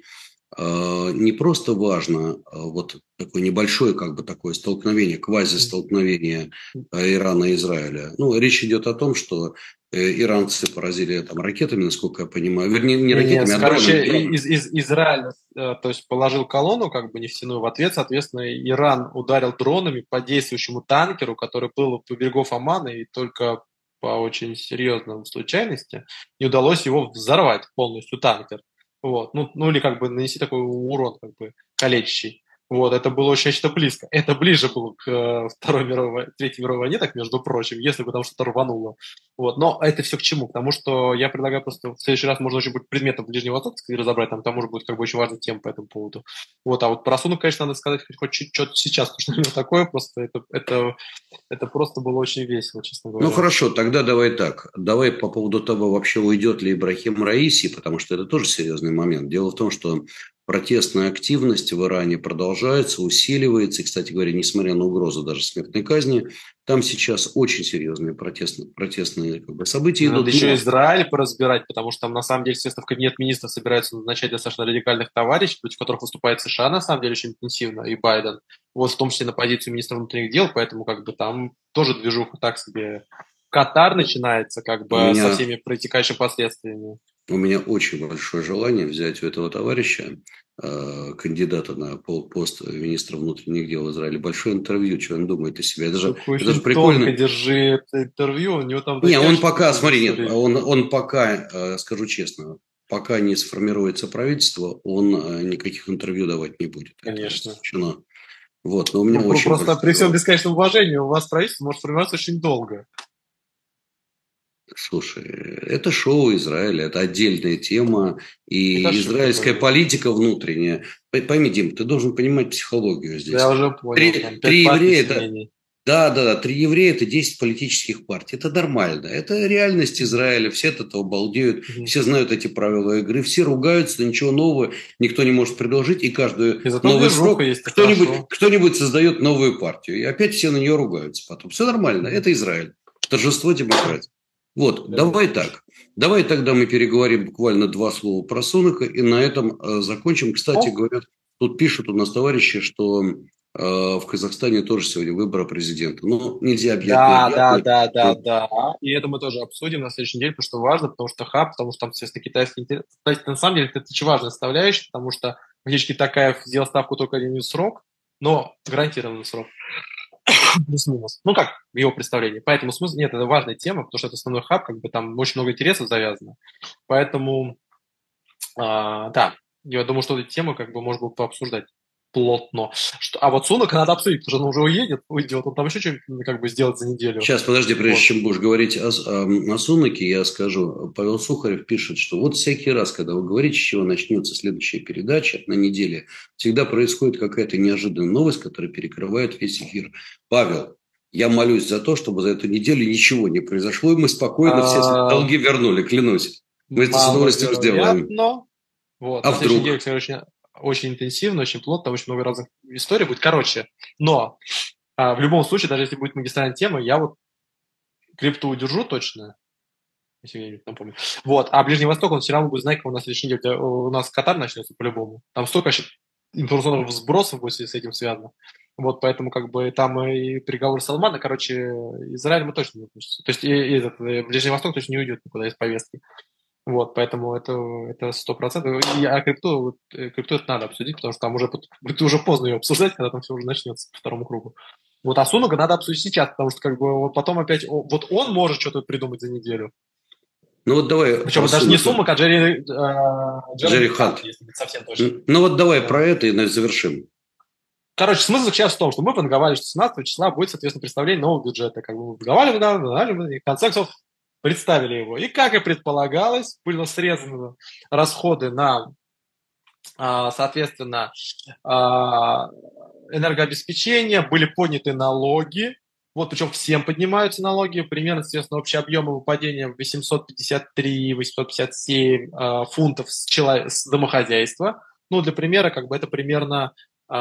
[SPEAKER 1] э, не просто важно э, вот такое небольшое как бы такое столкновение, квази-столкновение э, Ирана и Израиля. Ну, речь идет о том, что иранцы поразили там ракетами, насколько я понимаю. Вернее, не ракетами, Нет,
[SPEAKER 2] а короче, дронами. Из, из, Израиль э, то есть положил колонну как бы нефтяную в ответ, соответственно, Иран ударил дронами по действующему танкеру, который был по берегов Омана, и только по очень серьезным случайности не удалось его взорвать полностью танкер. Вот. Ну, ну или как бы нанести такой урон, как бы калечащий. Вот, это было очень что близко. Это ближе было к э, Второй мировой, Третьей мировой войне, так между прочим, если бы там что-то рвануло. Вот, но это все к чему? Потому что я предлагаю просто в следующий раз можно очень будет предметом Ближнего Востока разобрать, там, там может быть как бы очень важная тема по этому поводу. Вот, а вот про Суну, конечно, надо сказать хоть, хоть чуть-чуть сейчас, потому что такое просто, это, это, это просто было очень весело, честно говоря.
[SPEAKER 1] Ну хорошо, тогда давай так. Давай по поводу того, вообще уйдет ли Ибрахим Раиси, потому что это тоже серьезный момент. Дело в том, что Протестная активность в Иране продолжается, усиливается. И, кстати говоря, несмотря на угрозу даже смертной казни, там сейчас очень серьезные протестные, протестные как бы, события
[SPEAKER 2] Надо идут. еще Израиль поразбирать, потому что там, на самом деле, естественно, в кабинет министров собираются назначать достаточно радикальных товарищей, против которых выступает США, на самом деле, очень интенсивно, и Байден. Вот в том числе на позицию министра внутренних дел, поэтому как бы там тоже движуха так себе. Катар начинается как бы меня... со всеми протекающими последствиями.
[SPEAKER 1] У меня очень большое желание взять у этого товарища, э, кандидата на пост министра внутренних дел Израиля, большое интервью, что он думает о себе. Это же, это же прикольно.
[SPEAKER 2] держи это интервью, у него там...
[SPEAKER 1] Не, он пока, смотри, нет, он, он пока, э, скажу честно, пока не сформируется правительство, он э, никаких интервью давать не будет.
[SPEAKER 2] Конечно.
[SPEAKER 1] Вот, но у меня ну, очень
[SPEAKER 2] Просто при всем бесконечном уважении у вас правительство может формироваться очень долго.
[SPEAKER 1] Слушай, это шоу Израиля, это отдельная тема, и это израильская политика внутренняя. Пойми, Дим, ты должен понимать психологию здесь.
[SPEAKER 2] Я уже понял.
[SPEAKER 1] Три, три еврея это... Да, да, да, три еврея – это 10 политических партий. Это нормально. Это реальность Израиля. Все от этого балдеют. Угу. Все знают эти правила игры. Все ругаются, ничего нового никто не может предложить. И каждый новый срок кто-нибудь, кто-нибудь создает новую партию. И опять все на нее ругаются потом. Все нормально. Это Израиль. Торжество демократии. Вот, да. давай так. Давай тогда мы переговорим буквально два слова про Сунака и на этом э, закончим. Кстати, О. говорят, тут пишут у нас товарищи, что э, в Казахстане тоже сегодня выборы президента. Ну, нельзя объять.
[SPEAKER 2] Да, да, да, да, да. И это мы тоже обсудим на следующей неделе, потому что важно, потому что хаб, потому что там, естественно, китайский интерес. Кстати, на самом деле, это очень важная составляющая, потому что фактически такая сделал ставку только один срок, но гарантированный срок. Плюс-минус. Ну, как в его представлении. Поэтому смысл... Нет, это важная тема, потому что это основной хаб, как бы там очень много интересов завязано. Поэтому, а, да, я думаю, что эту тему как бы можно было пообсуждать плотно. Что, а вот Сунака надо обсудить, потому что он уже уедет, уйдет, он там еще что-нибудь как бы сделать за неделю.
[SPEAKER 1] Сейчас, подожди, прежде вот. чем будешь говорить о, о, о Сунаке, я скажу. Павел Сухарев пишет, что вот всякий раз, когда вы говорите, с чего начнется следующая передача на неделе, всегда происходит какая-то неожиданная новость, которая перекрывает весь эфир. Павел, я молюсь за то, чтобы за эту неделю ничего не произошло, и мы спокойно все долги вернули, клянусь. Мы это с удовольствием сделаем.
[SPEAKER 2] Вот. А вдруг? Неделе, очень интенсивно, очень плотно, очень много разных историй будет. Короче, но а, в любом случае, даже если будет магистральная тема, я вот крипту удержу точно, если я не напомню. Вот, а Ближний Восток, он все равно будет знать, как у нас в следующей неделе, у нас Катар начнется по-любому. Там столько информационных сбросов будет с этим связано. Вот, поэтому как бы там и переговоры Салмана, короче, Израиль мы точно не выпустим. То есть и, и этот, Ближний Восток точно не уйдет никуда из повестки. Вот, поэтому это это сто процентов. А крипту, э, крипту это надо обсудить, потому что там уже, это уже поздно ее обсуждать, когда там все уже начнется по второму кругу. Вот, а Сунуга надо обсудить сейчас, потому что как бы вот потом опять, вот он может что-то придумать за неделю.
[SPEAKER 1] Ну вот давай.
[SPEAKER 2] Причем даже не Сумак, а Джерри, э,
[SPEAKER 1] Джерри, Джерри Хант. Если быть совсем точно. Ну вот давай да. про это и завершим.
[SPEAKER 2] Короче, смысл сейчас в том, что мы подговаривали, что 17 числа будет, соответственно, представление нового бюджета. Как бы мы подговаривали, да, и в конце концов представили его. И, как и предполагалось, были срезаны расходы на, а, соответственно, а, энергообеспечение, были подняты налоги, Вот, причем всем поднимаются налоги, примерно, естественно, общий объем выпадения 853-857 э, фунтов с, чело... с домохозяйства. Ну, для примера, как бы это примерно э,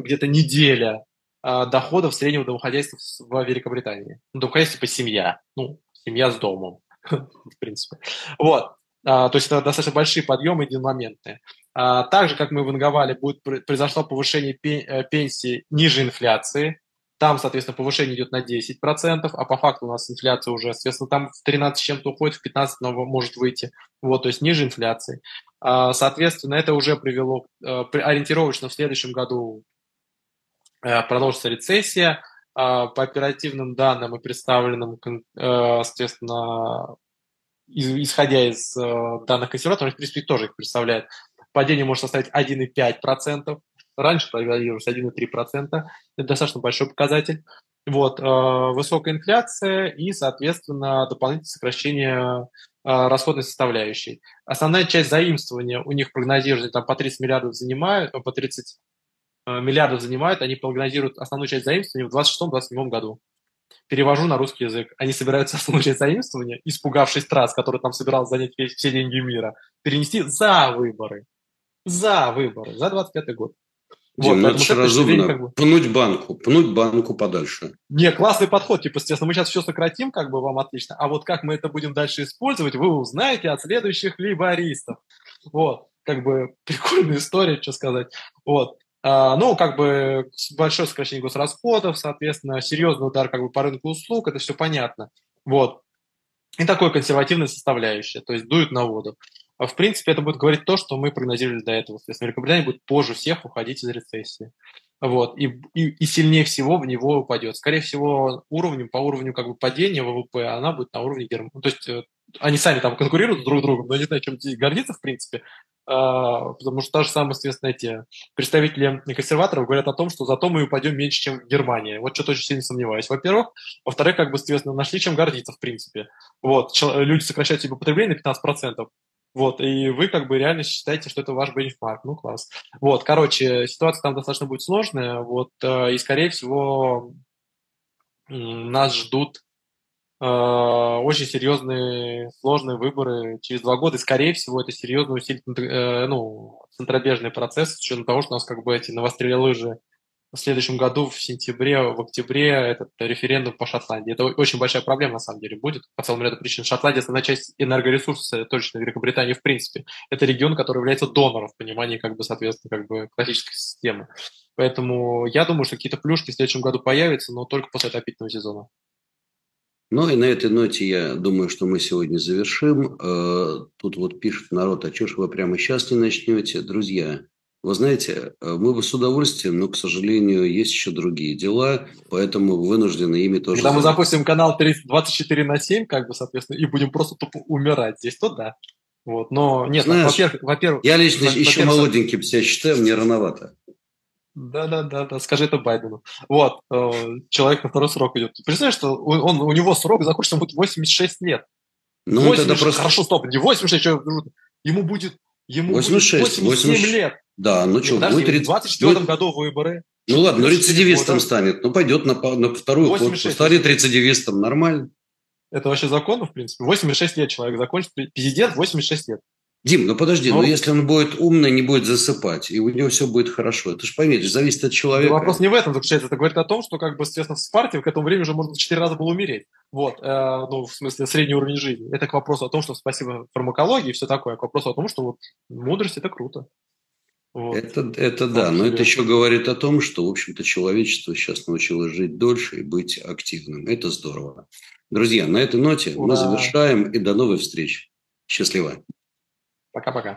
[SPEAKER 2] где-то неделя э, доходов среднего домохозяйства в Великобритании. Ну, домохозяйство типа семья, ну, семья с домом, в принципе. Вот. А, то есть это достаточно большие подъемы единомоментные. А, также, как мы ванговали, будет, произошло повышение э, пенсии ниже инфляции. Там, соответственно, повышение идет на 10%, а по факту у нас инфляция уже, соответственно, там в 13 чем-то уходит, в 15 но может выйти. Вот, то есть ниже инфляции. А, соответственно, это уже привело, э, ориентировочно в следующем году э, продолжится рецессия. По оперативным данным и представленным, соответственно, исходя из данных консерваторов, в принципе, тоже их представляет падение может составить 1,5%. Раньше прогнозировалось 1,3%. Это достаточно большой показатель. Вот, э, высокая инфляция и, соответственно, дополнительное сокращение э, расходной составляющей. Основная часть заимствования у них прогнозируется там, по 30 миллиардов занимают, по 30 э, миллиардов занимают, они прогнозируют основную часть заимствования в 2026-2027 году. Перевожу на русский язык. Они собираются основную часть заимствования, испугавшись трасс, который там собирался занять все деньги мира, перенести за выборы за выборы, за 25 год.
[SPEAKER 1] Дим, вот, ну это же разумно. Как бы... Пнуть банку, пнуть банку подальше.
[SPEAKER 2] Не, классный подход. Типа, естественно, мы сейчас все сократим, как бы вам отлично. А вот как мы это будем дальше использовать, вы узнаете от следующих либористов. Вот, как бы прикольная история, что сказать. Вот. А, ну, как бы большое сокращение госрасходов, соответственно, серьезный удар как бы по рынку услуг, это все понятно. Вот. И такое консервативная составляющая, то есть дует на воду. А в принципе, это будет говорить то, что мы прогнозировали до этого. Соответственно, Великобритания будет позже всех уходить из рецессии. Вот, и, и, и сильнее всего в него упадет. Скорее всего, уровнем, по уровню как бы падения ВВП она будет на уровне Германии. То есть э, они сами там конкурируют друг с другом, но не знаю, чем гордиться, в принципе. А, потому что та же самая, соответственно, эти представители консерваторов говорят о том, что зато мы упадем меньше, чем в Германии. Вот что-то очень сильно сомневаюсь. Во-первых. Во-вторых, как бы, соответственно, нашли чем гордиться, в принципе. Вот, люди сокращают себе потребление на 15%. Вот, и вы как бы реально считаете, что это ваш бенчмарк. Ну, класс. Вот, короче, ситуация там достаточно будет сложная, вот, э, и, скорее всего, нас ждут очень серьезные, сложные выборы через два года, и, скорее всего, это серьезно усилит э, ну, центробежный процесс, с учетом того, что у нас как бы эти навострили лыжи в следующем году, в сентябре, в октябре, этот референдум по Шотландии. Это очень большая проблема, на самом деле, будет по целому ряду причин. Шотландия – основная часть энергоресурса, точно, Великобритании в принципе. Это регион, который является донором в понимании, как бы, соответственно, как бы классической системы. Поэтому я думаю, что какие-то плюшки в следующем году появятся, но только после отопительного сезона.
[SPEAKER 1] Ну и на этой ноте я думаю, что мы сегодня завершим. Э, тут вот пишет народ, а что ж вы прямо сейчас не начнете? Друзья, вы знаете, э, мы бы с удовольствием, но, к сожалению, есть еще другие дела, поэтому вынуждены ими тоже...
[SPEAKER 2] Когда мы запустим канал 24 на 7, как бы, соответственно, и будем просто тупо умирать здесь, то да. Вот, но нет,
[SPEAKER 1] во-первых, во-первых... Я лично во- еще молоденьким себя считаю, мне рановато.
[SPEAKER 2] Да-да-да, да, скажи это Байдену. Вот, э, человек на второй срок идет. Представляешь, что он, он, у него срок закончится, будет 86 лет. Ну, 86, это просто... Хорошо, стоп, не 86, что ему будет Ему 86, будет 87 80... лет.
[SPEAKER 1] Да, ну что,
[SPEAKER 2] будет 30... В 24 ну, году выборы.
[SPEAKER 1] Ну ладно, ну рецидивистом станет. Ну пойдет на, на вторую 86, станет рецидивистом, нормально.
[SPEAKER 2] Это вообще законно, в принципе. 86 лет человек закончит. Президент 86 лет.
[SPEAKER 1] Дим, ну подожди, но... ну если он будет умный, не будет засыпать, и у него все будет хорошо. Это же, поверь, зависит от человека.
[SPEAKER 2] Но вопрос не в этом заключается. Это говорит о том, что, как бы, естественно, в Спарте к этому времени уже можно 4 раза было умереть. Вот, э, ну, в смысле, средний уровень жизни. Это к вопросу о том, что спасибо фармакологии и все такое. К вопросу о том, что вот мудрость – это круто.
[SPEAKER 1] Вот. Это, это да, но это еще говорит о том, что, в общем-то, человечество сейчас научилось жить дольше и быть активным. Это здорово. Друзья, на этой ноте Ура. мы завершаем и до новых встреч. Счастливо.
[SPEAKER 2] Пока-пока.